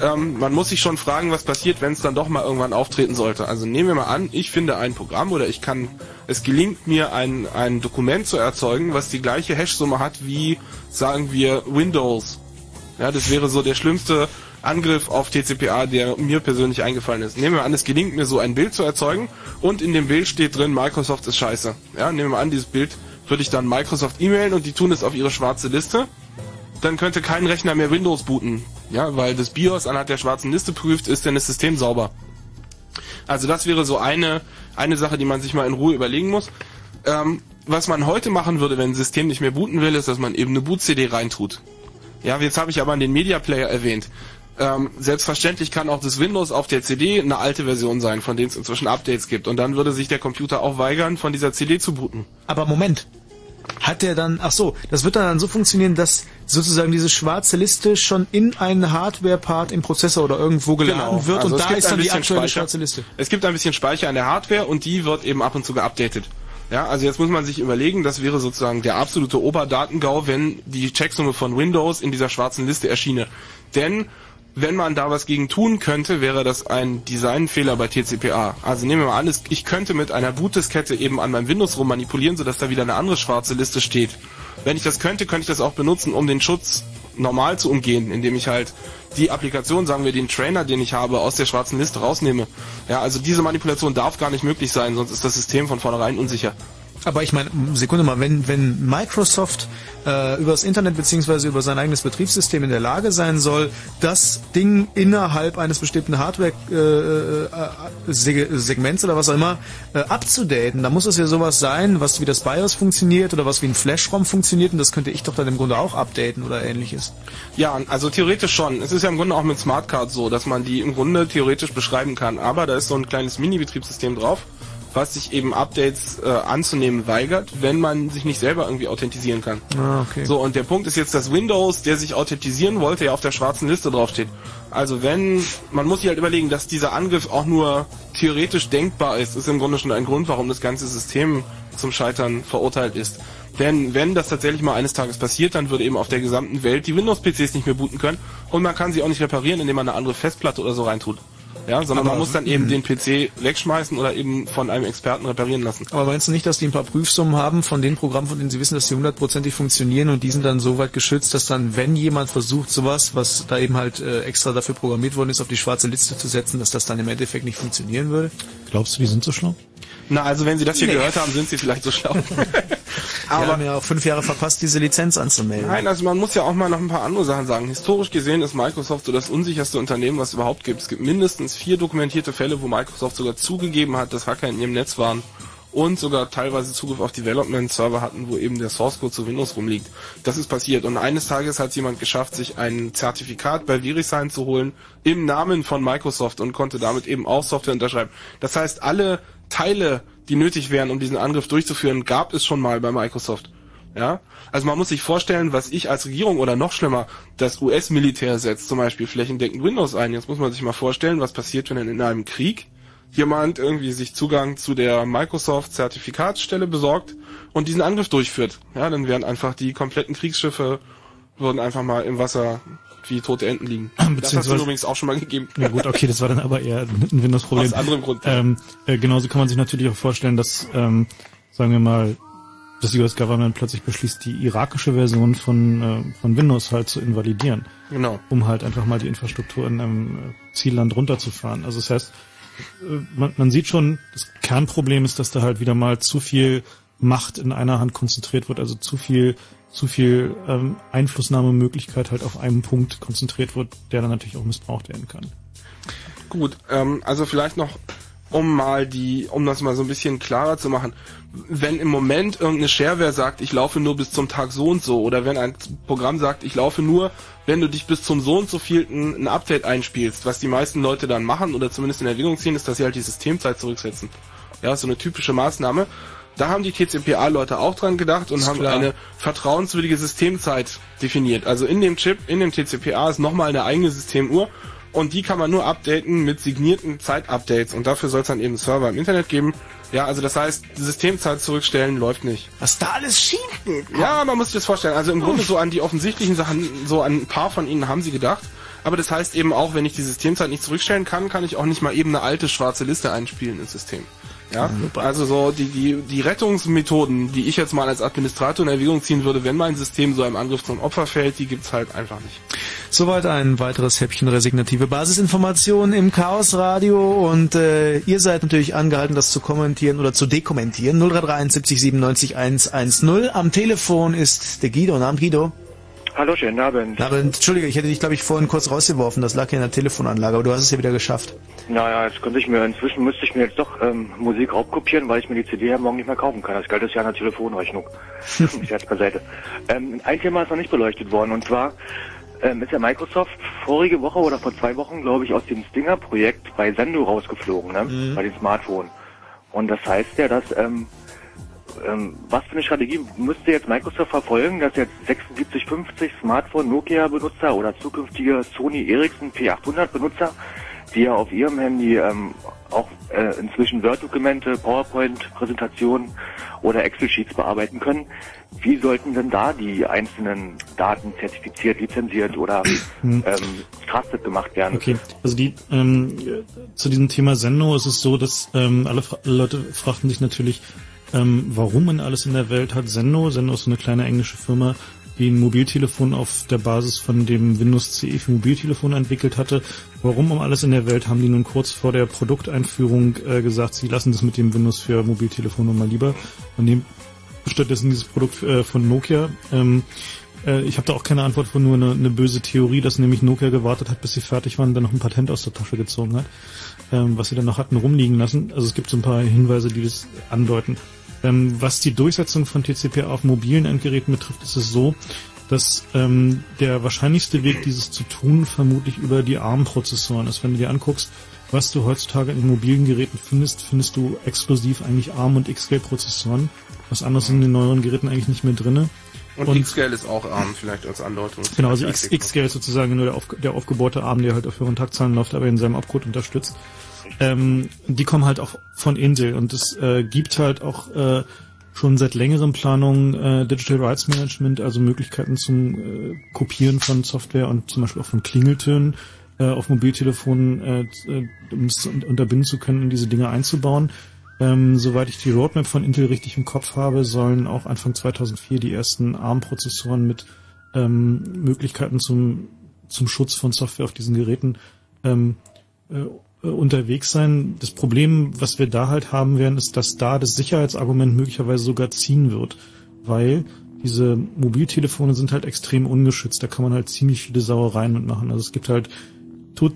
ähm, man muss sich schon fragen, was passiert, wenn es dann doch mal irgendwann auftreten sollte. Also nehmen wir mal an, ich finde ein Programm oder ich kann, es gelingt mir ein, ein Dokument zu erzeugen, was die gleiche Hash-Summe hat wie, sagen wir, Windows. Ja, das wäre so der schlimmste Angriff auf TCPA, der mir persönlich eingefallen ist. Nehmen wir an, es gelingt mir so ein Bild zu erzeugen und in dem Bild steht drin, Microsoft ist scheiße. Ja, nehmen wir an, dieses Bild würde ich dann Microsoft e-mailen und die tun es auf ihre schwarze Liste. Dann könnte kein Rechner mehr Windows booten. Ja, weil das BIOS anhand der schwarzen Liste prüft, ist denn das System sauber. Also das wäre so eine, eine Sache, die man sich mal in Ruhe überlegen muss. Ähm, was man heute machen würde, wenn ein System nicht mehr booten will, ist, dass man eben eine Boot-CD reintut. Ja, jetzt habe ich aber den Media Player erwähnt. Ähm, selbstverständlich kann auch das Windows auf der CD eine alte Version sein, von denen es inzwischen Updates gibt. Und dann würde sich der Computer auch weigern, von dieser CD zu booten. Aber Moment. Hat der dann, ach so, das wird dann so funktionieren, dass sozusagen diese schwarze Liste schon in einen Hardware-Part im Prozessor oder irgendwo geladen wird Also und es da gibt ist ein dann die bisschen aktuelle Speicher. schwarze Liste. Es gibt ein bisschen Speicher an der Hardware und die wird eben ab und zu geupdatet. Ja, also jetzt muss man sich überlegen, das wäre sozusagen der absolute Oberdatengau, wenn die Checksumme von Windows in dieser schwarzen Liste erschiene. Denn wenn man da was gegen tun könnte, wäre das ein Designfehler bei TCPA. Also nehmen wir mal an, ich könnte mit einer Bootdiskette eben an meinem Windows rum manipulieren, sodass da wieder eine andere schwarze Liste steht. Wenn ich das könnte, könnte ich das auch benutzen, um den Schutz normal zu umgehen, indem ich halt die Applikation, sagen wir den Trainer, den ich habe, aus der schwarzen Liste rausnehme. Ja, also diese Manipulation darf gar nicht möglich sein, sonst ist das System von vornherein unsicher. Aber ich meine, Sekunde mal, wenn, wenn Microsoft äh, über das Internet beziehungsweise über sein eigenes Betriebssystem in der Lage sein soll, das Ding innerhalb eines bestimmten Hardware-Segments oder was auch immer äh, abzudaten, dann muss es ja sowas sein, was wie das BIOS funktioniert oder was wie ein Flash-ROM funktioniert und das könnte ich doch dann im Grunde auch updaten oder ähnliches. Ja, also theoretisch schon. Es ist ja im Grunde auch mit Smartcards so, dass man die im Grunde theoretisch beschreiben kann. Aber da ist so ein kleines Mini-Betriebssystem drauf, was sich eben Updates äh, anzunehmen weigert, wenn man sich nicht selber irgendwie authentisieren kann. Ah, okay. So, und der Punkt ist jetzt, dass Windows, der sich authentisieren wollte, ja auf der schwarzen Liste draufsteht. Also wenn, man muss sich halt überlegen, dass dieser Angriff auch nur theoretisch denkbar ist, ist im Grunde schon ein Grund, warum das ganze System zum Scheitern verurteilt ist. Denn wenn das tatsächlich mal eines Tages passiert, dann würde eben auf der gesamten Welt die Windows-PCs nicht mehr booten können und man kann sie auch nicht reparieren, indem man eine andere Festplatte oder so reintut. Ja, sondern Aber- man muss dann eben den PC wegschmeißen oder eben von einem Experten reparieren lassen. Aber meinst du nicht, dass die ein paar Prüfsummen haben von den Programmen, von denen sie wissen, dass sie hundertprozentig funktionieren und die sind dann so weit geschützt, dass dann, wenn jemand versucht, sowas, was da eben halt äh, extra dafür programmiert worden ist, auf die schwarze Liste zu setzen, dass das dann im Endeffekt nicht funktionieren würde? Glaubst du, die sind so schlau? Na, also wenn Sie das hier Nee. gehört haben, sind Sie vielleicht so schlau. Aber wir haben ja auch fünf Jahre verpasst, diese Lizenz anzumelden. Nein, also man muss ja auch mal noch ein paar andere Sachen sagen. Historisch gesehen ist Microsoft so das unsicherste Unternehmen, was es überhaupt gibt. Es gibt mindestens vier dokumentierte Fälle, wo Microsoft sogar zugegeben hat, dass Hacker in ihrem Netz waren und sogar teilweise Zugriff auf Development-Server hatten, wo eben der Source-Code zu Windows rumliegt. Das ist passiert. Und eines Tages hat jemand geschafft, sich ein Zertifikat bei VeriSign zu holen im Namen von Microsoft und konnte damit eben auch Software unterschreiben. Das heißt, alle Teile, die nötig wären, um diesen Angriff durchzuführen, gab es schon mal bei Microsoft. Ja, also man muss sich vorstellen, was ich als Regierung oder noch schlimmer, das US-Militär setzt zum Beispiel flächendeckend Windows ein. Jetzt muss man sich mal vorstellen, was passiert, wenn in einem Krieg jemand irgendwie sich Zugang zu der Microsoft-Zertifikatsstelle besorgt und diesen Angriff durchführt. Ja, dann wären einfach die kompletten Kriegsschiffe würden einfach mal im Wasser wie tote Enten liegen. Das hast Beziehungsweise- übrigens auch schon mal gegeben. Ja gut, okay, das war dann aber eher ein Windows-Problem. Aus anderem Grund. Ähm, äh, genauso kann man sich natürlich auch vorstellen, dass, ähm, sagen wir mal, das US-Government plötzlich beschließt, die irakische Version von, äh, von Windows halt zu invalidieren. Genau. Um halt einfach mal die Infrastruktur in einem äh, Zielland runterzufahren. Also das heißt, äh, man, man sieht schon, das Kernproblem ist, dass da halt wieder mal zu viel Macht in einer Hand konzentriert wird, also zu viel zu viel ähm, Einflussnahmemöglichkeit halt auf einen Punkt konzentriert wird, der dann natürlich auch missbraucht werden kann. Gut, ähm, also vielleicht noch, um mal die, um das mal so ein bisschen klarer zu machen, wenn im Moment irgendeine Shareware sagt, ich laufe nur bis zum Tag so und so, oder wenn ein Programm sagt, ich laufe nur, wenn du dich bis zum so und so vielten ein Update einspielst, was die meisten Leute dann machen oder zumindest in Erwägung ziehen, ist, dass sie halt die Systemzeit zurücksetzen. Ja, so eine typische Maßnahme. Da haben die TCPA-Leute auch dran gedacht und Ist haben klar. eine vertrauenswürdige Systemzeit definiert. Also in dem Chip, in dem TCPA ist nochmal eine eigene Systemuhr und die kann man nur updaten mit signierten Zeitupdates und dafür soll es dann eben Server im Internet geben. Ja, also das heißt, die Systemzeit zurückstellen läuft nicht. Was da alles schief geht. Ja, man muss sich das vorstellen. Also im Grunde so an die offensichtlichen Sachen, so an ein paar von ihnen haben sie gedacht. Aber das heißt eben auch, wenn ich die Systemzeit nicht zurückstellen kann, kann ich auch nicht mal eben eine alte schwarze Liste einspielen ins System. Ja, also so die, die, die Rettungsmethoden, die ich jetzt mal als Administrator in Erwägung ziehen würde, wenn mein System so einem Angriff zum Opfer fällt, die gibt's halt einfach nicht. Soweit ein weiteres Häppchen resignative Basisinformationen im Chaos Radio und äh, ihr seid natürlich angehalten, das zu kommentieren oder zu dekommentieren. 0331 70 97 110. Am Telefon ist der Guido. Namen Guido. Hallo, schönen Abend. Aber entschuldige, ich hätte dich glaube ich vorhin kurz rausgeworfen. Das lag hier in der Telefonanlage, aber du hast es ja wieder geschafft. Naja, jetzt könnte ich mir, inzwischen müsste ich mir jetzt doch ähm, Musik raubkopieren, weil ich mir die CD ja morgen nicht mehr kaufen kann. Das galt ist ja eine Telefonrechnung. ich jetzt beiseite. Ähm, ein Thema ist noch nicht beleuchtet worden und zwar ähm, ist ja Microsoft vorige Woche oder vor zwei Wochen, glaube ich, aus dem Stinger-Projekt bei Sendo rausgeflogen, ne? Mhm. bei den Smartphones. Und das heißt ja, dass ähm, ähm, was für eine Strategie müsste jetzt Microsoft verfolgen, dass jetzt 7650 Smartphone Nokia Benutzer oder zukünftige Sony Ericsson P800 Benutzer, die ja auf ihrem Handy ähm, auch äh, inzwischen Word-Dokumente, PowerPoint-Präsentationen oder Excel-Sheets bearbeiten können, wie sollten denn da die einzelnen Daten zertifiziert, lizenziert oder Hm. ähm, trusted gemacht werden? Okay, also die ähm, zu diesem Thema Sendo ist es so, dass ähm, alle Leute fragten sich natürlich, ähm, warum man alles in der Welt hat Sendo. Sendo ist so eine kleine englische Firma, die ein Mobiltelefon auf der Basis von dem Windows CE für Mobiltelefone entwickelt hatte. Warum um alles in der Welt haben die nun kurz vor der Produkteinführung äh, gesagt, sie lassen das mit dem Windows für Mobiltelefone mal lieber und nehmen stattdessen dieses Produkt äh, von Nokia. Ähm, äh, ich habe da auch keine Antwort von nur eine, eine böse Theorie, dass nämlich Nokia gewartet hat, bis sie fertig waren dann noch ein Patent aus der Tasche gezogen hat, ähm, was sie dann noch hatten rumliegen lassen. Also es gibt so ein paar Hinweise, die das andeuten. Ähm, was die Durchsetzung von TCP auf mobilen Endgeräten betrifft, ist es so, dass ähm, der wahrscheinlichste Weg, dieses zu tun, vermutlich über die ARM-Prozessoren ist. Wenn du dir anguckst, was du heutzutage in mobilen Geräten findest, findest du exklusiv eigentlich ARM- und X-Scale-Prozessoren. Was anderes sind in den neueren Geräten eigentlich nicht mehr drinne. Und, X-Scale ist auch ARM, vielleicht als Andeutung. Genau, also X- X-Scale ist sozusagen nur der, auf, der aufgebaute Arm, der halt auf höheren Taktzahlen läuft, aber in seinem Abcode unterstützt. Ähm, die kommen halt auch von Intel und es äh, gibt halt auch äh, schon seit längerem Planungen äh, Digital Rights Management, also Möglichkeiten zum äh, Kopieren von Software und zum Beispiel auch von Klingeltönen äh, auf Mobiltelefonen, äh, äh, um es unterbinden zu können, um diese Dinge einzubauen. Ähm, soweit ich die Roadmap von Intel richtig im Kopf habe, sollen auch Anfang 2004 die ersten ARM-Prozessoren mit ähm, Möglichkeiten zum, zum Schutz von Software auf diesen Geräten ähm, äh, äh, unterwegs sein. Das Problem, was wir da halt haben werden, ist, dass da das Sicherheitsargument möglicherweise sogar ziehen wird, weil diese Mobiltelefone sind halt extrem ungeschützt. Da kann man halt ziemlich viele Sauereien mitmachen. Also es gibt halt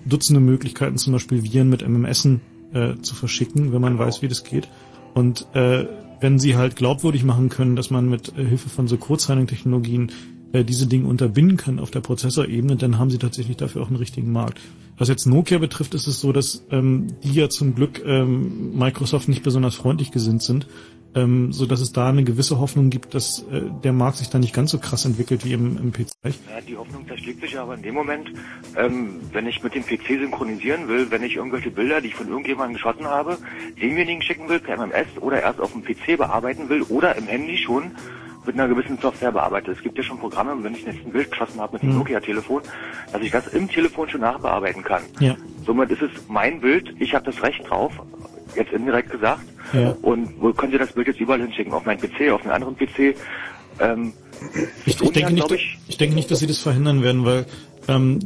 Dutzende Möglichkeiten, zum Beispiel Viren mit MMSen äh, zu verschicken, wenn man weiß, wie das geht. Und äh, wenn sie halt glaubwürdig machen können, dass man mit äh, Hilfe von so Codesigning-Technologien äh, diese Dinge unterbinden kann auf der Prozessorebene, dann haben sie tatsächlich dafür auch einen richtigen Markt. Was jetzt Nokia betrifft, ist es so, dass ähm, die ja zum Glück ähm, Microsoft nicht besonders freundlich gesinnt sind, ähm, so dass es da eine gewisse Hoffnung gibt, dass äh, der Markt sich da nicht ganz so krass entwickelt wie im, im PC. Ja, die Hoffnung zerschlägt sich aber in dem Moment, ähm, wenn ich mit dem PC synchronisieren will, wenn ich irgendwelche Bilder, die ich von irgendjemandem geschossen habe, demjenigen schicken will per MMS oder erst auf dem PC bearbeiten will oder im Handy schon mit einer gewissen Software bearbeitet. Es gibt ja schon Programme, wenn ich jetzt ein Bild geschossen habe mit dem Mhm. Nokia-Telefon, dass ich das im Telefon schon nachbearbeiten kann. Ja. Somit ist es mein Bild, ich habe das Recht drauf, jetzt indirekt gesagt. Ja. Und wo könnt ihr das Bild jetzt überall hinschicken? Auf meinen PC, auf einen anderen PC? Ähm, Ich, ich, denke nicht, ich, ich denke nicht, dass sie das verhindern werden, weil ähm,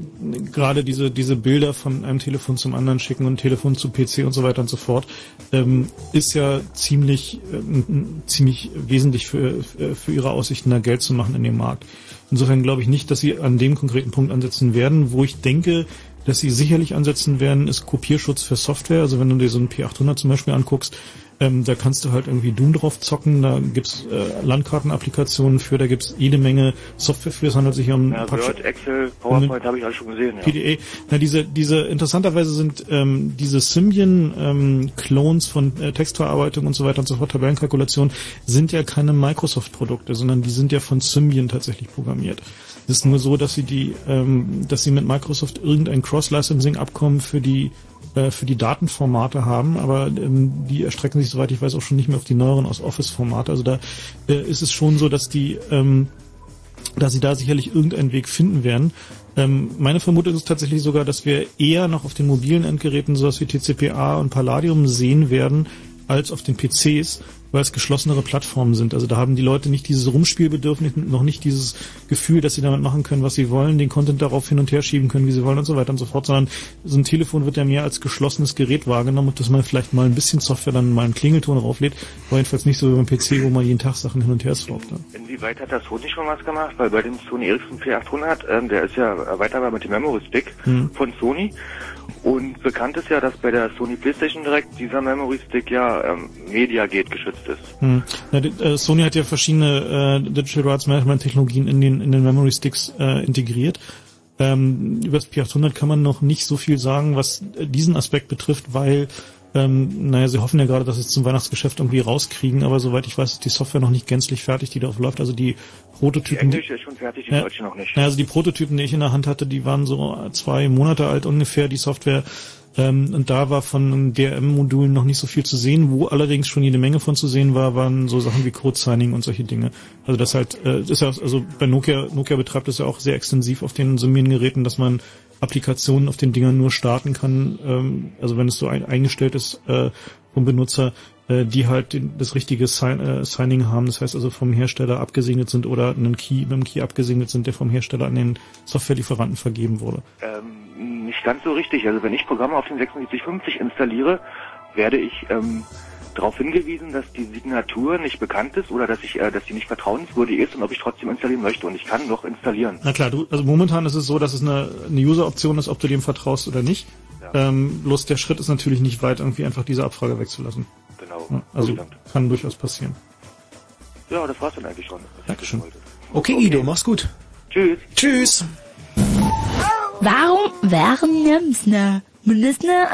gerade diese diese Bilder von einem Telefon zum anderen schicken und Telefon zu PC und so weiter und so fort ähm, ist ja ziemlich ähm, ziemlich wesentlich für für für ihre Aussichten da Geld zu machen in dem Markt. Insofern glaube ich nicht, dass sie an dem konkreten Punkt ansetzen werden, wo ich denke, dass sie sicherlich ansetzen werden, ist Kopierschutz für Software. Also wenn du dir so einen P800 zum Beispiel anguckst, ähm, da kannst du halt irgendwie Doom drauf zocken, da gibt's äh, Landkartenapplikationen für, da gibt's jede Menge Software für, es handelt sich um ja, Word, Excel, PowerPoint habe ich alles schon gesehen. Ja. PDA. Na, diese, diese, interessanterweise sind ähm, diese Symbian-Clones von äh, Textverarbeitung und so weiter und so fort, Tabellenkalkulation, sind ja keine Microsoft-Produkte, sondern die sind ja von Symbian tatsächlich programmiert. Es ist nur so, dass sie die, ähm, dass sie mit Microsoft irgendein Cross-Licensing-Abkommen für die äh, für die Datenformate haben, aber ähm, die erstrecken sich, soweit ich weiß, auch schon nicht mehr auf die neueren aus Office-Formate. Also da äh, ist es schon so, dass die ähm, da sie da sicherlich irgendeinen Weg finden werden. Ähm, meine Vermutung ist tatsächlich sogar, dass wir eher noch auf den mobilen Endgeräten sowas wie TCP/A und Palladium sehen werden, als auf den PCs, weil es geschlossenere Plattformen sind. Also da haben die Leute nicht dieses Rumspielbedürfnis, noch nicht dieses Gefühl, dass sie damit machen können, was sie wollen, den Content darauf hin und her schieben können, wie sie wollen und so weiter und so fort, sondern so ein Telefon wird ja mehr als geschlossenes Gerät wahrgenommen, dass man vielleicht mal ein bisschen Software dann mal einen Klingelton rauflädt, aber jedenfalls nicht so wie beim PC, wo man jeden Tag Sachen hin und her swappt. Ne? Inwieweit hat das Sony schon was gemacht? Weil bei dem Sony Ericsson P800, ähm, der ist ja erweiterbar mit dem Memory Stick Hm. von Sony. Und bekannt ist ja, dass bei der Sony PlayStation Direct dieser Memory Stick ja ähm, MediaGate geschützt ist. Hm. Na, die, äh, Sony hat ja verschiedene äh, Digital Rights Management Technologien in den in den Memory Sticks äh, integriert. Ähm, über das P800 kann man noch nicht so viel sagen, was diesen Aspekt betrifft, weil Ähm, naja, sie hoffen ja gerade, dass sie es zum Weihnachtsgeschäft irgendwie rauskriegen, aber soweit ich weiß, ist die Software noch nicht gänzlich fertig, die darauf läuft. Also die Die Prototypen. Englische ist schon fertig, die Ja. Deutsche noch nicht. Ja, also die Prototypen, die ich in der Hand hatte, die waren so zwei Monate alt ungefähr, die Software. Ähm, und da war von DRM-Modulen noch nicht so viel zu sehen. Wo allerdings schon jede Menge von zu sehen war, waren so Sachen wie Code-Signing und solche Dinge. Also das halt, äh, ist ja, also bei Nokia, Nokia betreibt das ja auch sehr extensiv auf den Summieren-Geräten, dass man Applikationen auf den Dingern nur starten kann, ähm, also wenn es so ein, eingestellt ist äh, vom Benutzer, äh, die halt den, das richtige Sign, äh, Signing haben, das heißt also vom Hersteller abgesegnet sind oder einen Key, mit einem Key abgesegnet sind, der vom Hersteller an den Softwarelieferanten vergeben wurde. Ähm, nicht ganz so richtig. Also wenn ich Programme auf den 7650 installiere, werde ich ähm, darauf hingewiesen, dass die Signatur nicht bekannt ist oder dass ich, äh, dass die nicht vertrauenswürdig ist und ob ich trotzdem installieren möchte. Und ich kann noch installieren. Na klar, du, also momentan ist es so, dass es eine, eine User-Option ist, ob du dem vertraust oder nicht. Ähm, bloß der Schritt ist natürlich nicht weit, irgendwie einfach diese Abfrage wegzulassen. Genau. Ja, also kann durchaus passieren. Ja, das war's dann eigentlich schon. Dankeschön. Okay, Guido, mach's gut. Tschüss. Tschüss. Warum wären Nemsne?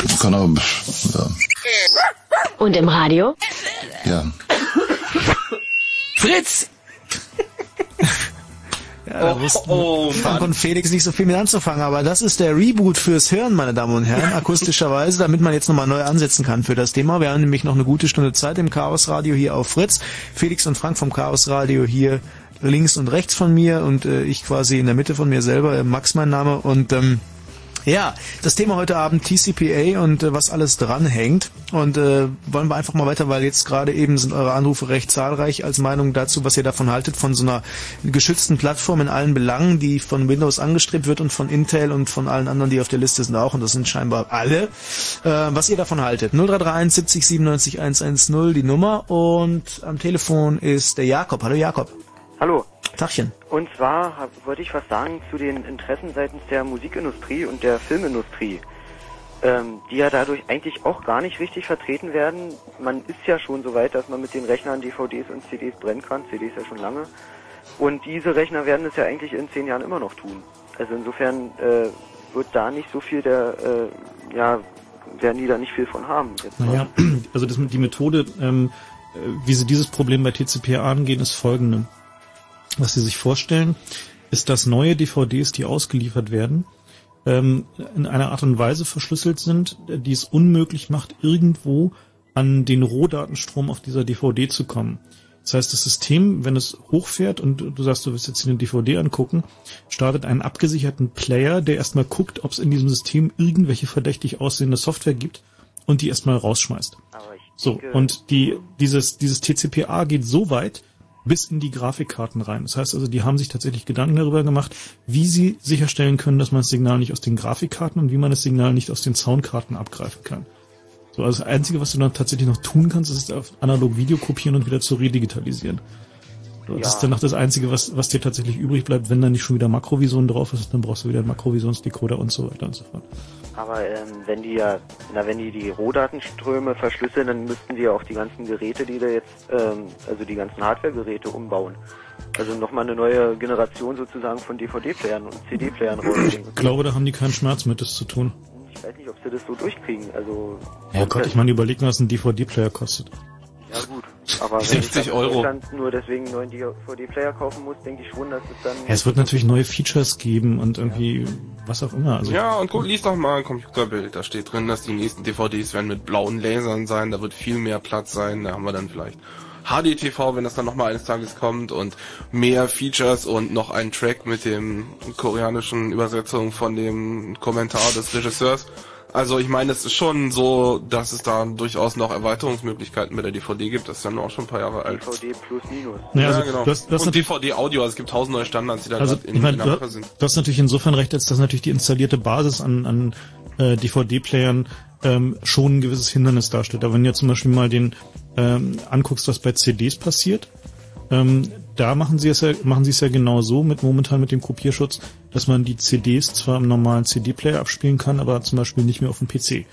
Mindestne Kann aber, ja, Und im Radio? ja. Fritz! Ja, da wussten Frank und Felix nicht so viel mit anzufangen, aber das ist der Reboot fürs Hören, meine Damen und Herren, akustischerweise, damit man jetzt nochmal neu ansetzen kann für das Thema. Wir haben nämlich noch eine gute Stunde Zeit im Chaos Radio hier auf Fritz. Felix und Frank vom Chaos Radio hier links und rechts von mir und äh, ich quasi in der Mitte von mir selber, äh, Max mein Name und ähm, ja, das Thema heute Abend TCPA und äh, was alles dranhängt. Und äh, wollen wir einfach mal weiter, weil jetzt gerade eben sind eure Anrufe recht zahlreich als Meinung dazu, was ihr davon haltet, von so einer geschützten Plattform in allen Belangen, die von Windows angestrebt wird und von Intel und von allen anderen, die auf der Liste sind auch. Und das sind scheinbar alle. Äh, was ihr davon haltet. 0331 70 97 110 die Nummer. Und am Telefon ist der Jakob. Hallo Jakob. Hallo. Tachchen. Und zwar hab, wollte ich was sagen zu den Interessen seitens der Musikindustrie und der Filmindustrie, ähm, die ja dadurch eigentlich auch gar nicht richtig vertreten werden. Man ist ja schon so weit, dass man mit den Rechnern DVDs und CDs brennen kann, CDs ja schon lange. Und diese Rechner werden es ja eigentlich in zehn Jahren immer noch tun. Also insofern äh, wird da nicht so viel der, äh, ja, werden die da nicht viel von haben. Jetzt Naja, also das, die Methode, ähm, äh, wie sie dieses Problem bei TCP angehen, ist folgende. Was sie sich vorstellen, ist, dass neue DVDs, die ausgeliefert werden, ähm, in einer Art und Weise verschlüsselt sind, die es unmöglich macht, irgendwo an den Rohdatenstrom auf dieser DVD zu kommen. Das heißt, das System, wenn es hochfährt und du sagst, du willst jetzt eine DVD angucken, startet einen abgesicherten Player, der erstmal guckt, ob es in diesem System irgendwelche verdächtig aussehende Software gibt und die erstmal rausschmeißt. So, und die, dieses, dieses TCPA geht so weit, bis in die Grafikkarten rein. Das heißt also, die haben sich tatsächlich Gedanken darüber gemacht, wie sie sicherstellen können, dass man das Signal nicht aus den Grafikkarten und wie man das Signal nicht aus den Soundkarten abgreifen kann. So, also das Einzige, was du dann tatsächlich noch tun kannst, ist auf analog Video kopieren und wieder zu redigitalisieren. So, Das Ja. ist dann noch das Einzige, was, was dir tatsächlich übrig bleibt, wenn da nicht schon wieder Makrovision drauf ist, dann brauchst du wieder einen Makrovisionsdecoder und so weiter und so fort. Aber ähm, wenn die ja, na wenn die die Rohdatenströme verschlüsseln, dann müssten die ja auch die ganzen Geräte, die da jetzt, ähm, also die ganzen Hardware-Geräte umbauen. Also nochmal eine neue Generation sozusagen von DVD-Playern und CD-Playern rausbringen. Ich glaube, da haben die keinen Schmerz mit, das zu tun. Ich weiß nicht, ob sie das so durchkriegen. Also Ja Gott, ich meine, überleg mal, was ein DVD-Player kostet. ja gut. Aber wenn 60 ich Euro. Nur deswegen einen neuen DVD-Player kaufen muss, denke ich schon, dass es dann. Ja, es wird natürlich neue Features geben und irgendwie was auch immer. Also ja, und guck, lies doch mal ein Computerbild. Da steht drin, dass die nächsten DVDs werden mit blauen Lasern sein. Da wird viel mehr Platz sein. Da haben wir dann vielleicht HDTV, wenn das dann nochmal eines Tages kommt und mehr Features und noch einen Track mit dem koreanischen Übersetzung von dem Kommentar des Regisseurs. Also ich meine, es ist schon so, dass es da durchaus noch Erweiterungsmöglichkeiten mit der DVD gibt. Das ist ja nur auch schon ein paar Jahre alt. DVD plus minus. Ja, also genau. du hast- du hast und DVD-Audio, also es gibt tausend neue Standards, die da Also, in, ich meine, in Amerika sind. du hast natürlich insofern recht, als dass natürlich die installierte Basis an, an äh, DVD-Playern ähm, schon ein gewisses Hindernis darstellt. Aber wenn du jetzt zum Beispiel mal den ähm, anguckst, was bei CDs passiert, ähm, da machen sie es ja, machen sie es ja genau so mit momentan mit dem Kopierschutz, dass man die CDs zwar im normalen CD-Player abspielen kann, aber zum Beispiel nicht mehr auf dem PC.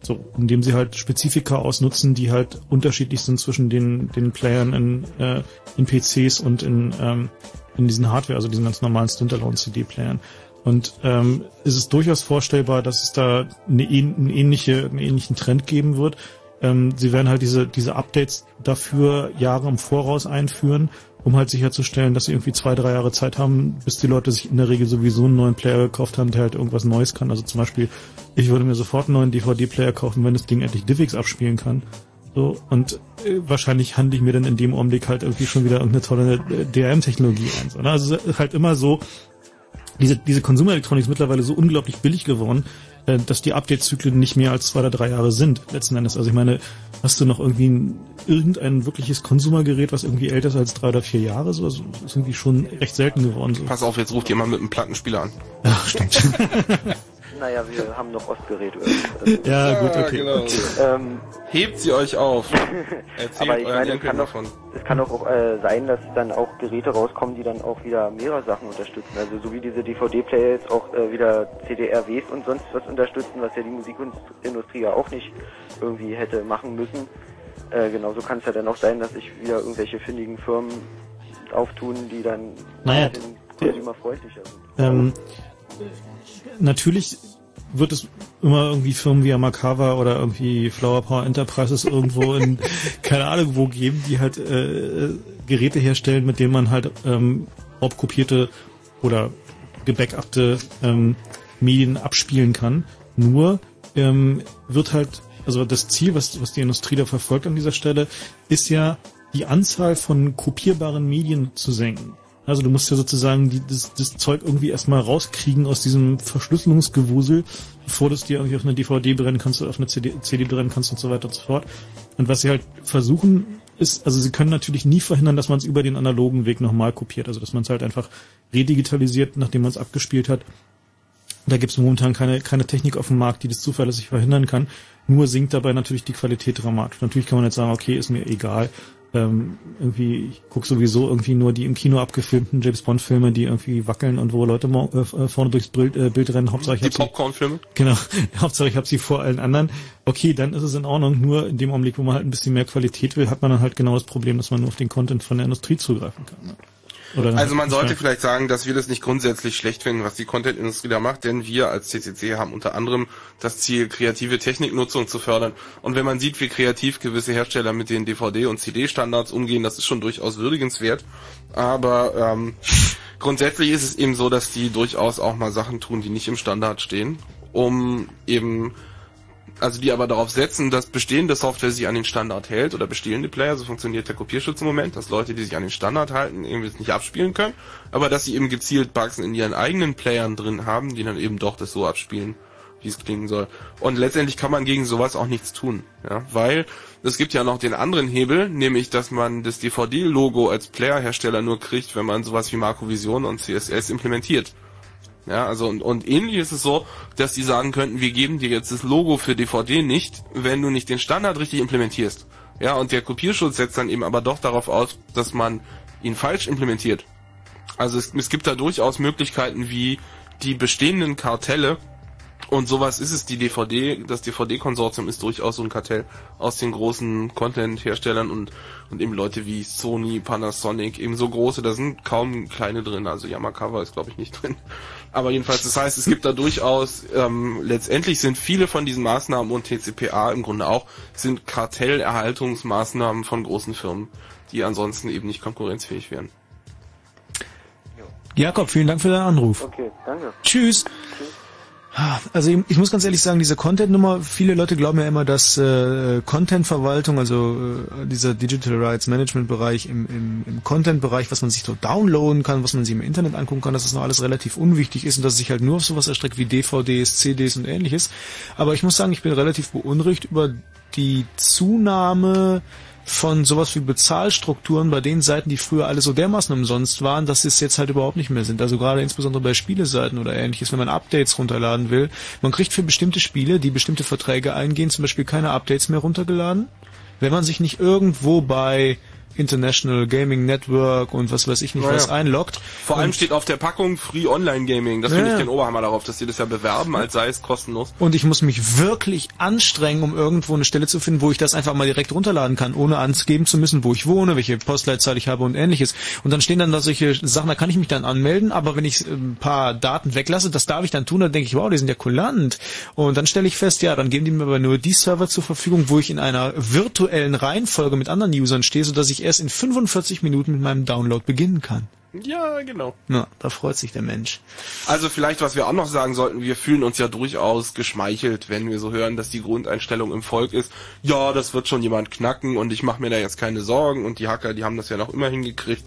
So, indem sie halt Spezifika ausnutzen, die halt unterschiedlich sind zwischen den, den Playern in, äh, in PCs und in, ähm, in diesen Hardware, also diesen ganz normalen Standalone-CD-Playern. Und ähm, ist es durchaus vorstellbar, dass es da eine, eine ähnliche, einen ähnlichen Trend geben wird. Ähm, sie werden halt diese, diese Updates dafür Jahre im Voraus einführen, um halt sicherzustellen, dass sie irgendwie zwei, drei Jahre Zeit haben, bis die Leute sich in der Regel sowieso einen neuen Player gekauft haben, der halt irgendwas Neues kann. Also zum Beispiel, ich würde mir sofort einen neuen DVD-Player kaufen, wenn das Ding endlich DivX abspielen kann. So, und äh, wahrscheinlich handle ich mir dann in dem Augenblick halt irgendwie schon wieder irgendeine tolle äh, DRM-Technologie ein. So, ne? Also halt immer so, diese, diese Konsumelektronik ist mittlerweile so unglaublich billig geworden, dass die Update-Zyklen nicht mehr als zwei oder drei Jahre sind, letzten Endes. Also ich meine, hast du noch irgendwie ein, irgendein wirkliches Konsumergerät, was irgendwie älter ist als drei oder vier Jahre? So, also ist irgendwie schon recht selten geworden. So. Pass auf, jetzt ruft jemand mit einem Plattenspieler an. Ach, stimmt. Naja, wir haben noch Ostgerät. Also, Ja, gut, okay. genau. Ähm, Hebt sie euch auf. Erzählt aber ich meine, es kann, doch, es kann doch auch äh, sein, dass dann auch Geräte rauskommen, die dann auch wieder mehrere Sachen unterstützen. Also so wie diese DVD-Player jetzt auch äh, wieder CDRWs und sonst was unterstützen, was ja die Musikindustrie ja auch nicht irgendwie hätte machen müssen. Äh, genauso kann es ja dann auch sein, dass sich wieder irgendwelche findigen Firmen auftun, die dann Naja, den Consumer freundlicher sind. Ähm, natürlich wird es immer irgendwie Firmen wie Amakawa oder irgendwie Flower Power Enterprises irgendwo in keine Ahnung wo geben, die halt äh, Geräte herstellen, mit denen man halt ähm, raubkopierte oder gebackuppte ähm, Medien abspielen kann. Nur ähm, wird halt, also das Ziel, was, was die Industrie da verfolgt an dieser Stelle, ist ja die Anzahl von kopierbaren Medien zu senken. Also du musst ja sozusagen die, das, das Zeug irgendwie erstmal rauskriegen aus diesem Verschlüsselungsgewusel, bevor du es dir irgendwie auf eine DVD brennen kannst oder auf eine CD, CD brennen kannst und so weiter und so fort. Und was sie halt versuchen ist, also sie können natürlich nie verhindern, dass man es über den analogen Weg nochmal kopiert. Also dass man es halt einfach redigitalisiert, nachdem man es abgespielt hat. Da gibt es momentan keine, keine Technik auf dem Markt, die das zuverlässig verhindern kann. Nur sinkt dabei natürlich die Qualität dramatisch. Natürlich kann man jetzt sagen, okay, ist mir egal. Ähm, irgendwie, ich gucke sowieso irgendwie nur die im Kino abgefilmten James Bond Filme, die irgendwie wackeln und wo Leute mo- äh, vorne durchs Bild, äh, Bild rennen. Hauptsache ich Die hab sie, Popcorn-Filme? genau, Hauptsache ich habe sie vor allen anderen. Okay, dann ist es in Ordnung. Nur in dem Augenblick, wo man halt ein bisschen mehr Qualität will, hat man dann halt genau das Problem, dass man nur auf den Content von der Industrie zugreifen kann. Ne? Also man sollte vielleicht sagen, dass wir das nicht grundsätzlich schlecht finden, was die Content-Industrie da macht, denn wir als CCC haben unter anderem das Ziel, kreative Techniknutzung zu fördern. Und wenn man sieht, wie kreativ gewisse Hersteller mit den DVD- und CD-Standards umgehen, das ist schon durchaus würdigenswert. Aber ähm, grundsätzlich ist es eben so, dass die durchaus auch mal Sachen tun, die nicht im Standard stehen, um eben also die aber darauf setzen, dass bestehende Software sich an den Standard hält oder bestehende Player, so funktioniert der Kopierschutz im Moment, dass Leute, die sich an den Standard halten, irgendwie nicht abspielen können, aber dass sie eben gezielt Bugs in ihren eigenen Playern drin haben, die dann eben doch das so abspielen, wie es klingen soll. Und letztendlich kann man gegen sowas auch nichts tun, ja, weil es gibt ja noch den anderen Hebel, nämlich, dass man das DVD-Logo als Playerhersteller nur kriegt, wenn man sowas wie Marco Vision und CSS implementiert. Ja, also und, und ähnlich ist es so, dass die sagen könnten, wir geben dir jetzt das Logo für DVD nicht, wenn du nicht den Standard richtig implementierst. Ja, und der Kopierschutz setzt dann eben aber doch darauf aus, dass man ihn falsch implementiert. Also es, es gibt da durchaus Möglichkeiten wie die bestehenden Kartelle und sowas ist es, die DVD, das DVD-Konsortium ist durchaus so ein Kartell aus den großen Content-Herstellern und, und eben Leute wie Sony, Panasonic, eben so große, da sind kaum kleine drin, also Yamakawa ist glaube ich nicht drin. Aber jedenfalls, das heißt, es gibt da durchaus, ähm, letztendlich sind viele von diesen Maßnahmen und TCPA im Grunde auch, sind Kartellerhaltungsmaßnahmen von großen Firmen, die ansonsten eben nicht konkurrenzfähig wären. Jakob, vielen Dank für deinen Anruf. Okay, danke. Tschüss. Also ich, ich muss ganz ehrlich sagen, diese Content-Nummer, viele Leute glauben ja immer, dass äh, Content-Verwaltung, also äh, dieser Digital Rights Management-Bereich im, im, im Content-Bereich, was man sich so downloaden kann, was man sich im Internet angucken kann, dass das noch alles relativ unwichtig ist und dass es sich halt nur auf sowas erstreckt wie DVDs, CDs und ähnliches. Aber ich muss sagen, ich bin relativ beunruhigt über die Zunahme von sowas wie Bezahlstrukturen bei den Seiten, die früher alle so dermaßen umsonst waren, dass es jetzt halt überhaupt nicht mehr sind. Also gerade insbesondere bei Spieleseiten oder ähnliches, wenn man Updates runterladen will. Man kriegt für bestimmte Spiele, die bestimmte Verträge eingehen, zum Beispiel keine Updates mehr runtergeladen. Wenn man sich nicht irgendwo bei International Gaming Network und was weiß ich nicht Naja. was einloggt. Vor allem und, steht auf der Packung Free Online Gaming. Das Ja, finde ich den Oberhammer darauf, dass sie das ja bewerben, als sei es kostenlos. und ich muss mich wirklich anstrengen, um irgendwo eine Stelle zu finden, wo ich das einfach mal direkt runterladen kann, ohne angeben zu müssen, wo ich wohne, welche Postleitzahl ich habe und ähnliches. Und dann stehen dann da solche Sachen, da kann ich mich dann anmelden, aber wenn ich äh, ein paar Daten weglasse, das darf ich dann tun, dann denke ich, wow, die sind ja kulant. Und dann stelle ich fest, ja, dann geben die mir aber nur die Server zur Verfügung, wo ich in einer virtuellen Reihenfolge mit anderen Usern stehe, sodass ich erst in 45 Minuten mit meinem Download beginnen kann. Ja, genau. Na, da freut sich der Mensch. Also vielleicht, was wir auch noch sagen sollten, wir fühlen uns ja durchaus geschmeichelt, wenn wir so hören, dass die Grundeinstellung im Volk ist, ja, das wird schon jemand knacken und ich mache mir da jetzt keine Sorgen und die Hacker, die haben das ja noch immer hingekriegt.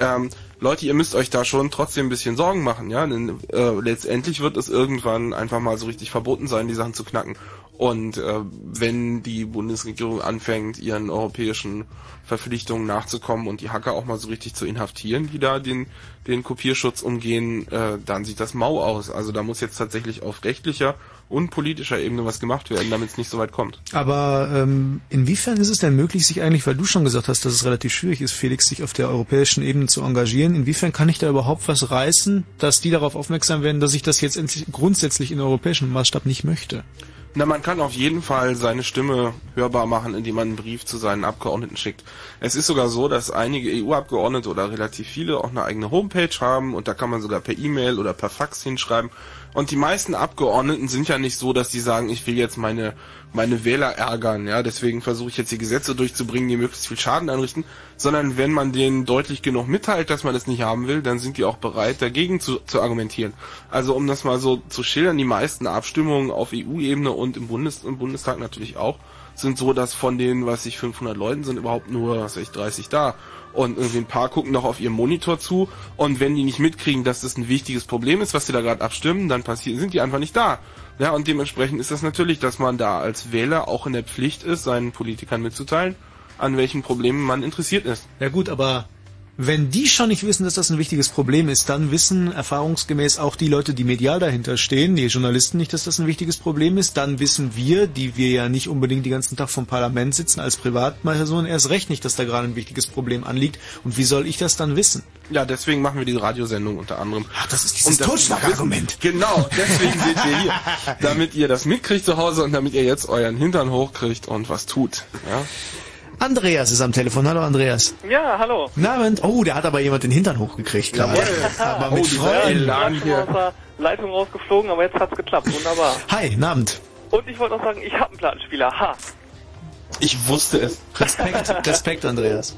Ähm, Leute, ihr müsst euch da schon trotzdem ein bisschen Sorgen machen, ja, denn äh, letztendlich wird es irgendwann einfach mal so richtig verboten sein, die Sachen zu knacken. Und äh, wenn die Bundesregierung anfängt, ihren europäischen Verpflichtungen nachzukommen und die Hacker auch mal so richtig zu inhaftieren, die da den, den Kopierschutz umgehen, äh, dann sieht das mau aus. Also da muss jetzt tatsächlich auf rechtlicher und politischer Ebene was gemacht werden, damit es nicht so weit kommt. Aber ähm, inwiefern ist es denn möglich, sich eigentlich, weil du schon gesagt hast, dass es relativ schwierig ist, Felix, sich auf der europäischen Ebene zu engagieren, inwiefern kann ich da überhaupt was reißen, dass die darauf aufmerksam werden, dass ich das jetzt grundsätzlich in europäischem Maßstab nicht möchte? Na, man kann auf jeden Fall seine Stimme hörbar machen, indem man einen Brief zu seinen Abgeordneten schickt. Es ist sogar so, dass einige EU-Abgeordnete oder relativ viele auch eine eigene Homepage haben und da kann man sogar per E-Mail oder per Fax hinschreiben. Und die meisten Abgeordneten sind ja nicht so, dass die sagen, ich will jetzt meine, meine Wähler ärgern, ja, deswegen versuche ich jetzt die Gesetze durchzubringen, die möglichst viel Schaden anrichten, sondern wenn man denen deutlich genug mitteilt, dass man das nicht haben will, dann sind die auch bereit, dagegen zu, zu argumentieren. Also um das mal so zu schildern, die meisten Abstimmungen auf EU-Ebene und im, Bundes, im Bundestag natürlich auch, sind so, dass von den, was ich 500 Leuten sind, überhaupt nur, was ich, 30 da. Und irgendwie ein paar gucken noch auf ihrem Monitor zu. Und wenn die nicht mitkriegen, dass das ein wichtiges Problem ist, was sie da gerade abstimmen, dann passieren, sind die einfach nicht da. Ja, und dementsprechend ist das natürlich, dass man da als Wähler auch in der Pflicht ist, seinen Politikern mitzuteilen, an welchen Problemen man interessiert ist. Ja gut, aber wenn die schon nicht wissen, dass das ein wichtiges Problem ist, dann wissen erfahrungsgemäß auch die Leute, die medial dahinter stehen, die Journalisten nicht, dass das ein wichtiges Problem ist. Dann wissen wir, die wir ja nicht unbedingt den ganzen Tag vom Parlament sitzen, als Privatpersonen erst recht nicht, dass da gerade ein wichtiges Problem anliegt. Und wie soll ich das dann wissen? Ja, deswegen machen wir die Radiosendung unter anderem. Ach, das ist dieses Totschlagargument. Genau, deswegen sind wir hier. Damit ihr das mitkriegt zu Hause und damit ihr jetzt euren Hintern hochkriegt und was tut. Ja? Andreas ist am Telefon. Hallo Andreas. Ja, hallo. Abend. Oh, der hat aber jemand den Hintern hochgekriegt gerade. Aber mit oh, Freuden. Ja, bin aus der Leitung rausgeflogen, aber jetzt hat's geklappt. Wunderbar. Hi, Abend. Und ich wollte noch sagen, ich habe einen Plattenspieler. Ha. Ich wusste es. Respekt, Respekt, Andreas.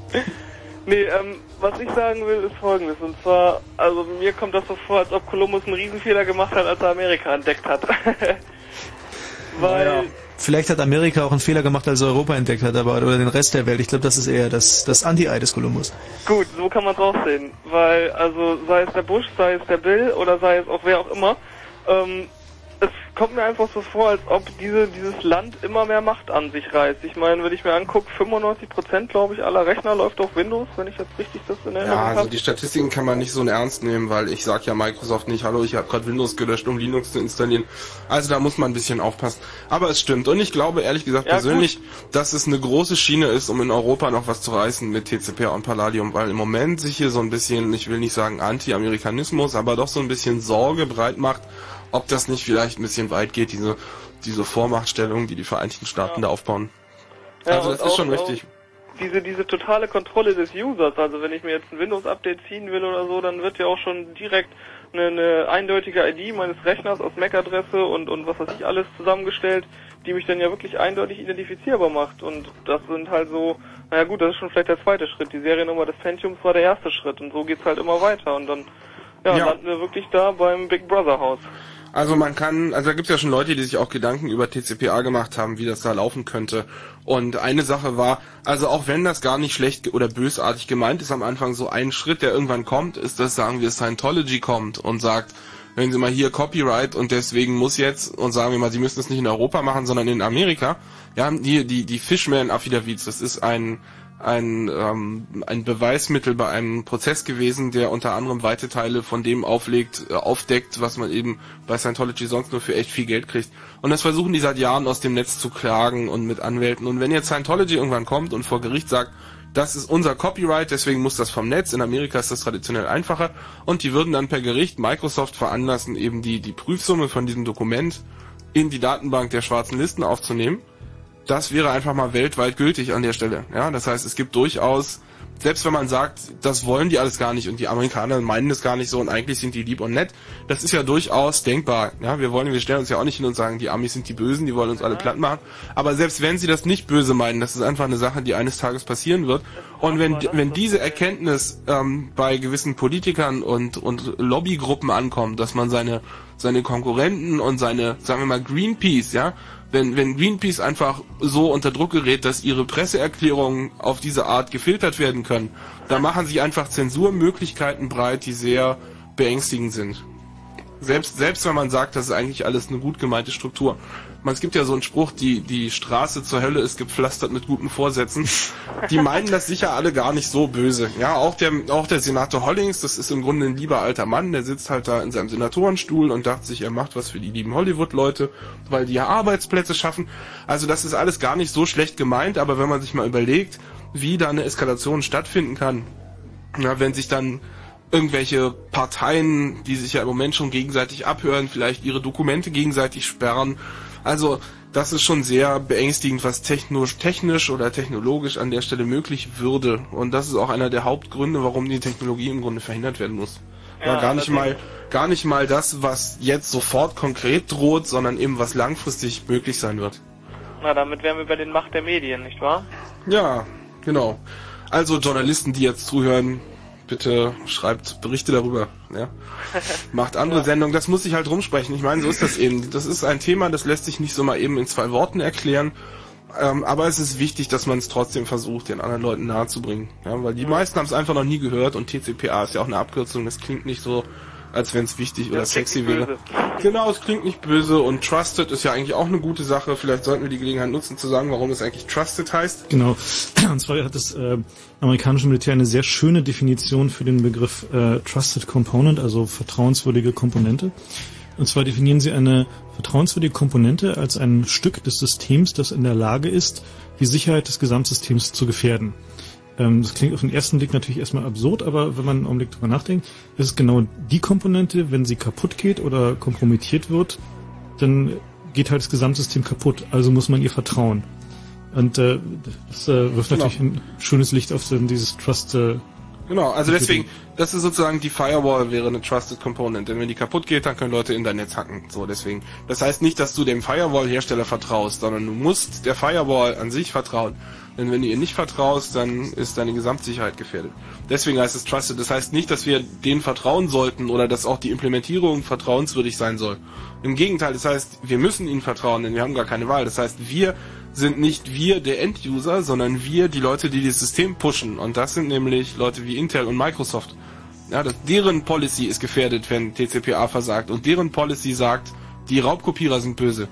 Nee, ähm, was ich sagen will, ist folgendes. Und zwar, also mir kommt das so vor, als ob Kolumbus einen Riesenfehler gemacht hat, als er Amerika entdeckt hat. Weil, Vielleicht hat Amerika auch einen Fehler gemacht, als Europa entdeckt hat, aber oder den Rest der Welt. Ich glaube, das ist eher das, das Anti-Ei des Kolumbus. gut, so kann man auch sehen. Weil, also, sei es der Bush, sei es der Bill oder sei es auch wer auch immer, ähm, kommt mir einfach so vor, als ob diese, dieses Land immer mehr Macht an sich reißt. Ich meine, wenn ich mir angucke, 95% glaube ich aller Rechner läuft auf Windows, wenn ich jetzt richtig das in Ja, Erinnerung also habe. die Statistiken kann man nicht so ernst nehmen, weil ich sag ja Microsoft nicht, hallo, ich habe gerade Windows gelöscht, um Linux zu installieren. Also da muss man ein bisschen aufpassen. Aber es stimmt. Und ich glaube ehrlich gesagt Ja, persönlich, dass es eine große Schiene ist, um in Europa noch was zu reißen mit TCP und Palladium, weil im Moment sich hier so ein bisschen, ich will nicht sagen Anti-Amerikanismus, aber doch so ein bisschen Sorge breit macht, ob das nicht vielleicht ein bisschen weit geht, diese, diese Vormachtstellung, die die Vereinigten Staaten da aufbauen. Ja, also das ist schon richtig. diese, diese totale Kontrolle des Users, also wenn ich mir jetzt ein Windows-Update ziehen will oder so, dann wird ja auch schon direkt eine, eine eindeutige ID meines Rechners aus MAC-Adresse und, und was weiß ich alles zusammengestellt, die mich dann ja wirklich eindeutig identifizierbar macht. Und das sind halt so, naja gut, das ist schon vielleicht der zweite Schritt. Die Seriennummer des Pentiums war der erste Schritt und so geht's halt immer weiter und dann ja, Ja. landen wir wirklich da beim Big Brother Haus. Also man kann, also da gibt es ja schon Leute, die sich auch Gedanken über TCPA gemacht haben, wie das da laufen könnte. Und eine Sache war, also auch wenn das gar nicht schlecht oder bösartig gemeint ist am Anfang, so ein Schritt, der irgendwann kommt, ist, dass sagen wir Scientology kommt und sagt, wenn Sie mal hier Copyright und deswegen muss jetzt, und sagen wir mal, Sie müssen es nicht in Europa machen, sondern in Amerika, ja, die, die, die Fishman Affidavits, das ist ein, ein, ähm, ein Beweismittel bei einem Prozess gewesen, der unter anderem weite Teile von dem auflegt, äh, aufdeckt, was man eben bei Scientology sonst nur für echt viel Geld kriegt. Und das versuchen die seit Jahren aus dem Netz zu klagen und mit Anwälten. Und wenn jetzt Scientology irgendwann kommt und vor Gericht sagt, das ist unser Copyright, deswegen muss das vom Netz. In Amerika ist das traditionell einfacher. Und die würden dann per Gericht Microsoft veranlassen, eben die, die Prüfsumme von diesem Dokument in die Datenbank der schwarzen Listen aufzunehmen. Das wäre einfach mal weltweit gültig an der Stelle. Ja, das heißt, es gibt durchaus selbst wenn man sagt, das wollen die alles gar nicht und die Amerikaner meinen das gar nicht so und eigentlich sind die lieb und nett, das ist ja durchaus denkbar. Ja, wir wollen, wir stellen uns ja auch nicht hin und sagen, die Amis sind die Bösen, die wollen uns alle platt machen. Aber selbst wenn sie das nicht böse meinen, das ist einfach eine Sache, die eines Tages passieren wird. Und wenn, wenn diese Erkenntnis ähm, bei gewissen Politikern und, und Lobbygruppen ankommt, dass man seine, seine Konkurrenten und seine, sagen wir mal, Greenpeace, ja, wenn, wenn Greenpeace einfach so unter Druck gerät, dass ihre Presseerklärungen auf diese Art gefiltert werden können, da machen sich einfach Zensurmöglichkeiten breit, die sehr beängstigend sind. Selbst, selbst wenn man sagt, das ist eigentlich alles eine gut gemeinte Struktur. Man, es gibt ja so einen Spruch, die, die Straße zur Hölle ist gepflastert mit guten Vorsätzen. Die meinen das sicher alle gar nicht so böse. Ja, auch der, auch der Senator Hollings, das ist im Grunde ein lieber alter Mann, der sitzt halt da in seinem Senatorenstuhl und dachte sich, er macht was für die lieben Hollywood-Leute, weil die ja Arbeitsplätze schaffen. Also das ist alles gar nicht so schlecht gemeint, aber wenn man sich mal überlegt, wie da eine Eskalation stattfinden kann, ja, wenn sich dann irgendwelche Parteien, die sich ja im Moment schon gegenseitig abhören, vielleicht ihre Dokumente gegenseitig sperren. Also das ist schon sehr beängstigend, was technisch, technisch oder technologisch an der Stelle möglich würde. Und das ist auch einer der Hauptgründe, warum die Technologie im Grunde verhindert werden muss. War Ja, gar nicht mal gar nicht mal das, was jetzt sofort konkret droht, sondern eben was langfristig möglich sein wird. Na, damit wären wir bei den Macht der Medien, nicht wahr? Ja, genau. Also Journalisten, die jetzt zuhören, bitte schreibt Berichte darüber. Ja? Macht andere Sendungen, das muss ich halt rumsprechen. Ich meine, so ist das eben. Das ist ein Thema, das lässt sich nicht so mal eben in zwei Worten erklären. Ähm, aber es ist wichtig, dass man es trotzdem versucht, den anderen Leuten nahezubringen. Ja, weil die meisten haben es einfach noch nie gehört und TCPA ist ja auch eine Abkürzung. Das klingt nicht so, als wenn es wichtig oder Das sexy wäre. Genau, es klingt nicht böse und Trusted ist ja eigentlich auch eine gute Sache. Vielleicht sollten wir die Gelegenheit nutzen zu sagen, warum es eigentlich Trusted heißt. Genau. Und zwar hat das äh, amerikanische Militär eine sehr schöne Definition für den Begriff äh, Trusted Component, also vertrauenswürdige Komponente. Und zwar definieren sie eine vertrauenswürdige Komponente als ein Stück des Systems, das in der Lage ist, die Sicherheit des Gesamtsystems zu gefährden. Ähm, das klingt auf den ersten Blick natürlich erstmal absurd, aber wenn man einen Augenblick drüber nachdenkt, ist es genau die Komponente, wenn sie kaputt geht oder kompromittiert wird, dann geht halt das Gesamtsystem kaputt, also muss man ihr vertrauen. Und äh, das äh, wirft Genau. natürlich ein schönes Licht auf so dieses Trust. Äh, Genau, also deswegen, das ist sozusagen die Firewall wäre eine Trusted Component, denn wenn die kaputt geht, dann können Leute in dein Netz hacken. So, deswegen. Das heißt nicht, dass du dem Firewall-Hersteller vertraust, sondern du musst der Firewall an sich vertrauen. Denn wenn du ihr nicht vertraust, dann ist deine Gesamtsicherheit gefährdet. Deswegen heißt es Trusted. Das heißt nicht, dass wir denen vertrauen sollten oder dass auch die Implementierung vertrauenswürdig sein soll. Im Gegenteil, das heißt, wir müssen ihnen vertrauen, denn wir haben gar keine Wahl. Das heißt, wir sind nicht wir der End-User, sondern wir die Leute, die das System pushen. Und das sind nämlich Leute wie Intel und Microsoft. Ja, das, deren Policy ist gefährdet, wenn TCPA versagt. Und deren Policy sagt, die Raubkopierer sind böse.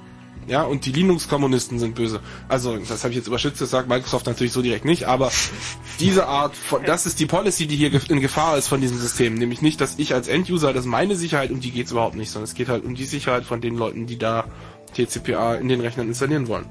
Ja, und die Linux-Kommunisten sind böse. Also, das habe ich jetzt überschützt, das sagt Microsoft natürlich so direkt nicht, aber diese Art von, das ist die Policy, die hier in Gefahr ist von diesem System. Nämlich nicht, dass ich als End-User, das ist meine Sicherheit, um die geht's überhaupt nicht, sondern es geht halt um die Sicherheit von den Leuten, die da TCPA in den Rechnern installieren wollen.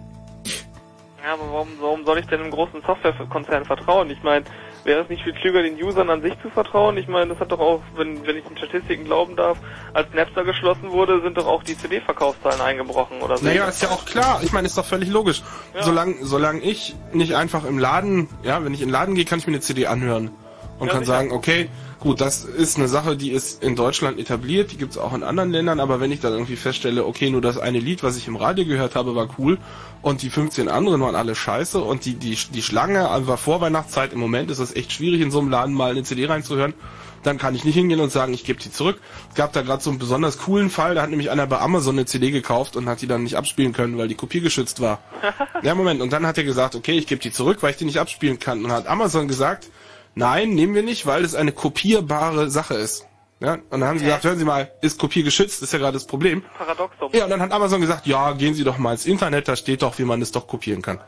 Ja, aber warum, warum soll ich denn einem großen Softwarekonzern vertrauen? Ich meine, wäre es nicht viel klüger, den Usern an sich zu vertrauen? Ich meine, das hat doch auch, wenn, wenn ich den Statistiken glauben darf, als Napster geschlossen wurde, sind doch auch die CD-Verkaufszahlen eingebrochen oder so. Naja, ist ja auch klar. Ich meine, ist doch völlig logisch. Solange, solange ich nicht einfach im Laden, ja, wenn ich in den Laden gehe, kann ich mir eine CD anhören und Ja, kann sicher. sagen, okay, gut, das ist eine Sache, die ist in Deutschland etabliert, die gibt's auch in anderen Ländern, aber wenn ich dann irgendwie feststelle, okay, nur das eine Lied, was ich im Radio gehört habe, war cool und die 15 anderen waren alle scheiße und die, die, die Schlange war Vorweihnachtszeit, im Moment ist es echt schwierig, in so einem Laden mal eine CD reinzuhören, dann kann ich nicht hingehen und sagen, ich gebe die zurück. Es gab da gerade so einen besonders coolen Fall, da hat nämlich einer bei Amazon eine CD gekauft und hat die dann nicht abspielen können, weil die Kopie geschützt war. ja, Moment, und dann hat er gesagt, okay, ich gebe die zurück, weil ich die nicht abspielen kann. Und hat Amazon gesagt, nein, nehmen wir nicht, weil es eine kopierbare Sache ist. Ja, und dann haben sie gesagt, hören Sie mal, ist Kopie geschützt, ist ja gerade das Problem. Paradoxum. Ja, und dann hat Amazon gesagt, ja, gehen Sie doch mal ins Internet, da steht doch, wie man es doch kopieren kann.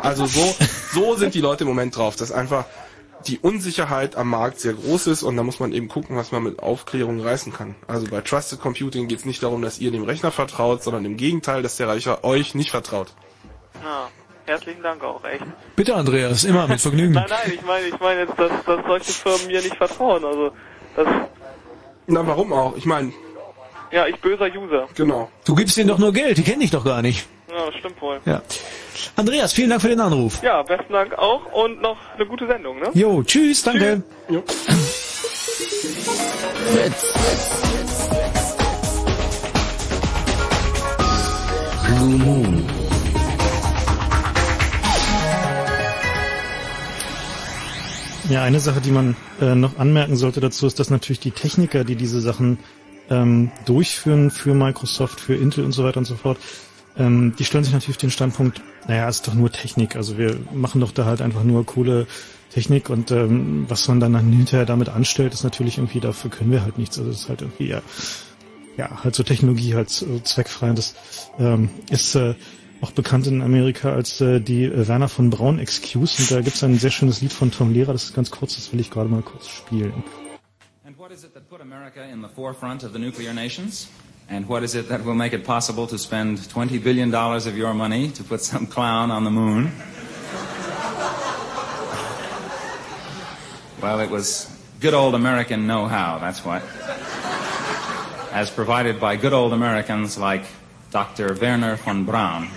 Also so, so sind die Leute im Moment drauf, dass einfach die Unsicherheit am Markt sehr groß ist und da muss man eben gucken, was man mit Aufklärung reißen kann. Also bei Trusted Computing geht es nicht darum, dass ihr dem Rechner vertraut, sondern im Gegenteil, dass der Rechner euch nicht vertraut. Ja. Herzlichen Dank auch, echt. Bitte, Andreas, immer mit Vergnügen. Nein, nein, ich meine, ich meine jetzt, dass, dass solche Firmen mir nicht vertrauen. Also, das, Na, warum auch? Ich meine, ja, ich böser User. genau. Du gibst denen doch nur Geld, die kennen dich doch gar nicht. Ja, das stimmt wohl. Ja. Andreas, vielen Dank für den Anruf. Ja, besten Dank auch und noch eine gute Sendung, ne? Jo, tschüss, danke. Jo. Blue Moon. Ja, eine Sache, die man äh, noch anmerken sollte dazu, ist, dass natürlich die Techniker, die diese Sachen ähm, durchführen für Microsoft, für Intel und so weiter und so fort, ähm, die stellen sich natürlich den Standpunkt, naja, ist doch nur Technik, also wir machen doch da halt einfach nur coole Technik und ähm, was man dann hinterher damit anstellt, ist natürlich irgendwie, dafür können wir halt nichts. Also es ist halt irgendwie, ja, ja, halt so Technologie halt so zweckfrei. Und das ähm, ist äh, auch bekannt in Amerika als äh, die äh, Werner von Braun Excuse. Und da gibt es ein sehr schönes Lied von Tom Lehrer, das ist ganz kurz, das will ich gerade mal kurz spielen. And what is it that put America in the forefront of the nuclear nations? And what is it that will make it possible to spend $20 billion of your money to put some clown on the moon? Well, it was good old American know how, that's what. As provided by good old Americans like Dr. Werner von Braun.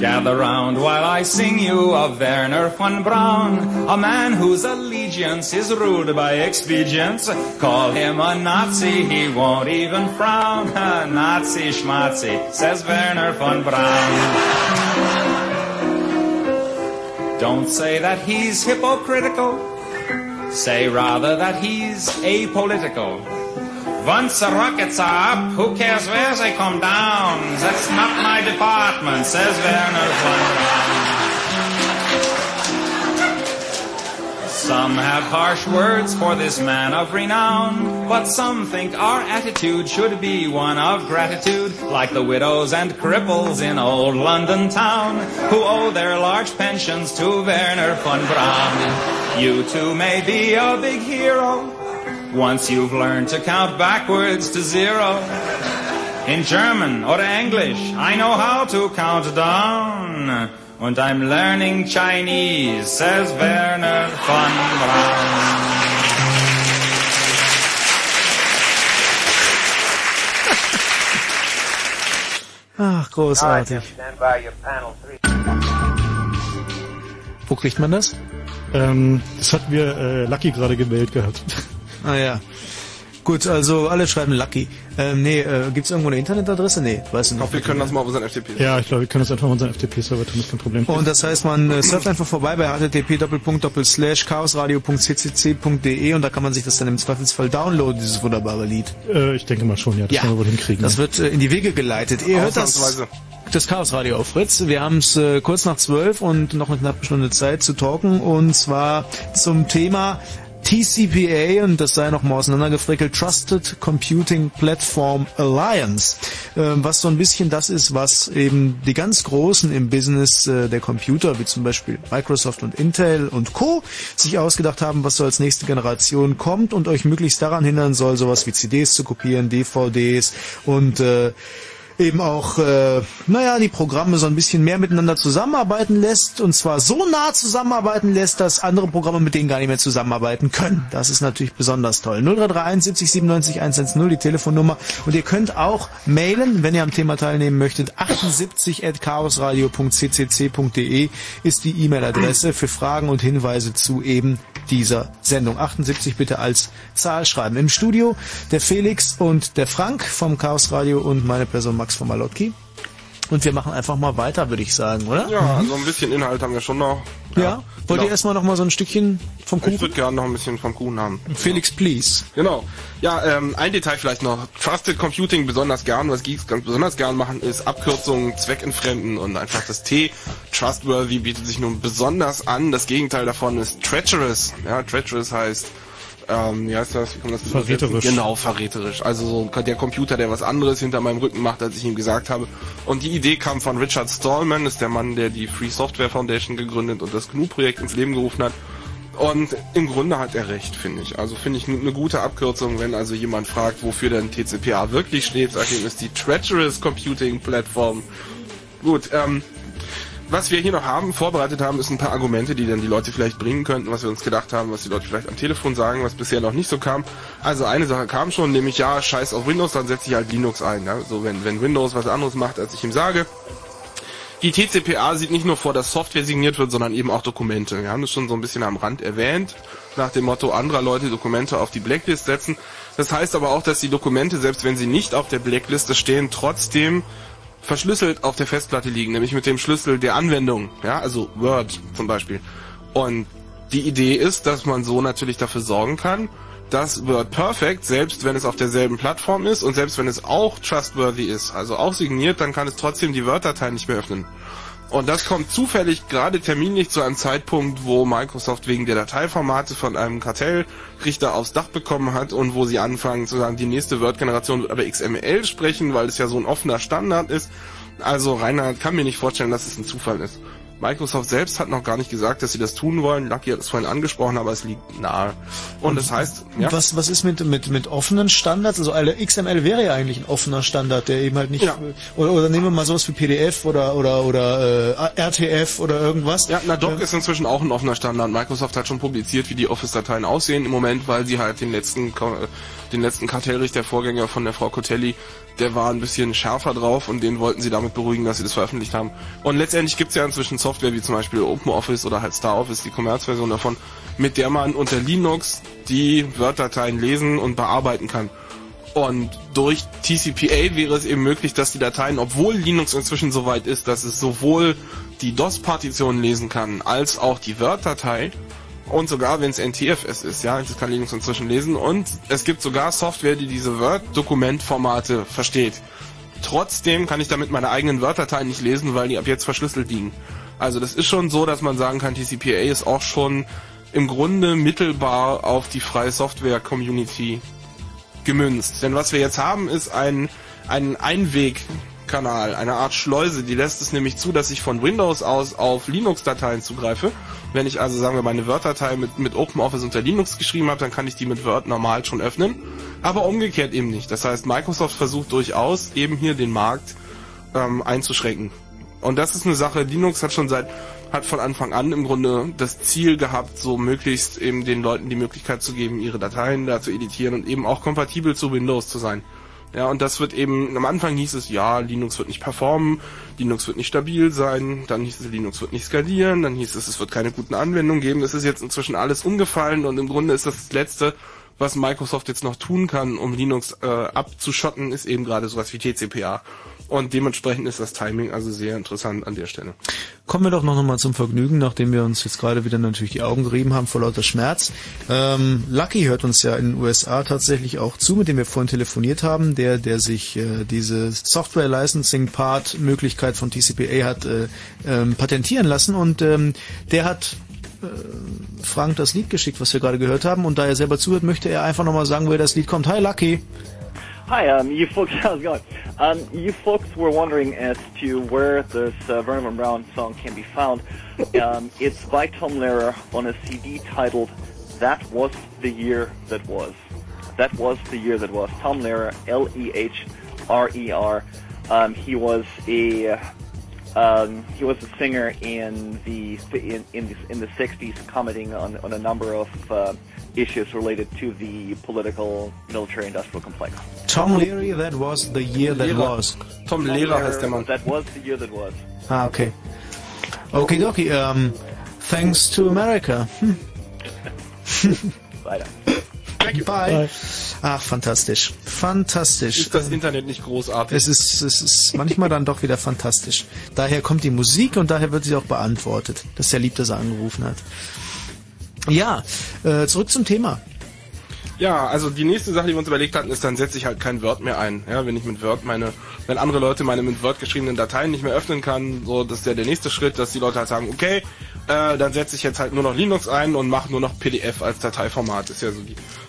Gather round while I sing you of Werner von Braun, a man whose allegiance is ruled by expedience. Call him a Nazi, he won't even frown. Nazi schmatzi, says Werner von Braun. Don't say that he's hypocritical, say rather that he's apolitical. Once the rockets are up, who cares where they come down? That's not my department, says Werner von Braun. Some have harsh words for this man of renown, but some think our attitude should be one of gratitude, like the widows and cripples in old London town, who owe their large pensions to Werner von Braun. You too may be a big hero, once you've learned to count backwards to zero. In German or English, I know how to count down. Und I'm learning Chinese, says Werner von Braun. Ach, großartig. Wo kriegt man das? Ähm, das hat mir äh, Lucky gerade gemeldet gehabt. Ah ja. Gut, also alle schreiben Lucky. Ähm, nee, äh, gibt's irgendwo eine Internetadresse? Nee, weißt du Ich nicht. hoffe, wir können das mal auf unseren FTP. Ja, ich glaube, wir können das einfach auf unseren FTP-Server tun, das ist kein Problem. Und das heißt, man äh, surft einfach vorbei bei http und da kann man sich das dann im Zweifelsfall downloaden, dieses wunderbare Lied. Äh, ich denke mal schon, ja, das Ja, werden wir wohl hinkriegen. Das wird äh, in die Wege geleitet. Ihr hört das, das Chaos Radio auf Fritz. Wir haben es äh, kurz nach zwölf und noch eine knappe Stunde Zeit zu talken und zwar zum Thema TCPA und das sei nochmal auseinandergefrickelt, Trusted Computing Platform Alliance, ähm, was so ein bisschen das ist, was eben die ganz Großen im Business äh, der Computer, wie zum Beispiel Microsoft und Intel und Co., sich ausgedacht haben, was so als nächste Generation kommt und euch möglichst daran hindern soll, sowas wie CDs zu kopieren, DVDs und äh, eben auch, äh, naja, die Programme so ein bisschen mehr miteinander zusammenarbeiten lässt und zwar so nah zusammenarbeiten lässt, dass andere Programme mit denen gar nicht mehr zusammenarbeiten können. Das ist natürlich besonders toll. 0331 70 97 110, die Telefonnummer und ihr könnt auch mailen, wenn ihr am Thema teilnehmen möchtet. 78 at chaosradio.ccc.de ist die E-Mail-Adresse für Fragen und Hinweise zu eben dieser Sendung. 78 bitte als Zahl schreiben. Im Studio der Felix und der Frank vom Chaos Radio und meine Person Max von Malotki. Und wir machen einfach mal weiter, würde ich sagen, oder? Ja, also ein bisschen Inhalt haben wir schon noch. Ja. Wollt genau. ihr erstmal noch mal so ein Stückchen vom Ich Kuchen? würde gerne noch ein bisschen vom Kuchen haben. Felix, please. Genau. Ja, ähm, ein Detail vielleicht noch. Trusted Computing besonders gern, was Geeks ganz besonders gern machen, ist Abkürzungen zweckentfremden und einfach das T. Trustworthy bietet sich nun besonders an. Das Gegenteil davon ist treacherous. Ja, treacherous heißt, ähm, wie heißt das? Wie man das Verräterisch. Genau, verräterisch. Also so der Computer, der was anderes hinter meinem Rücken macht, als ich ihm gesagt habe. Und die Idee kam von Richard Stallman, ist der Mann, der die Free Software Foundation gegründet und das GNU-Projekt ins Leben gerufen hat. Und im Grunde hat er recht, finde ich. Also finde ich eine gute Abkürzung, wenn also jemand fragt, wofür denn TCPA wirklich steht, sag ich ihm, ist die Treacherous Computing Platform. Gut, ähm, was wir hier noch haben, vorbereitet haben, ist ein paar Argumente, die dann die Leute vielleicht bringen könnten, was wir uns gedacht haben, was die Leute vielleicht am Telefon sagen, was bisher noch nicht so kam. Also eine Sache kam schon, nämlich ja, scheiß auf Windows, dann setze ich halt Linux ein. Ja? So wenn, wenn Windows was anderes macht, als ich ihm sage. Die TCPA sieht nicht nur vor, dass Software signiert wird, sondern eben auch Dokumente. Wir haben das schon so ein bisschen am Rand erwähnt, nach dem Motto anderer Leute Dokumente auf die Blacklist setzen. Das heißt aber auch, dass die Dokumente, selbst wenn sie nicht auf der Blackliste stehen, trotzdem verschlüsselt auf der Festplatte liegen, nämlich mit dem Schlüssel der Anwendung, ja, also Word zum Beispiel. Und die Idee ist, dass man so natürlich dafür sorgen kann, dass WordPerfect, selbst wenn es auf derselben Plattform ist und selbst wenn es auch trustworthy ist, also auch signiert, dann kann es trotzdem die Word-Datei nicht mehr öffnen. Und das kommt zufällig gerade terminlich zu einem Zeitpunkt, wo Microsoft wegen der Dateiformate von einem Kartellrichter aufs Dach bekommen hat und wo sie anfangen zu sagen, die nächste Word-Generation wird aber XML sprechen, weil es ja so ein offener Standard ist. Also Reinhard kann mir nicht vorstellen, dass es ein Zufall ist. Microsoft selbst hat noch gar nicht gesagt, dass sie das tun wollen. Lucky hat es vorhin angesprochen, aber es liegt nahe. Und das heißt, ja. Was, was ist mit, mit, mit offenen Standards? Also alle XML wäre ja eigentlich ein offener Standard, der eben halt nicht, Ja. oder, oder nehmen wir mal sowas wie PDF oder, oder, oder, äh, RTF oder irgendwas. Ja, na Doc ist inzwischen auch ein offener Standard. Microsoft hat schon publiziert, wie die Office-Dateien aussehen im Moment, weil sie halt den letzten, äh, den letzten Kartellrichter, Vorgänger von der Frau Cotelli, der war ein bisschen schärfer drauf und den wollten sie damit beruhigen, dass sie das veröffentlicht haben. Und letztendlich gibt's ja inzwischen Software wie zum Beispiel OpenOffice oder halt StarOffice, die Kommerzversion davon, mit der man unter Linux die Word-Dateien lesen und bearbeiten kann. Und durch TCPA wäre es eben möglich, dass die Dateien, obwohl Linux inzwischen so weit ist, dass es sowohl die DOS-Partition lesen kann, als auch die Word-Datei, und sogar wenn es NTFS ist, ja, das kann Linux inzwischen lesen, und es gibt sogar Software, die diese Word-Dokumentformate versteht. Trotzdem kann ich damit meine eigenen Word-Dateien nicht lesen, weil die ab jetzt verschlüsselt liegen. Also das ist schon so, dass man sagen kann, TCPA ist auch schon im Grunde mittelbar auf die freie Software-Community gemünzt. Denn was wir jetzt haben, ist ein, ein Einwegkanal, eine Art Schleuse, die lässt es nämlich zu, dass ich von Windows aus auf Linux-Dateien zugreife. Wenn ich also, sagen wir, meine Word-Datei mit, mit OpenOffice unter Linux geschrieben habe, dann kann ich die mit Word normal schon öffnen. Aber umgekehrt eben nicht. Das heißt, Microsoft versucht durchaus eben hier den Markt ähm, einzuschränken. Und das ist eine Sache, Linux hat schon seit, hat von Anfang an im Grunde das Ziel gehabt, so möglichst eben den Leuten die Möglichkeit zu geben, ihre Dateien da zu editieren und eben auch kompatibel zu Windows zu sein. Ja, und das wird eben, am Anfang hieß es, ja, Linux wird nicht performen, Linux wird nicht stabil sein, dann hieß es, Linux wird nicht skalieren, dann hieß es, es wird keine guten Anwendungen geben. Das ist jetzt inzwischen alles umgefallen und im Grunde ist das, das Letzte, was Microsoft jetzt noch tun kann, um Linux äh, abzuschotten, ist eben gerade sowas wie TCPA. Und dementsprechend ist das Timing also sehr interessant an der Stelle. Kommen wir doch noch mal zum Vergnügen, nachdem wir uns jetzt gerade wieder natürlich die Augen gerieben haben vor lauter Schmerz. Ähm, Lucky hört uns ja in den USA tatsächlich auch zu, mit dem wir vorhin telefoniert haben, der, der sich äh, diese Software Licensing Part Möglichkeit von TCPA hat äh, ähm, patentieren lassen und ähm, der hat äh, Frank das Lied geschickt, was wir gerade gehört haben und da er selber zuhört, möchte er einfach nochmal sagen, woher das Lied kommt. Hi Lucky! Hi, um, you folks, how's it going? Um, you folks were wondering as to where this uh, Vernon Von Brown song can be found. Um, it's by Tom Lehrer on a CD titled "That Was the Year That Was." That was the year that was. Tom Lehrer, L-E-H-R-E-R. Um, he was a um, he was a singer in the in in the, in the 60s, commenting on on a number of uh, issues related to the political military-industrial complex. Tom Leary, that was the year that Lehrer. was. Tom Lehrer heißt der Mann. That was the year that was. Ah, okay. Okay, dokie. Um, thanks to America. Hm. Weiter. Bye. Ach, fantastisch. Fantastisch. Ist das Internet nicht großartig? Es ist, es ist manchmal dann doch wieder fantastisch. Daher kommt die Musik und daher wird sie auch beantwortet. Das ist ja lieb, dass er angerufen hat. Ja, äh, zurück zum Thema. Ja, also die nächste Sache, die wir uns überlegt hatten, ist, dann setze ich halt kein Word mehr ein. Ja, wenn ich mit Word meine, wenn andere Leute meine mit Word geschriebenen Dateien nicht mehr öffnen kann, so, das ist ja der nächste Schritt, dass die Leute halt sagen, okay, äh, dann setze ich jetzt halt nur noch Linux ein und mache nur noch PDF als Dateiformat. Ist ja so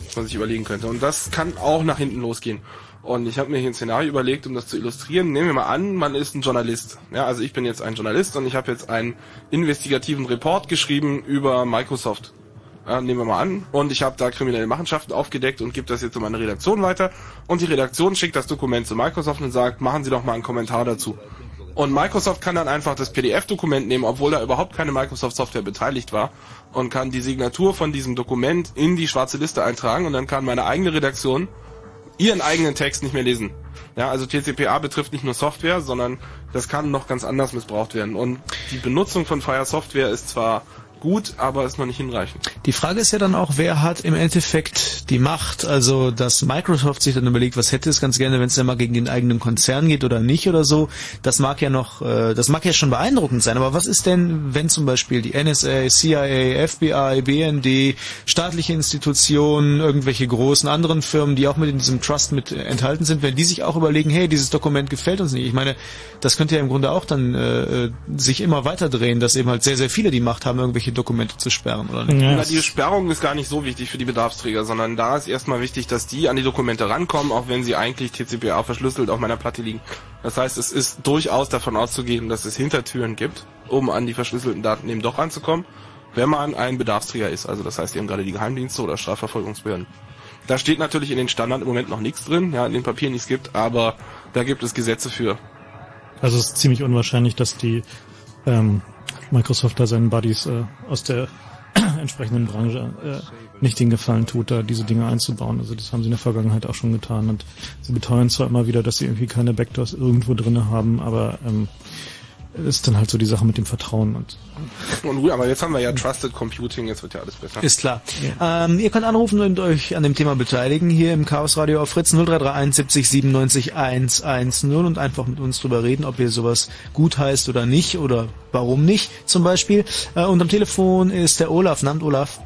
was man sich überlegen könnte. Und das kann auch nach hinten losgehen. Und ich habe mir hier ein Szenario überlegt, um das zu illustrieren. Nehmen wir mal an, man ist ein Journalist. Ja, also ich bin jetzt ein Journalist und ich habe jetzt einen investigativen Report geschrieben über Microsoft. Äh, nehmen wir mal an, und ich habe da kriminelle Machenschaften aufgedeckt und gebe das jetzt an meine Redaktion weiter und die Redaktion schickt das Dokument zu Microsoft und sagt, machen Sie doch mal einen Kommentar dazu. Und Microsoft kann dann einfach das PDF-Dokument nehmen, obwohl da überhaupt keine Microsoft-Software beteiligt war und kann die Signatur von diesem Dokument in die schwarze Liste eintragen und dann kann meine eigene Redaktion ihren eigenen Text nicht mehr lesen. Ja, also TCPA betrifft nicht nur Software, sondern das kann noch ganz anders missbraucht werden. Und die Benutzung von freier Software ist zwar gut, aber ist noch nicht hinreichend. Die Frage ist ja dann auch, wer hat im Endeffekt die Macht? Also, dass Microsoft sich dann überlegt, was hätte es ganz gerne, wenn es dann mal gegen den eigenen Konzern geht oder nicht oder so. Das mag ja noch, äh, das mag ja schon beeindruckend sein. Aber was ist denn, wenn zum Beispiel die NSA, CIA, FBI, BND, staatliche Institutionen, irgendwelche großen anderen Firmen, die auch mit in diesem Trust mit enthalten sind, wenn die sich auch überlegen, hey, dieses Dokument gefällt uns nicht. Ich meine, das könnte ja im Grunde auch dann äh, sich immer weiter drehen, dass eben halt sehr, sehr viele die Macht haben, irgendwelche Dokumente zu sperren, oder nicht? Na, die Sperrung ist gar nicht so wichtig für die Bedarfsträger, sondern da ist erstmal wichtig, dass die an die Dokumente rankommen, auch wenn sie eigentlich TCPA verschlüsselt auf meiner Platte liegen. Das heißt, es ist durchaus davon auszugehen, dass es Hintertüren gibt, um an die verschlüsselten Daten eben doch ranzukommen, wenn man ein Bedarfsträger ist. Also das heißt eben gerade die Geheimdienste oder Strafverfolgungsbehörden. Da steht natürlich in den Standard im Moment noch nichts drin, ja, in den Papieren nichts gibt, aber da gibt es Gesetze für. Also es ist ziemlich unwahrscheinlich, dass die ähm, Microsoft da seinen Buddies äh, aus der entsprechenden Branche äh, nicht den Gefallen tut, da diese Dinge einzubauen. Also das haben sie in der Vergangenheit auch schon getan und sie beteuern zwar immer wieder, dass sie irgendwie keine Backdoors irgendwo drinne haben, aber ähm, ist dann halt so die Sache mit dem Vertrauen und Und gut, aber jetzt haben wir ja Trusted Computing, jetzt wird ja alles besser. Ist klar. Ähm, ihr könnt anrufen und euch an dem Thema beteiligen hier im Chaos Radio auf Fritz 0331 70 97 110 und einfach mit uns drüber reden, ob ihr sowas gut heißt oder nicht oder warum nicht zum Beispiel. Äh, und am Telefon ist der Olaf. Namt Olaf.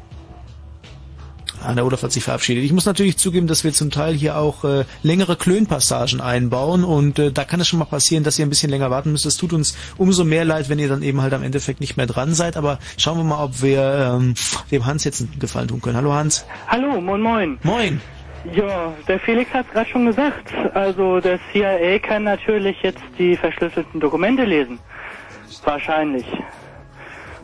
Der Olaf hat sich verabschiedet. Ich muss natürlich zugeben, dass wir zum Teil hier auch äh, längere Klönpassagen einbauen und äh, da kann es schon mal passieren, dass ihr ein bisschen länger warten müsst. Es tut uns umso mehr leid, wenn ihr dann eben halt am Endeffekt nicht mehr dran seid. Aber schauen wir mal, ob wir ähm, dem Hans jetzt einen Gefallen tun können. Hallo Hans. Hallo, moin moin. Moin. Ja, der Felix hat es gerade schon gesagt. Also der CIA kann natürlich jetzt die verschlüsselten Dokumente lesen. Wahrscheinlich.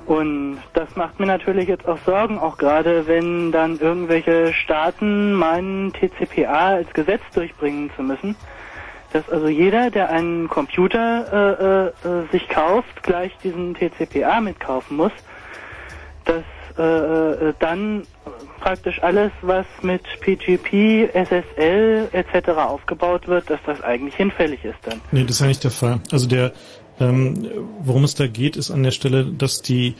Und das macht mir natürlich jetzt auch Sorgen, auch gerade wenn dann irgendwelche Staaten meinen, TCPA als Gesetz durchbringen zu müssen. Dass also jeder, der einen Computer äh, äh, sich kauft, gleich diesen TCPA mitkaufen muss. Dass äh, äh, dann praktisch alles, was mit PGP, SSL etc. aufgebaut wird, dass das eigentlich hinfällig ist dann. Nee, das ist ja nicht der Fall. Also der, ähm, worum es da geht, ist an der Stelle, dass die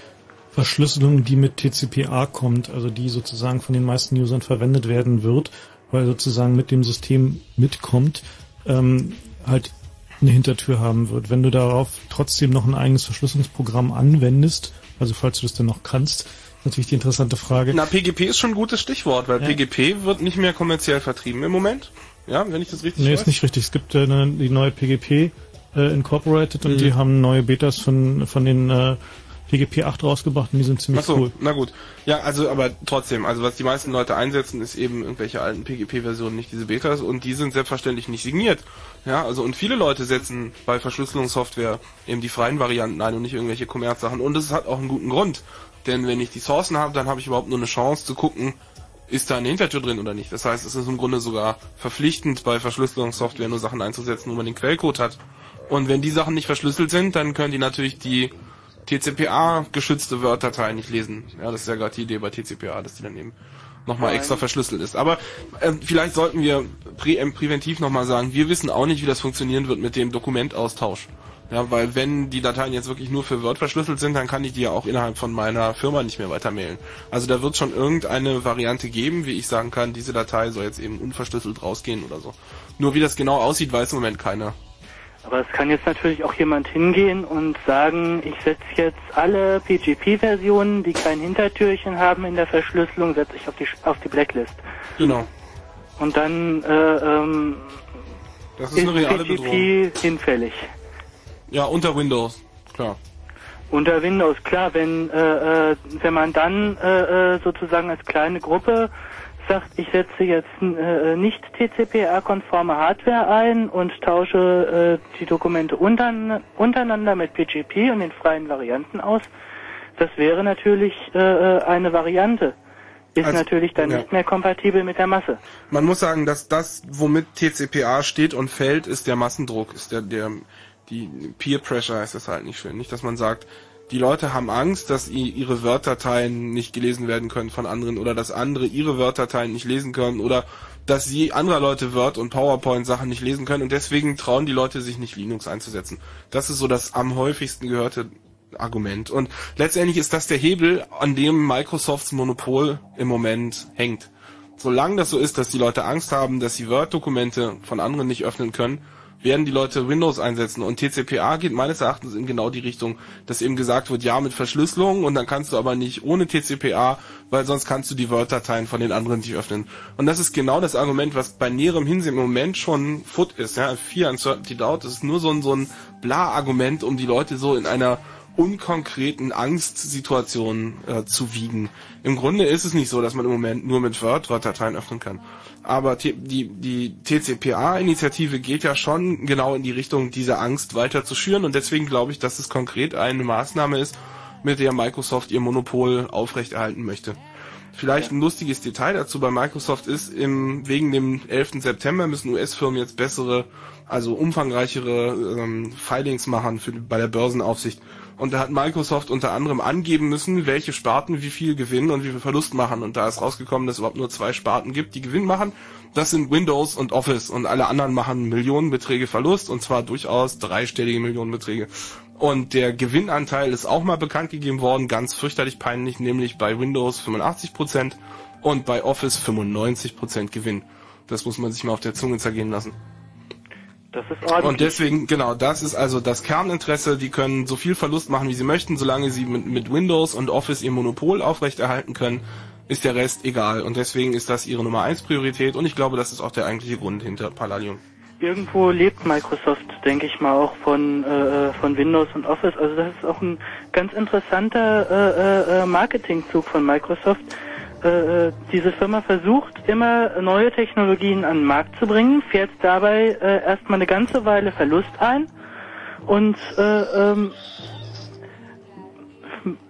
Verschlüsselung, die mit TCPA kommt, also die sozusagen von den meisten Usern verwendet werden wird, weil sozusagen mit dem System mitkommt, ähm, halt eine Hintertür haben wird. Wenn du darauf trotzdem noch ein eigenes Verschlüsselungsprogramm anwendest, also falls du das denn noch kannst, natürlich die interessante Frage. Na, PGP ist schon ein gutes Stichwort, weil Ja. PGP wird nicht mehr kommerziell vertrieben im Moment. Ja, wenn ich das richtig Nee, weiß. ist nicht richtig. Es gibt äh, die neue PGP äh, Incorporated und Mhm. die haben neue Betas von, von den äh, PGP 8 rausgebracht und die sind ziemlich Ach so, cool. na gut. Ja, also aber trotzdem, also was die meisten Leute einsetzen, ist eben irgendwelche alten PGP-Versionen, nicht diese Betas und die sind selbstverständlich nicht signiert. Ja, also und viele Leute setzen bei Verschlüsselungssoftware eben die freien Varianten ein und nicht irgendwelche Kommerzsachen und das hat auch einen guten Grund, denn wenn ich die Sourcen habe, dann habe ich überhaupt nur eine Chance zu gucken, ist da eine Hintertür drin oder nicht. Das heißt, es ist im Grunde sogar verpflichtend bei Verschlüsselungssoftware nur Sachen einzusetzen, wo man den Quellcode hat. Und wenn die Sachen nicht verschlüsselt sind, dann können die natürlich die TCPA geschützte Word-Datei nicht lesen. Ja, das ist ja gerade die Idee bei TCPA, dass die dann eben nochmal Nein. extra verschlüsselt ist. Aber ähm, vielleicht sollten wir prä ähm, präventiv nochmal sagen, wir wissen auch nicht, wie das funktionieren wird mit dem Dokumentaustausch. Ja, weil wenn die Dateien jetzt wirklich nur für Word verschlüsselt sind, dann kann ich die ja auch innerhalb von meiner Firma nicht mehr weitermailen. Also da wird schon irgendeine Variante geben, wie ich sagen kann, diese Datei soll jetzt eben unverschlüsselt rausgehen oder so. Nur wie das genau aussieht, weiß im Moment keiner. Aber es kann jetzt natürlich auch jemand hingehen und sagen, ich setze jetzt alle PGP-Versionen, die kein Hintertürchen haben in der Verschlüsselung, setze ich auf die, auf die Blacklist. Genau. Und dann äh, ähm, Das ist eine reale PGP Bedrohung. hinfällig. Ja, unter Windows, klar. Unter Windows, klar, wenn, äh, äh, wenn man dann äh, äh, sozusagen als kleine Gruppe sagt, ich setze jetzt äh, nicht TCPA-konforme Hardware ein und tausche äh, die Dokumente untern untereinander mit PGP und den freien Varianten aus, das wäre natürlich äh, äh, eine Variante. ist Also, natürlich dann ja. nicht mehr kompatibel mit der Masse. Man muss sagen, dass das, womit TCPA steht und fällt, ist der Massendruck, ist der, der, die Peer Pressure heißt das halt nicht schön. Nicht, dass man sagt, die Leute haben Angst, dass ihre Word-Dateien nicht gelesen werden können von anderen oder dass andere ihre Word-Dateien nicht lesen können oder dass sie anderer Leute Word und PowerPoint Sachen nicht lesen können und deswegen trauen die Leute sich nicht Linux einzusetzen. Das ist so das am häufigsten gehörte Argument. Und letztendlich ist das der Hebel, an dem Microsofts Monopol im Moment hängt. Solange das so ist, dass die Leute Angst haben, dass sie Word-Dokumente von anderen nicht öffnen können, werden die Leute Windows einsetzen. Und TCPA geht meines Erachtens in genau die Richtung, dass eben gesagt wird, ja, mit Verschlüsselung und dann kannst du aber nicht ohne TCPA, weil sonst kannst du die Word-Dateien von den anderen nicht öffnen. Und das ist genau das Argument, was bei näherem Hinsehen im Moment schon foot ist. Ja, Fear Uncertainty Doubt, das ist nur so ein, so ein Bla-Argument, um die Leute so in einer unkonkreten Angstsituationen äh, zu wiegen. Im Grunde ist es nicht so, dass man im Moment nur mit Word Word-Dateien öffnen kann. Aber die, die TCPA-Initiative geht ja schon genau in die Richtung, diese Angst weiter zu schüren und deswegen glaube ich, dass es konkret eine Maßnahme ist, mit der Microsoft ihr Monopol aufrechterhalten möchte. Vielleicht ein lustiges Detail dazu bei Microsoft ist, im, wegen dem 11. September müssen US-Firmen jetzt bessere, also umfangreichere ähm, Filings machen für, bei der Börsenaufsicht. Und da hat Microsoft unter anderem angeben müssen, welche Sparten wie viel Gewinn und wie viel Verlust machen. Und da ist rausgekommen, dass es überhaupt nur zwei Sparten gibt, die Gewinn machen. Das sind Windows und Office. Und alle anderen machen Millionenbeträge Verlust. Und zwar durchaus dreistellige Millionenbeträge. Und der Gewinnanteil ist auch mal bekannt gegeben worden, ganz fürchterlich peinlich, nämlich bei Windows 85% und bei Office 95% Gewinn. Das muss man sich mal auf der Zunge zergehen lassen. Das ist ordentlich. Und deswegen, genau, das ist also das Kerninteresse. Die können so viel Verlust machen, wie sie möchten, solange sie mit, mit Windows und Office ihr Monopol aufrechterhalten können, ist der Rest egal. Und deswegen ist das ihre Nummer 1 Priorität und ich glaube, das ist auch der eigentliche Grund hinter Palladium. Irgendwo lebt Microsoft, denke ich mal, auch von, äh, von Windows und Office. Also das ist auch ein ganz interessanter äh, äh, Marketingzug von Microsoft. Äh, diese Firma versucht immer neue Technologien an den Markt zu bringen, fährt dabei äh, erstmal eine ganze Weile Verlust ein und äh, ähm,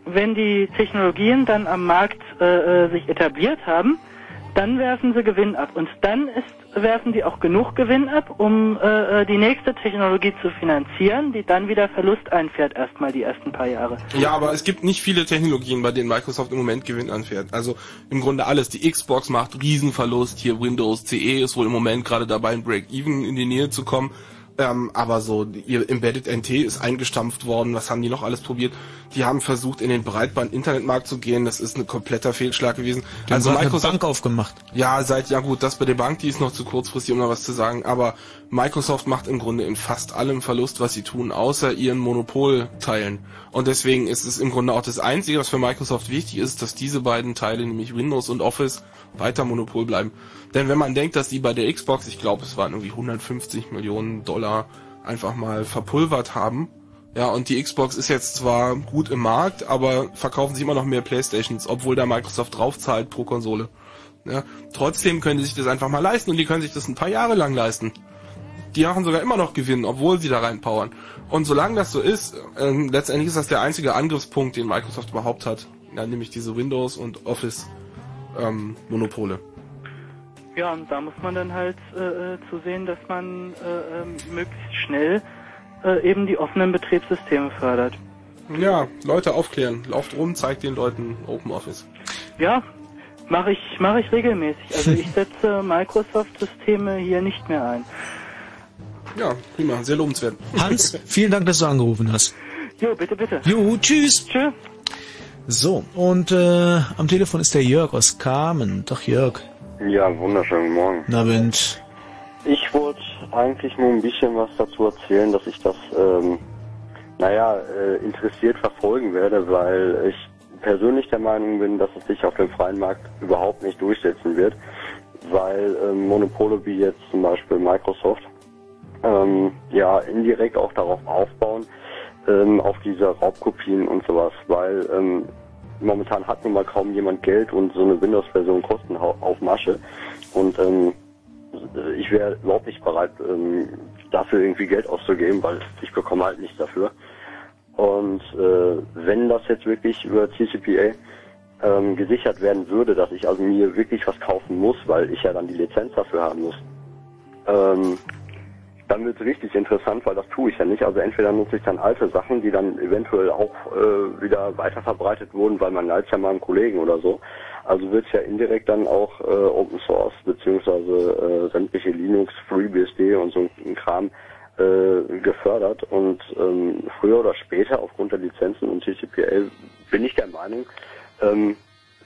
wenn die Technologien dann am Markt äh, äh, sich etabliert haben, dann werfen sie Gewinn ab. Und dann ist, werfen die auch genug Gewinn ab, um äh, äh, die nächste Technologie zu finanzieren, die dann wieder Verlust einfährt, erstmal die ersten paar Jahre. Ja, aber es gibt nicht viele Technologien, bei denen Microsoft im Moment Gewinn anfährt. Also im Grunde alles. Die Xbox macht Riesenverlust. Hier Windows CE ist wohl im Moment gerade dabei, ein Break-Even in die Nähe zu kommen. Ähm, aber so, ihr Embedded NT ist eingestampft worden. Was haben die noch alles probiert? Die haben versucht, in den Breitband-Internetmarkt zu gehen. Das ist ein kompletter Fehlschlag gewesen. Haben also Microsoft Bank aufgemacht. ja, seit, ja gut, das bei der Bank, die ist noch zu kurzfristig, um da was zu sagen, aber Microsoft macht im Grunde in fast allem Verlust, was sie tun, außer ihren Monopolteilen. Und deswegen ist es im Grunde auch das Einzige, was für Microsoft wichtig ist, dass diese beiden Teile, nämlich Windows und Office, weiter Monopol bleiben. Denn wenn man denkt, dass die bei der Xbox, ich glaube, es waren irgendwie 150 Millionen Dollar, einfach mal verpulvert haben, ja, und die Xbox ist jetzt zwar gut im Markt, aber verkaufen sich immer noch mehr Playstations, obwohl da Microsoft draufzahlt pro Konsole. Ja, trotzdem können die sich das einfach mal leisten und die können sich das ein paar Jahre lang leisten. Die machen sogar immer noch Gewinn, obwohl sie da reinpowern. Und solange das so ist, ähm, letztendlich ist das der einzige Angriffspunkt, den Microsoft überhaupt hat. Ja, nämlich diese Windows- und Office-Monopole. Ja, und da muss man dann halt äh, äh, zu sehen, dass man äh, ähm, möglichst schnell äh, eben die offenen Betriebssysteme fördert. ja, Leute aufklären. Lauft rum, zeigt den Leuten Open Office. Ja, mache ich, mache ich regelmäßig. Also ich setze Microsoft-Systeme hier nicht mehr ein. Ja, prima, sehr lobenswert. Hans, vielen Dank, dass du angerufen hast. Jo, bitte, bitte. Jo, tschüss. Tschüss. So, und äh, am Telefon ist der Jörg aus Kamen. Doch, Jörg. Ja, wunderschönen Morgen. Na, Wind. Ich wollte eigentlich nur ein bisschen was dazu erzählen, dass ich das, ähm, naja, äh, interessiert verfolgen werde, weil ich persönlich der Meinung bin, dass es sich auf dem freien Markt überhaupt nicht durchsetzen wird, weil ähm, Monopole wie jetzt zum Beispiel Microsoft ähm, ja indirekt auch darauf aufbauen, ähm, auf diese Raubkopien und sowas, weil ähm, momentan hat nun mal kaum jemand Geld und so eine Windows-Version kosten auf Masche und ähm, ich wäre überhaupt nicht bereit, ähm, dafür irgendwie Geld auszugeben, weil ich bekomme halt nichts dafür. Und äh, wenn das jetzt wirklich über TCPA ähm, gesichert werden würde, dass ich also mir wirklich was kaufen muss, weil ich ja dann die Lizenz dafür haben muss, ähm, dann wird es richtig interessant, weil das tue ich ja nicht. Also entweder nutze ich dann alte Sachen, die dann eventuell auch äh, wieder weiterverbreitet wurden, weil man leitet ja mal einen Kollegen oder so. Also wird es ja indirekt dann auch äh, Open Source beziehungsweise äh, sämtliche Linux, FreeBSD und so ein Kram äh, gefördert. Und ähm, früher oder später aufgrund der Lizenzen und TCPL bin ich der Meinung, ähm,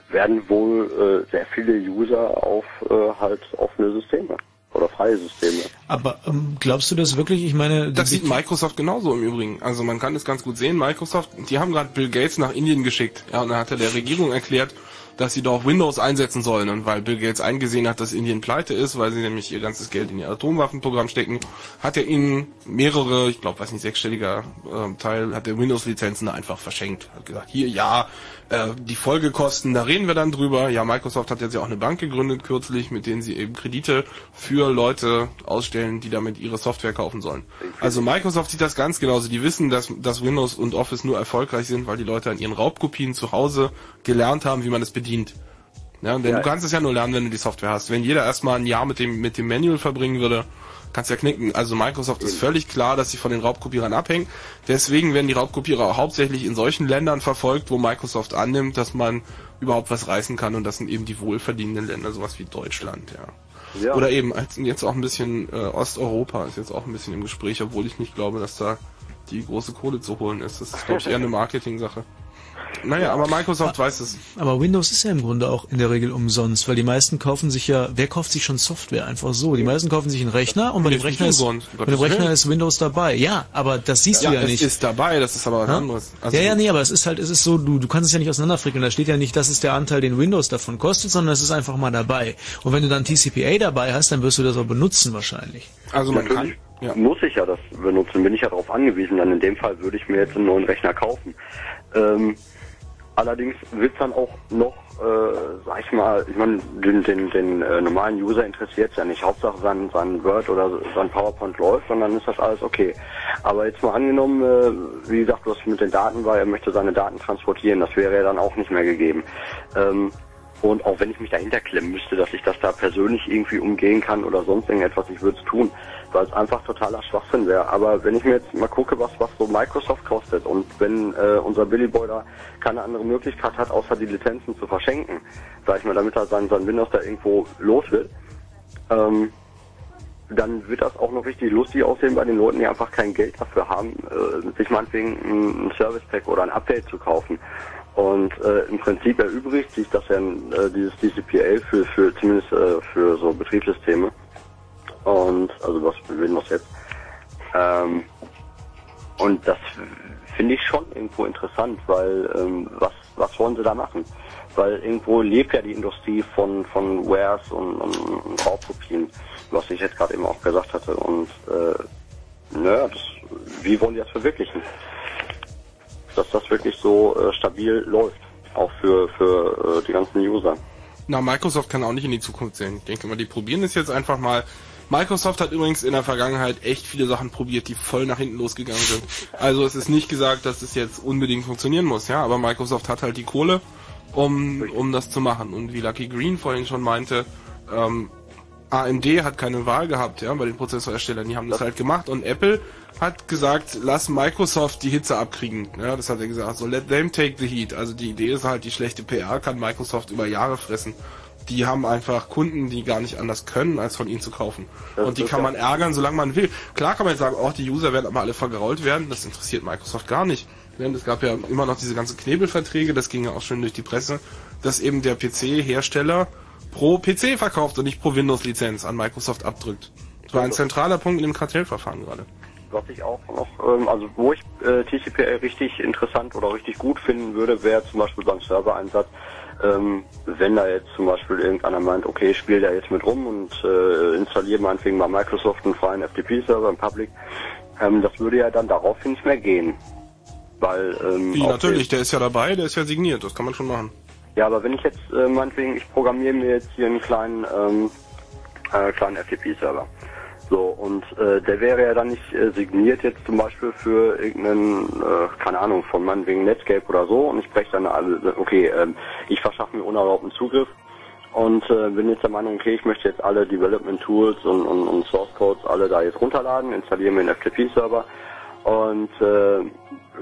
werden wohl äh, sehr viele User auf äh, halt offene Systeme oder freie Systeme. Aber ähm, glaubst du das wirklich? Ich meine, Das sieht Microsoft genauso im Übrigen. Also man kann es ganz gut sehen. Microsoft, die haben gerade Bill Gates nach Indien geschickt. Ja, und dann hat er der Regierung erklärt, dass sie doch Windows einsetzen sollen. Und weil Bill Gates eingesehen hat, dass Indien pleite ist, weil sie nämlich ihr ganzes Geld in ihr Atomwaffenprogramm stecken, hat er ihnen mehrere, ich glaube, weiß nicht, sechsstelliger äh, Teil, hat er Windows-Lizenzen einfach verschenkt. Hat gesagt, hier, ja, äh, die Folgekosten, da reden wir dann drüber. Ja, Microsoft hat jetzt ja auch eine Bank gegründet kürzlich, mit denen sie eben Kredite für Leute ausstellen, die damit ihre Software kaufen sollen. Also Microsoft sieht das ganz genauso. Die wissen, dass, dass Windows und Office nur erfolgreich sind, weil die Leute an ihren Raubkopien zu Hause gelernt haben, wie man es bedient. Ja, denn Ja. du kannst es ja nur lernen, wenn du die Software hast. Wenn jeder erstmal ein Jahr mit dem, mit dem Manual verbringen würde, kannst ja knicken. Also Microsoft ist völlig klar, dass sie von den Raubkopierern abhängen. Deswegen werden die Raubkopierer hauptsächlich in solchen Ländern verfolgt, wo Microsoft annimmt, dass man überhaupt was reißen kann. Und das sind eben die wohlverdienenden Länder, sowas wie Deutschland, ja. Ja. Oder eben als jetzt auch ein bisschen äh, Osteuropa ist jetzt auch ein bisschen im Gespräch, obwohl ich nicht glaube, dass da die große Kohle zu holen ist. Das ist, glaube ich, eher eine Marketing-Sache. Naja, aber Microsoft weiß es. Aber Windows ist ja im Grunde auch in der Regel umsonst, weil die meisten kaufen sich ja, wer kauft sich schon Software einfach so? Die meisten kaufen sich einen Rechner und bei dem Rechner ist, bei dem Rechner ist Windows dabei. Ja, aber das siehst ja, du ja es nicht. ist dabei, das ist aber was Ja? anderes. Also, ja, ja, nee, aber es ist halt, es ist so, du, du kannst es ja nicht auseinanderfrickeln. Da steht ja nicht, das ist der Anteil, den Windows davon kostet, sondern es ist einfach mal dabei. Und wenn du dann TCPA dabei hast, dann wirst du das auch benutzen wahrscheinlich. Also man Natürlich muss ich ja das benutzen, bin ich ja darauf angewiesen. Dann in dem Fall würde ich mir jetzt einen neuen Rechner kaufen. Ähm, allerdings wird dann auch noch, äh, sag ich mal, ich meine, den, den, den äh, normalen User interessiert ja nicht. Hauptsache sein, sein Word oder sein PowerPoint läuft und dann ist das alles okay. Aber jetzt mal angenommen, äh, wie gesagt, was mit den Daten war, er möchte seine Daten transportieren, das wäre ja dann auch nicht mehr gegeben. Ähm, und auch wenn ich mich dahinter klemmen müsste, dass ich das da persönlich irgendwie umgehen kann oder sonst irgendetwas, ich würde es tun, weil es einfach totaler Schwachsinn wäre. Aber wenn ich mir jetzt mal gucke, was, was so Microsoft kostet und wenn äh, unser Billy Boy da keine andere Möglichkeit hat, außer die Lizenzen zu verschenken, sag ich mal, damit er sein, sein Windows da irgendwo los will, ähm, dann wird das auch noch richtig lustig aussehen bei den Leuten, die einfach kein Geld dafür haben, äh, sich meinetwegen ein, Service Pack oder ein Update zu kaufen. Und äh, im Prinzip erübrigt sich das ja äh, dieses DCPL für, für zumindest äh, für so Betriebssysteme. Und also was Windows jetzt. Ähm, und das finde ich schon irgendwo interessant, weil ähm, was was wollen sie da machen? Weil irgendwo lebt ja die Industrie von von Wares und, und, und Raubkopien, was ich jetzt gerade eben auch gesagt hatte. Und äh, naja, das, wie wollen die das verwirklichen? Dass das wirklich so äh, stabil läuft, auch für für äh, die ganzen User. Na, Microsoft kann auch nicht in die Zukunft sehen. Ich denke mal, die probieren es jetzt einfach mal. Microsoft hat übrigens in der Vergangenheit echt viele Sachen probiert, die voll nach hinten losgegangen sind. Also es ist nicht gesagt, dass es jetzt unbedingt funktionieren muss, ja, aber Microsoft hat halt die Kohle, um, um das zu machen. Und wie Lucky Green vorhin schon meinte, ähm, AMD hat keine Wahl gehabt, ja, bei den Prozessorherstellern, die haben das halt gemacht und Apple hat gesagt, lass Microsoft die Hitze abkriegen. Ja, das hat er gesagt, so let them take the heat. Also die Idee ist halt, die schlechte PR kann Microsoft über Jahre fressen. Die haben einfach Kunden, die gar nicht anders können, als von ihnen zu kaufen. Das und die kann ja- man ärgern, solange man will. Klar kann man jetzt sagen, oh, die User werden aber alle vergrault werden. Das interessiert Microsoft gar nicht. Denn es gab ja immer noch diese ganzen Knebelverträge, das ging ja auch schon durch die Presse, dass eben der PC-Hersteller pro PC verkauft und nicht pro Windows-Lizenz an Microsoft abdrückt. Das war ein zentraler Punkt in dem Kartellverfahren gerade. Was ich auch noch, ähm, also wo ich äh, TCPL richtig interessant oder richtig gut finden würde, wäre zum Beispiel beim Server-Einsatz, ähm, wenn da jetzt zum Beispiel irgendeiner meint, okay, ich spiele da jetzt mit rum und äh, installiere meinetwegen bei Microsoft einen freien FTP-Server im Public, ähm, das würde ja dann daraufhin nicht mehr gehen. Weil, ähm, Wie, natürlich, der ist ja dabei, der ist ja signiert, das kann man schon machen. ja, aber wenn ich jetzt äh, meinetwegen, ich programmiere mir jetzt hier einen kleinen, ähm, äh, kleinen FTP-Server. So, und äh, der wäre ja dann nicht äh, signiert jetzt zum Beispiel für irgendeinen, äh, keine Ahnung, von meinen wegen Netscape oder so und ich breche dann alle, okay, ähm, ich verschaffe mir unerlaubten Zugriff und äh, bin jetzt der Meinung, okay, ich möchte jetzt alle Development Tools und, und, und Source Codes alle da jetzt runterladen, installiere mir einen FTP-Server und äh,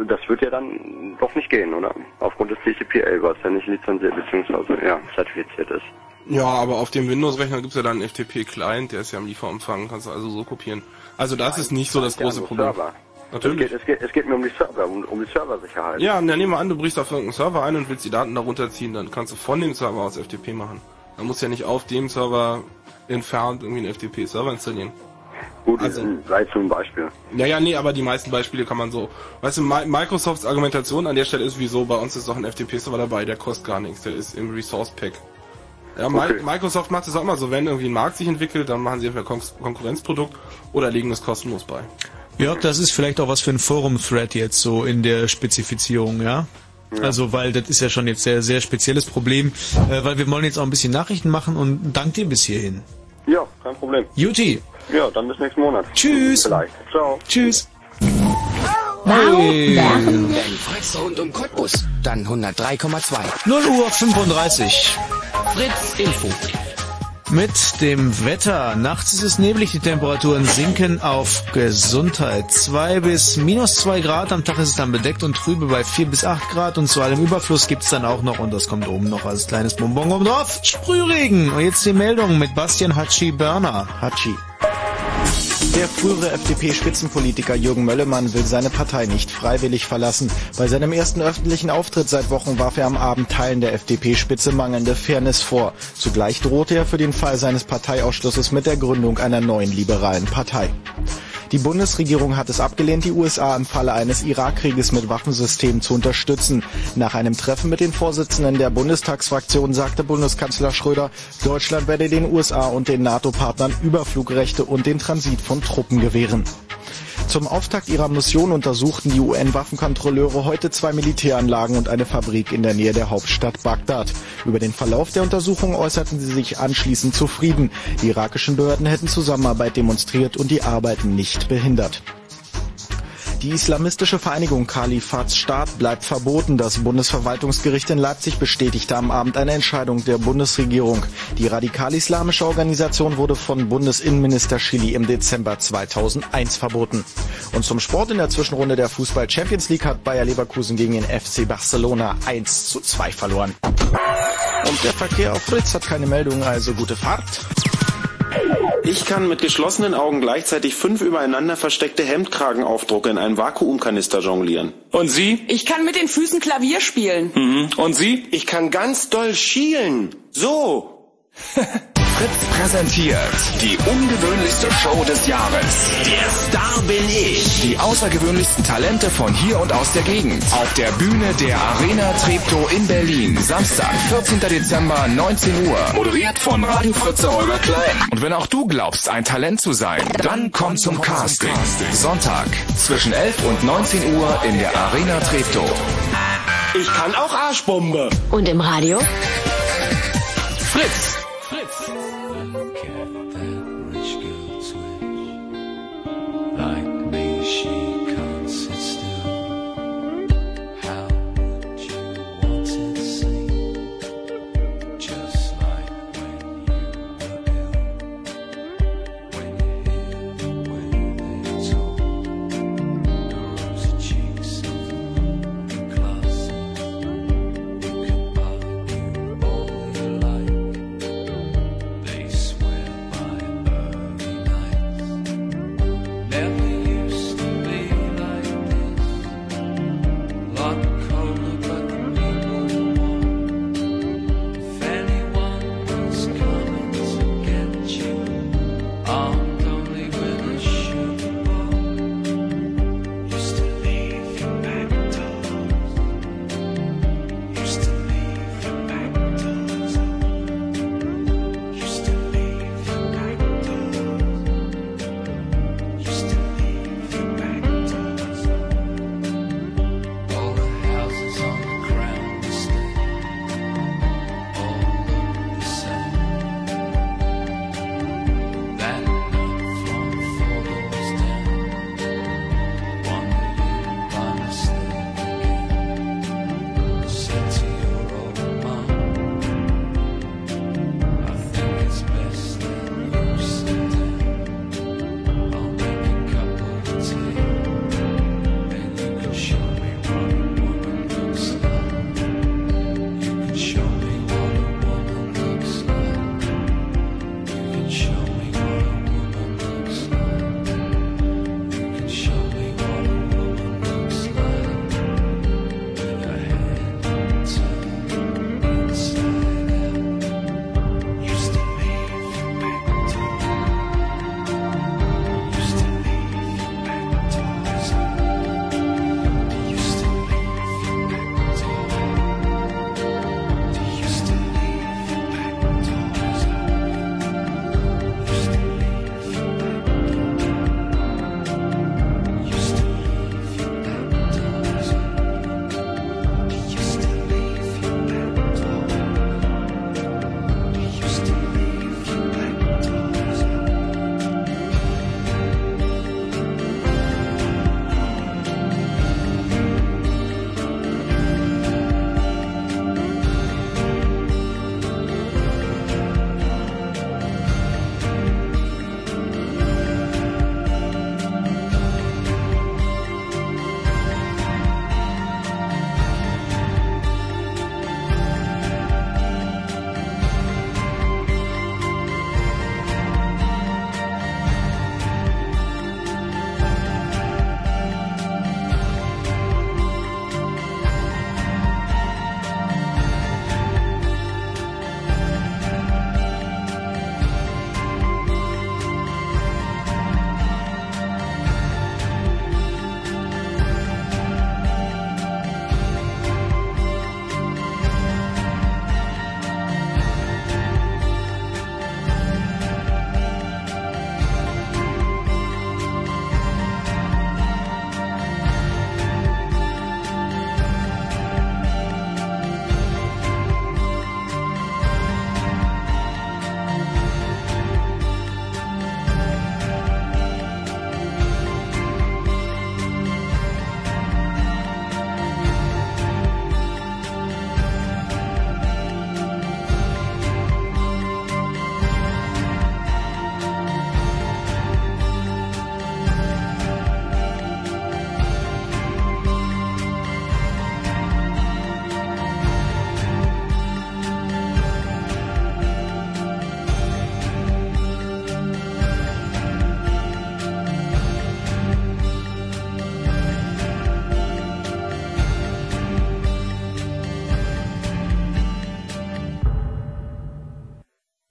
das wird ja dann doch nicht gehen, oder? Aufgrund des TCPA, was ja nicht lizenziert bzw. ja, zertifiziert ist. Ja, aber auf dem Windows-Rechner gibt's ja dann einen FTP-Client, der ist ja im Lieferumfang, kannst du also so kopieren. Also das ist nicht so das große Problem. Natürlich. Es geht, es, geht, es geht mir um die Server, um, um die Serversicherheit. Ja, dann nehmen wir an, du brichst auf irgendeinen Server ein und willst die Daten darunter ziehen, dann kannst du von dem Server aus FTP machen. Dann musst du ja nicht auf dem Server entfernt irgendwie einen FTP-Server installieren. Gut, Also- sei zum Beispiel. Ja, ja, nee, aber die meisten Beispiele kann man so. Weißt du, Mi- Microsofts Argumentation an der Stelle ist wieso, bei uns ist doch ein FTP-Server dabei, der kostet gar nichts, der ist im Resource Pack. Ja, Okay. Microsoft macht es auch immer so, wenn irgendwie ein Markt sich entwickelt, dann machen sie entweder Kon Konkurrenzprodukt oder legen es kostenlos bei. Jörg, das ist vielleicht auch was für ein Forum-Thread jetzt so in der Spezifizierung, ja? Also, weil das ist ja schon jetzt sehr, sehr spezielles Problem, äh, weil wir wollen jetzt auch ein bisschen Nachrichten machen und dank dir bis hierhin. Ja, kein Problem. Juti, Ja, dann bis nächsten Monat. Tschüss. Vielleicht. Ciao. tschüss. Hey. Hey. Wenn Fritz rund um Cottbus, dann 103,2. 0 Uhr 35. Fritz Info. Mit dem Wetter. Nachts ist es neblig, die Temperaturen sinken auf Gesundheit. 2 bis minus 2 Grad, am Tag ist es dann bedeckt und trübe bei 4 bis 8 Grad und zu allem Überfluss gibt's dann auch noch, und das kommt oben noch als kleines Bonbon oben drauf, Sprühregen. Und jetzt die Meldung mit Bastian Hatschi Börner. Hatschi. Der frühere FDP-Spitzenpolitiker Jürgen Möllemann will seine Partei nicht freiwillig verlassen. Bei seinem ersten öffentlichen Auftritt seit Wochen warf er am Abend Teilen der FDP-Spitze mangelnde Fairness vor. Zugleich drohte er für den Fall seines Parteiausschlusses mit der Gründung einer neuen liberalen Partei. Die Bundesregierung hat es abgelehnt, die USA im Falle eines Irakkrieges mit Waffensystemen zu unterstützen. Nach einem Treffen mit den Vorsitzenden der Bundestagsfraktion sagte Bundeskanzler Schröder, Deutschland werde den USA und den NATO-Partnern Überflugrechte und den Transit von Truppen gewähren. Zum Auftakt ihrer Mission untersuchten die UN-Waffenkontrolleure heute zwei Militäranlagen und eine Fabrik in der Nähe der Hauptstadt Bagdad. Über den Verlauf der Untersuchung äußerten sie sich anschließend zufrieden. Die irakischen Behörden hätten Zusammenarbeit demonstriert und die Arbeiten nicht behindert. Die islamistische Vereinigung Kalifats Staat bleibt verboten. Das Bundesverwaltungsgericht in Leipzig bestätigte am Abend eine Entscheidung der Bundesregierung. Die radikal-islamische Organisation wurde von Bundesinnenminister Schilly im Dezember 2001 verboten. Und zum Sport in der Zwischenrunde der Fußball Champions League hat Bayer Leverkusen gegen den FC Barcelona 1 zu 2 verloren. Und der Verkehr auf Fritz hat keine Meldung, also gute Fahrt. Ich kann mit geschlossenen Augen gleichzeitig fünf übereinander versteckte Hemdkragenaufdrucke in einen Vakuumkanister jonglieren. Und Sie? Ich kann mit den Füßen Klavier spielen. Mhm. Und Sie? Ich kann ganz doll schielen. So. Fritz präsentiert die ungewöhnlichste Show des Jahres. Der Star bin ich. Die außergewöhnlichsten Talente von hier und aus der Gegend. Auf der Bühne der Arena Treptow in Berlin. Samstag, 14. Dezember, 19 Uhr. Moderiert von Radio Fritze Holger Klein. Und wenn auch du glaubst, ein Talent zu sein, dann komm zum Casting. Sonntag zwischen 11 und 19 Uhr in der Arena Treptow. Ich kann auch Arschbombe. Und im Radio? Fritz. She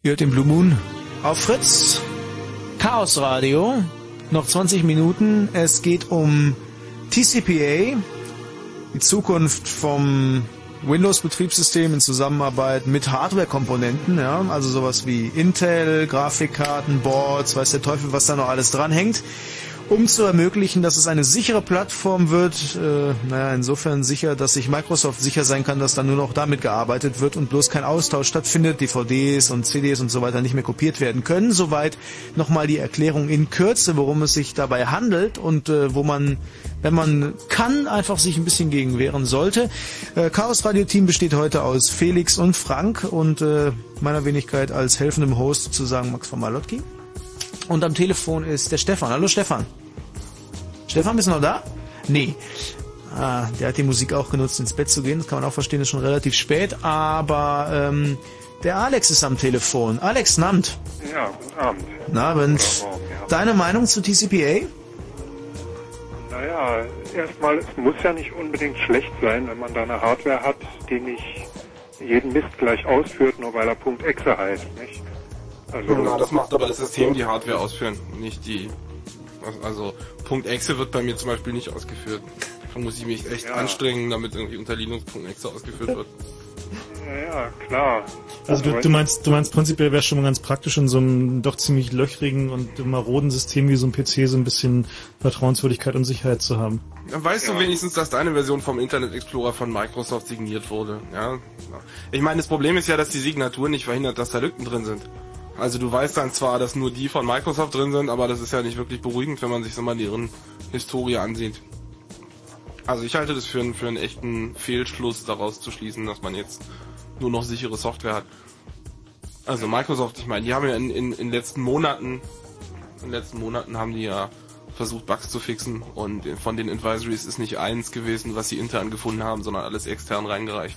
Ihr hört den Blue Moon auf Fritz. Chaos Radio. Noch 20 Minuten. Es geht um TCPA, die Zukunft vom Windows-Betriebssystem in Zusammenarbeit mit Hardware-Komponenten, ja, also sowas wie Intel, Grafikkarten, Boards, weiß der Teufel, was da noch alles dranhängt, um zu ermöglichen, dass es eine sichere Plattform wird. Äh, naja, insofern sicher, dass sich Microsoft sicher sein kann, dass dann nur noch damit gearbeitet wird und bloß kein Austausch stattfindet, DVDs und CDs und so weiter nicht mehr kopiert werden können. Soweit nochmal die Erklärung in Kürze, worum es sich dabei handelt und äh, wo man, wenn man kann, einfach sich ein bisschen gegen wehren sollte. Äh, Chaos Radio Team besteht heute aus Felix und Frank und äh, meiner Wenigkeit als helfendem Host sozusagen Max von Malotki. Und am Telefon ist der Stefan. Hallo Stefan. Stefan, bist du noch da? Nee. Ah, der hat die Musik auch genutzt, ins Bett zu gehen. Das kann man auch verstehen, ist schon relativ spät. Aber ähm, der Alex ist am Telefon. Alex Namt. Ja, guten Abend. Guten Abend. Morgen, ja. Deine Meinung zu TCPA? Naja, erstmal, es muss ja nicht unbedingt schlecht sein, wenn man da eine Hardware hat, die nicht jeden Mist gleich ausführt, nur weil er .exe heißt, nicht? Also, Na, das macht aber das System die Hardware ausführen, nicht die. Also .exe wird bei mir zum Beispiel nicht ausgeführt. Da muss ich mich echt Ja. anstrengen, damit irgendwie unter Linux .exe ausgeführt wird. ja, klar. Also du, du meinst, du meinst prinzipiell wäre schon mal ganz praktisch in so einem doch ziemlich löchrigen und maroden System wie so ein PC so ein bisschen Vertrauenswürdigkeit und Sicherheit zu haben. Dann weißt du wenigstens, dass deine Version vom Internet Explorer von Microsoft signiert wurde. Ja. Ich meine, das Problem ist ja, dass die Signatur nicht verhindert, dass da Lücken drin sind. Also du weißt dann zwar, dass nur die von Microsoft drin sind, aber das ist ja nicht wirklich beruhigend, wenn man sich so mal deren Historie ansieht. Also ich halte das für einen, für einen echten Fehlschluss daraus zu schließen, dass man jetzt nur noch sichere Software hat. Also Microsoft, ich meine, die haben ja in, in, in letzten Monaten, in den letzten Monaten haben die ja versucht Bugs zu fixen und von den Advisories ist nicht eins gewesen, was sie intern gefunden haben, sondern alles extern reingereicht.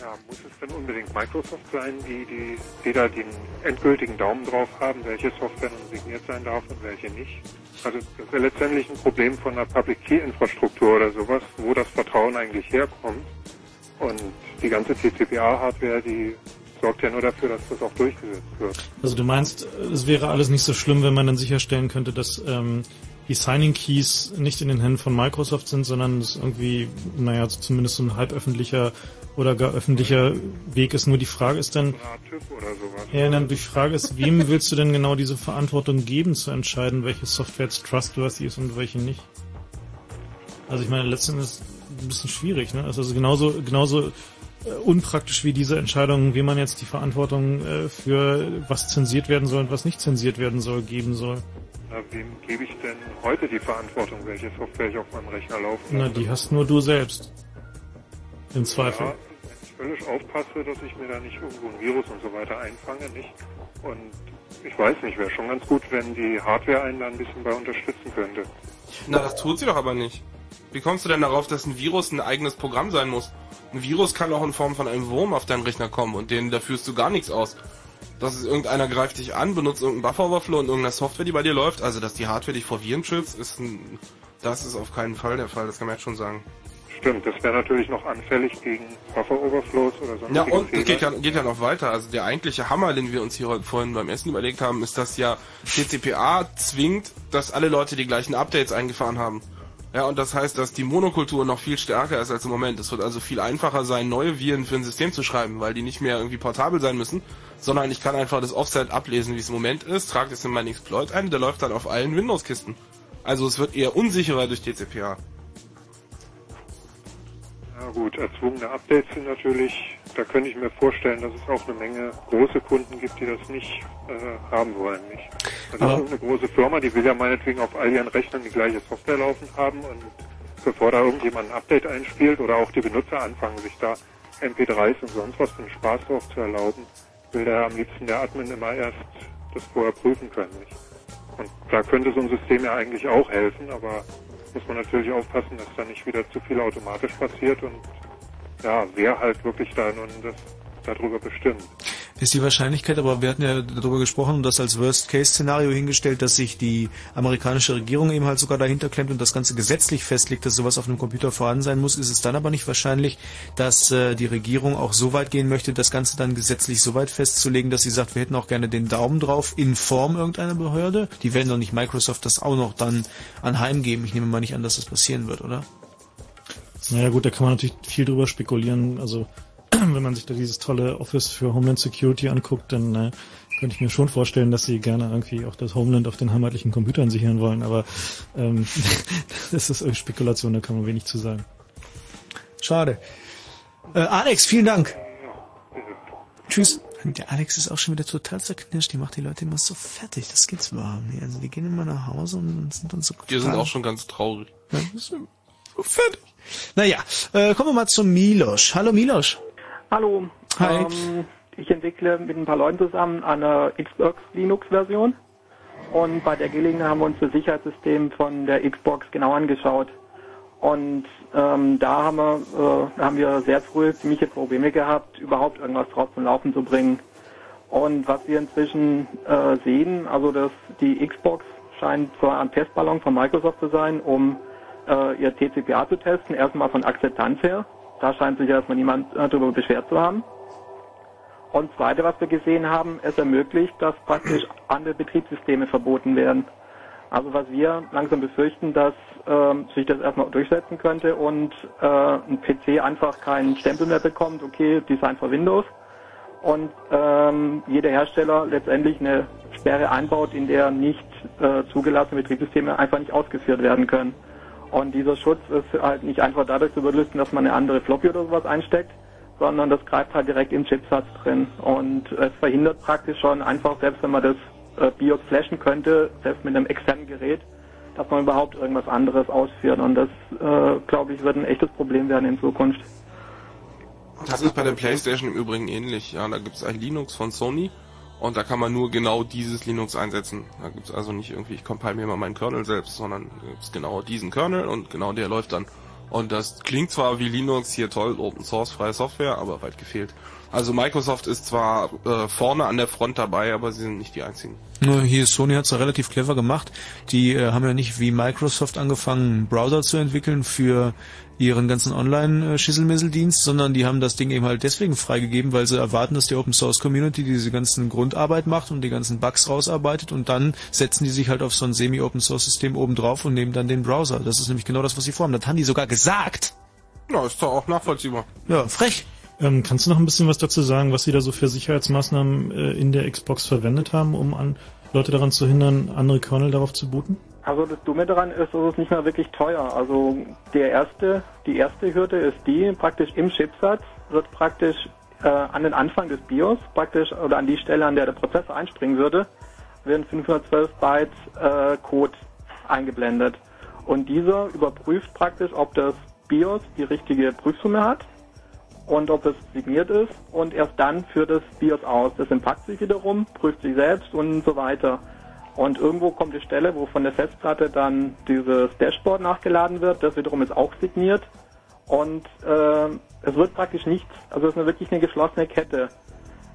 Ja, muss es denn unbedingt Microsoft sein, die, die, die da den endgültigen Daumen drauf haben, welche Software nun signiert sein darf und welche nicht? Also das ist ja letztendlich ein Problem von einer Public Key Infrastruktur oder sowas, wo das Vertrauen eigentlich herkommt. Und die ganze TCPA-Hardware, die sorgt ja nur dafür, dass das auch durchgesetzt wird. Also du meinst, es wäre alles nicht so schlimm, wenn man dann sicherstellen könnte, dass ähm, die Signing Keys nicht in den Händen von Microsoft sind, sondern es irgendwie, naja, zumindest so ein halböffentlicher oder gar öffentlicher Weg ist. Nur die Frage ist dann, ja, dann die Frage ist, wem willst du denn genau diese Verantwortung geben, zu entscheiden, welche Software jetzt trustworthy ist und welche nicht? Also ich meine, letztendlich ist es ein bisschen schwierig, ne? Also genauso, genauso äh, unpraktisch wie diese Entscheidung, wie man jetzt die Verantwortung äh, für was zensiert werden soll und was nicht zensiert werden soll, geben soll. Na, wem gebe ich denn heute die Verantwortung, welche Software ich auf meinem Rechner laufen Na, die hast nur du selbst. Im Zweifel. Ja, völlig aufpasse, dass ich mir da nicht irgendwo ein Virus und so weiter einfange, nicht? Und ich weiß nicht, wäre schon ganz gut, wenn die Hardware einen da ein bisschen bei unterstützen könnte. Na, das tut sie doch aber nicht. Wie kommst du denn darauf, dass ein Virus ein eigenes Programm sein muss? Ein Virus kann auch in Form von einem Wurm auf deinen Rechner kommen und den, da führst du gar nichts aus. Das ist irgendeiner greift dich an, benutzt irgendeinen Buffer-Overflow und irgendeine Software, die bei dir läuft. Also, dass die Hardware dich vor Viren schützt, ist ein, das ist auf keinen Fall der Fall, das kann man jetzt schon sagen. Stimmt, das wäre natürlich noch anfällig gegen Buffer-Overflows oder sonstige Ja, und es geht ja, geht ja noch weiter. Also der eigentliche Hammer, den wir uns hier heute vorhin beim Essen überlegt haben, ist, dass ja TCPA zwingt, dass alle Leute die gleichen Updates eingefahren haben. Ja, und das heißt, dass die Monokultur noch viel stärker ist als im Moment. Es wird also viel einfacher sein, neue Viren für ein System zu schreiben, weil die nicht mehr irgendwie portabel sein müssen, sondern ich kann einfach das Offset ablesen, wie es im Moment ist, trage es in meinen Exploit ein, der läuft dann auf allen Windows-Kisten. Also es wird eher unsicherer durch TCPA. Gut, erzwungene Updates sind natürlich, da könnte ich mir vorstellen, dass es auch eine Menge große Kunden gibt, die das nicht äh, haben wollen. Nicht? Also Aber- eine große Firma, die will ja meinetwegen auf all ihren Rechnern die gleiche Software laufen haben und bevor da irgendjemand ein Update einspielt oder auch die Benutzer anfangen, sich da MP3s und sonst was für einen Spaß drauf zu erlauben, will da am liebsten der Admin immer erst das vorher prüfen können. Nicht? Und da könnte so ein System ja eigentlich auch helfen, aber muss man natürlich aufpassen, dass da nicht wieder zu viel automatisch passiert und ja, wer halt wirklich da nun das darüber bestimmt. Ist die Wahrscheinlichkeit, aber wir hatten ja darüber gesprochen und das als Worst-Case-Szenario hingestellt, dass sich die amerikanische Regierung eben halt sogar dahinter klemmt und das Ganze gesetzlich festlegt, dass sowas auf einem Computer vorhanden sein muss. Ist es dann aber nicht wahrscheinlich, dass äh, die Regierung auch so weit gehen möchte, das Ganze dann gesetzlich so weit festzulegen, dass sie sagt, wir hätten auch gerne den Daumen drauf in Form irgendeiner Behörde? Die werden doch nicht Microsoft das auch noch dann anheimgeben. Ich nehme mal nicht an, dass das passieren wird, oder? Naja gut, da kann man natürlich viel drüber spekulieren. Also wenn man sich da dieses tolle Office für Homeland Security anguckt, dann äh, könnte ich mir schon vorstellen, dass sie gerne irgendwie auch das Homeland auf den heimatlichen Computern sichern wollen. Aber ähm, das ist irgendwie Spekulation, da kann man wenig zu sagen. Schade. Äh, Alex, vielen Dank. Tschüss. Der Alex ist auch schon wieder total zerknirscht. Die macht die Leute immer so fertig. Das geht's überhaupt nicht. Also die gehen immer nach Hause und sind dann so Wir sind auch schon ganz traurig. Ja, so fertig. Naja, äh, kommen wir mal zum Milos. Hallo Milos. Hallo. Hi. Ähm, ich entwickle mit ein paar Leuten zusammen eine Xbox Linux-Version. Und bei der Gelegenheit haben wir uns das Sicherheitssystem von der Xbox genau angeschaut. Und ähm, da haben wir, äh, haben wir sehr früh ziemliche Probleme gehabt, überhaupt irgendwas drauf zum Laufen zu bringen. Und was wir inzwischen äh, sehen, also dass die Xbox scheint zwar ein Testballon von Microsoft zu sein, um äh, ihr TCPA zu testen, erstmal von Akzeptanz her. Da scheint sich erstmal niemand äh, darüber beschwert zu haben. Und zweite, was wir gesehen haben, es ermöglicht, dass praktisch andere Betriebssysteme verboten werden. Also was wir langsam befürchten, dass ähm, sich das erstmal durchsetzen könnte und äh, ein PC einfach keinen Stempel mehr bekommt, okay, Design für Windows, und ähm, jeder Hersteller letztendlich eine Sperre einbaut, in der nicht äh, zugelassene Betriebssysteme einfach nicht ausgeführt werden können. Und dieser Schutz ist halt nicht einfach dadurch zu überlisten, dass man eine andere Floppy oder sowas einsteckt, sondern das greift halt direkt im Chipsatz drin. Und es verhindert praktisch schon einfach, selbst wenn man das äh, BIOS flashen könnte, selbst mit einem externen Gerät, dass man überhaupt irgendwas anderes ausführt. Und das, äh, glaube ich, wird ein echtes Problem werden in Zukunft. Das ist bei der Playstation im Übrigen ähnlich. Ja, da gibt es ein Linux von Sony und da kann man nur genau dieses Linux einsetzen. Da gibt es also nicht irgendwie, ich compile mir mal meinen Kernel selbst, sondern gibt's genau diesen Kernel und genau der läuft dann. Und das klingt zwar wie Linux, hier toll, Open Source, freie Software, aber weit gefehlt. Also Microsoft ist zwar äh, vorne an der Front dabei, aber sie sind nicht die einzigen. Nur Hier Sony hat es ja relativ clever gemacht. Die äh, haben ja nicht wie Microsoft angefangen, einen Browser zu entwickeln für ihren ganzen Online-Schisselmissel-Dienst, sondern die haben das Ding eben halt deswegen freigegeben, weil sie erwarten, dass die Open Source Community diese ganzen Grundarbeit macht und die ganzen Bugs rausarbeitet und dann setzen die sich halt auf so ein Semi-Open Source System oben drauf und nehmen dann den Browser. Das ist nämlich genau das, was sie vorhaben. Das haben die sogar gesagt. Ja, ist doch auch nachvollziehbar. Ja, frech. Ähm, kannst du noch ein bisschen was dazu sagen, was sie da so für Sicherheitsmaßnahmen äh, in der Xbox verwendet haben, um an Leute daran zu hindern, andere Kernel darauf zu booten? Also das Dumme daran ist, es ist nicht mehr wirklich teuer. Also der erste, die erste Hürde ist die, praktisch im Chipsatz wird praktisch äh, an den Anfang des BIOS, praktisch oder an die Stelle, an der der Prozessor einspringen würde, werden 512 Byte äh, Code eingeblendet. Und dieser überprüft praktisch, ob das BIOS die richtige Prüfsumme hat und ob es signiert ist und erst dann führt das BIOS aus. Das entpackt sich wiederum, prüft sich selbst und so weiter. Und irgendwo kommt die Stelle, wo von der Festplatte dann dieses Dashboard nachgeladen wird. Das wiederum ist auch signiert. Und äh, es wird praktisch nichts, also es ist wirklich eine geschlossene Kette.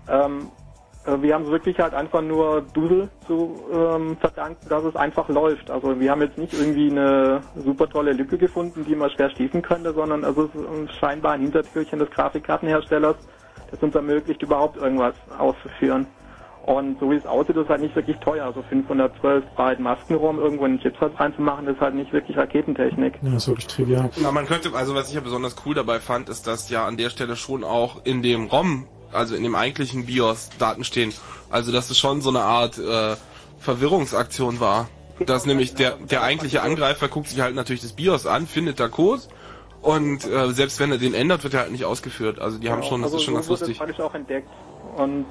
Ähm, äh, wir haben es wirklich halt einfach nur Dusel zu ähm, verdanken, dass es einfach läuft. Also wir haben jetzt nicht irgendwie eine super tolle Lücke gefunden, die man schwer schließen könnte, sondern es ist scheinbar ein Hintertürchen des Grafikkartenherstellers, das uns ermöglicht, überhaupt irgendwas auszuführen. Und so wie es aussieht, ist es halt nicht wirklich teuer. Also 512 Byte Maskenraum irgendwo in den Chipsatz reinzumachen, ist halt nicht wirklich Raketentechnik. Ja, ist wirklich trivial. Ja, man könnte, also was ich ja besonders cool dabei fand, ist, dass ja an der Stelle schon auch in dem ROM, also in dem eigentlichen BIOS, Daten stehen. Also dass es schon so eine Art äh, Verwirrungsaktion war. Dass nämlich der, der eigentliche Angreifer guckt sich halt natürlich das BIOS an, findet da Code und äh, selbst wenn er den ändert, wird er halt nicht ausgeführt. Also die haben Genau, schon, das also ist schon so ganz lustig. Das auch entdeckt. Und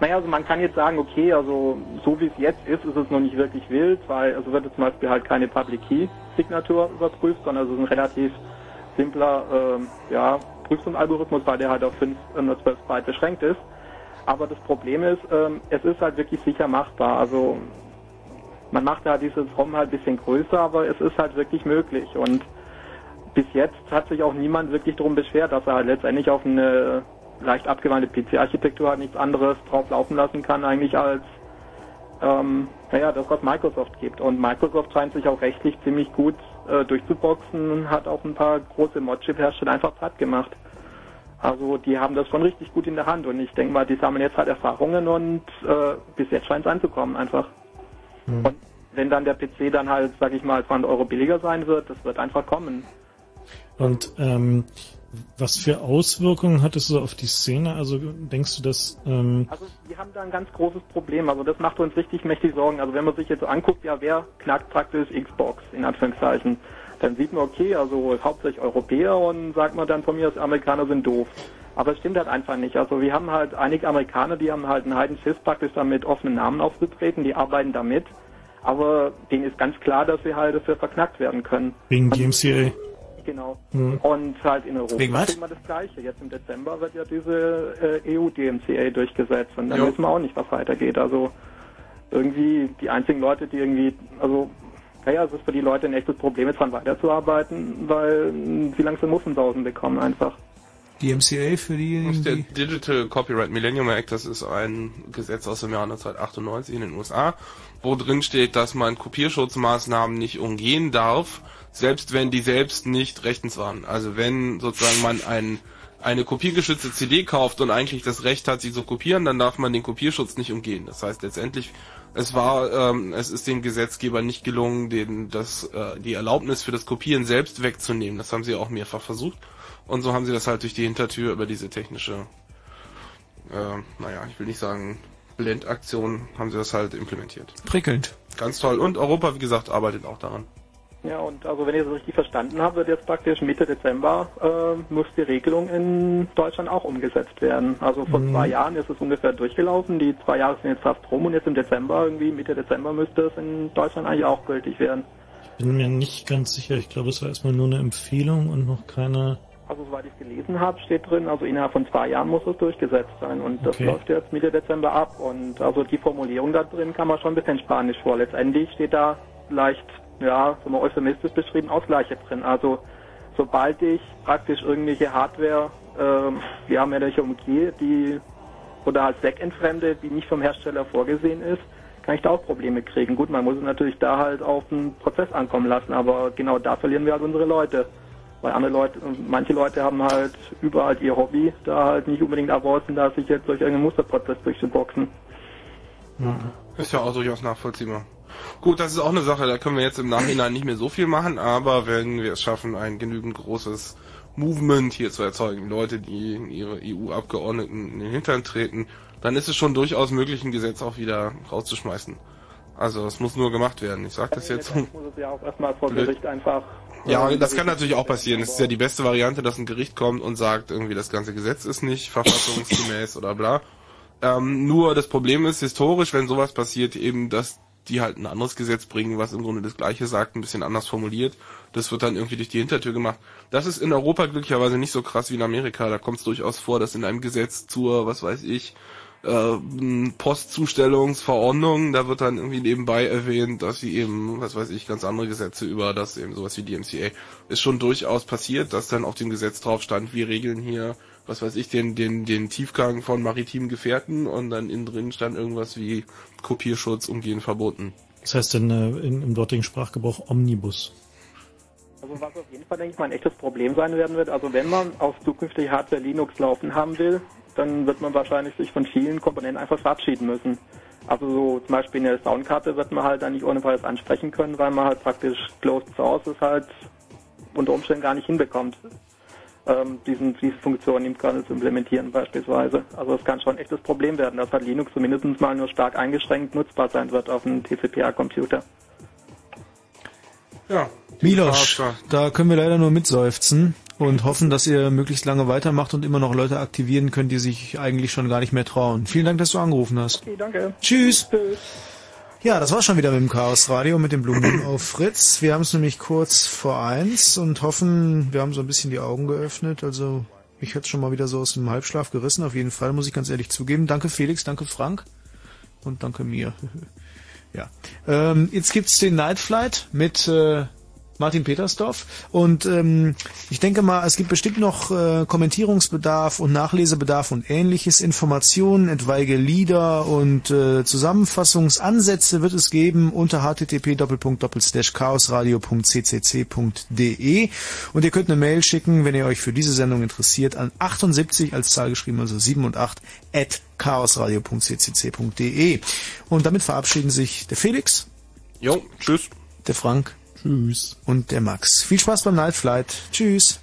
naja, also man kann jetzt sagen, okay, also so wie es jetzt ist, ist es noch nicht wirklich wild, weil also wird jetzt zum Beispiel halt keine Public Key Signatur überprüft, sondern es ist ein relativ simpler ähm, ja, Prüfungsalgorithmus, weil der halt auf 512 Byte beschränkt ist. Aber das Problem ist, ähm, es ist halt wirklich sicher machbar. Also man macht da dieses ROM halt ein bisschen größer, aber es ist halt wirklich möglich. Und bis jetzt hat sich auch niemand wirklich darum beschwert, dass er halt letztendlich auf eine leicht abgewandte PC-Architektur halt nichts anderes drauf laufen lassen kann, eigentlich als ähm, naja, das, was Microsoft gibt. Und Microsoft scheint sich auch rechtlich ziemlich gut äh, durchzuboxen hat auch ein paar große Modchip-Hersteller einfach platt gemacht. Also die haben das schon richtig gut in der Hand und ich denke mal, die sammeln jetzt halt Erfahrungen und äh, bis jetzt scheint es anzukommen einfach. Hm. Und wenn dann der PC dann halt, sag ich mal, 200 Euro billiger sein wird, das wird einfach kommen. Und ähm, was für Auswirkungen hat es so auf die Szene? Also denkst du, dass ähm, Also wir haben da ein ganz großes Problem. Also das macht uns richtig mächtig Sorgen. Also wenn man sich jetzt so anguckt, ja, wer knackt praktisch Xbox in Anführungszeichen, dann sieht man, okay, also hauptsächlich Europäer und sagt man dann von mir, dass Amerikaner sind doof. Aber es stimmt halt einfach nicht. Also wir haben halt einige Amerikaner, die haben halt einen Heidenschiss praktisch damit offenen Namen aufzutreten, die arbeiten damit. Aber denen ist ganz klar, dass sie halt dafür verknackt werden können. wegen DMCA? Genau. Hm. Und halt in Europa Wegen was? ist immer das Gleiche. Jetzt im Dezember wird ja diese äh, EU-DMCA durchgesetzt und dann Jo. wissen wir auch nicht, was weitergeht. Also irgendwie die einzigen Leute, die irgendwie, also naja, es ist für die Leute ein echtes Problem, jetzt dran weiterzuarbeiten, weil sie langsam Muffensausen bekommen einfach. Die MCA für diejenigen, Der die... Digital Copyright Millennium Act, das ist ein Gesetz aus dem Jahr 1998 in den USA, wo drin steht, dass man Kopierschutzmaßnahmen nicht umgehen darf, selbst wenn die selbst nicht rechtens waren. Also wenn sozusagen man ein, eine kopiergeschützte CD kauft und eigentlich das Recht hat, sie zu kopieren, dann darf man den Kopierschutz nicht umgehen. Das heißt letztendlich, es war, ähm, es ist dem Gesetzgeber nicht gelungen, den, das, äh, die Erlaubnis für das Kopieren selbst wegzunehmen. Das haben sie auch mehrfach versucht. Und so haben sie das halt durch die Hintertür über diese technische, äh, naja, ich will nicht sagen Blendaktion, haben sie das halt implementiert. Prickelnd. Ganz toll. Und Europa, wie gesagt, arbeitet auch daran. Ja, und also wenn ich das richtig verstanden habe, wird jetzt praktisch Mitte Dezember äh, muss die Regelung in Deutschland auch umgesetzt werden. Also vor Mhm. zwei Jahren ist es ungefähr durchgelaufen, die zwei Jahre sind jetzt fast rum und jetzt im Dezember, irgendwie Mitte Dezember müsste es in Deutschland eigentlich auch gültig werden. Bin mir nicht ganz sicher. Ich glaube, es war erstmal nur eine Empfehlung und noch keine. Also soweit ich es gelesen habe, steht drin, also innerhalb von zwei Jahren muss es durchgesetzt sein und das Okay. läuft jetzt Mitte Dezember ab und also die Formulierung da drin kann man schon ein bisschen spanisch vor. Letztendlich steht da leicht, ja, so mal euphemistisch beschrieben, Ausgleiche drin. Also sobald ich praktisch irgendwelche Hardware, ähm, wir haben ja welche umgehe, die oder halt zweckentfremde, die nicht vom Hersteller vorgesehen ist, kann ich da auch Probleme kriegen. Gut, man muss es natürlich da halt auf den Prozess ankommen lassen, aber genau da verlieren wir halt unsere Leute. Weil andere Leute, manche Leute haben halt überall ihr Hobby, da halt nicht unbedingt erwarten, da sich jetzt durch irgendeinen Musterprozess durchzuboxen. Ist ja auch durchaus nachvollziehbar. Gut, das ist auch eine Sache, da können wir jetzt im Nachhinein nicht mehr so viel machen, aber wenn wir es schaffen, ein genügend großes Movement hier zu erzeugen, Leute, die ihre EU-Abgeordneten in den Hintern treten, dann ist es schon durchaus möglich, ein Gesetz auch wieder rauszuschmeißen. Also es muss nur gemacht werden. Ich sage das jetzt. Muss es ja auch erstmal vor Blöd. Gericht einfach. Ja, äh, das kann natürlich auch passieren. Es ist ja die beste Variante, dass ein Gericht kommt und sagt, irgendwie das ganze Gesetz ist nicht verfassungsgemäß oder bla. Ähm, nur das Problem ist historisch, wenn sowas passiert, eben, dass die halt ein anderes Gesetz bringen, was im Grunde das Gleiche sagt, ein bisschen anders formuliert. Das wird dann irgendwie durch die Hintertür gemacht. Das ist in Europa glücklicherweise nicht so krass wie in Amerika. Da kommt es durchaus vor, dass in einem Gesetz zur, was weiß ich, äh, Postzustellungsverordnung, da wird dann irgendwie nebenbei erwähnt, dass sie eben, was weiß ich, ganz andere Gesetze über das eben sowas wie DMCA ist schon durchaus passiert, dass dann auf dem Gesetz drauf stand, wir regeln hier, was weiß ich, den, den, den Tiefgang von maritimen Gefährten und dann innen drin stand irgendwas wie Kopierschutz umgehend verboten. Das heißt dann äh, in, im dortigen Sprachgebrauch Omnibus. Also was auf jeden Fall, denke ich mal, ein echtes Problem sein werden wird, also wenn man auf zukünftige Hardware Linux laufen haben will, dann wird man wahrscheinlich sich von vielen Komponenten einfach verabschieden müssen. Also so zum Beispiel eine Soundkarte wird man halt dann nicht ohne weiteres ansprechen können, weil man halt praktisch Closed Source es halt unter Umständen gar nicht hinbekommt, ähm, diesen, diese Funktion im Kernel zu implementieren beispielsweise. Also es kann schon ein echtes Problem werden, dass halt Linux zumindest mal nur stark eingeschränkt nutzbar sein wird auf einem TCP/A-Computer. Ja. Milosch, da können wir leider nur mitseufzen und hoffen, dass ihr möglichst lange weitermacht und immer noch Leute aktivieren könnt, die sich eigentlich schon gar nicht mehr trauen. Vielen Dank, dass du angerufen hast. Okay, danke. Tschüss. Ja, das war schon wieder mit dem Chaos Radio, mit dem Blumen auf Fritz. Wir haben es nämlich kurz vor eins und hoffen, wir haben so ein bisschen die Augen geöffnet. Also mich hat's schon mal wieder so aus dem Halbschlaf gerissen. Auf jeden Fall muss ich ganz ehrlich zugeben. Danke Felix, danke Frank und danke mir. ja, ähm, jetzt gibt's den Night Flight mit äh, Martin Petersdorf. Und ähm, ich denke mal, es gibt bestimmt noch äh, Kommentierungsbedarf und Nachlesebedarf und ähnliches. Informationen, etwaige Lieder und äh, Zusammenfassungsansätze wird es geben unter http://chaosradio.ccc.de und ihr könnt eine Mail schicken, wenn ihr euch für diese Sendung interessiert, an 78 als Zahl geschrieben, also 7 und 8 at chaosradio.ccc.de. Und damit verabschieden sich der Felix. Jo, tschüss. Der Frank. Tschüss. Und der Max. Viel Spaß beim Night Flight. Tschüss.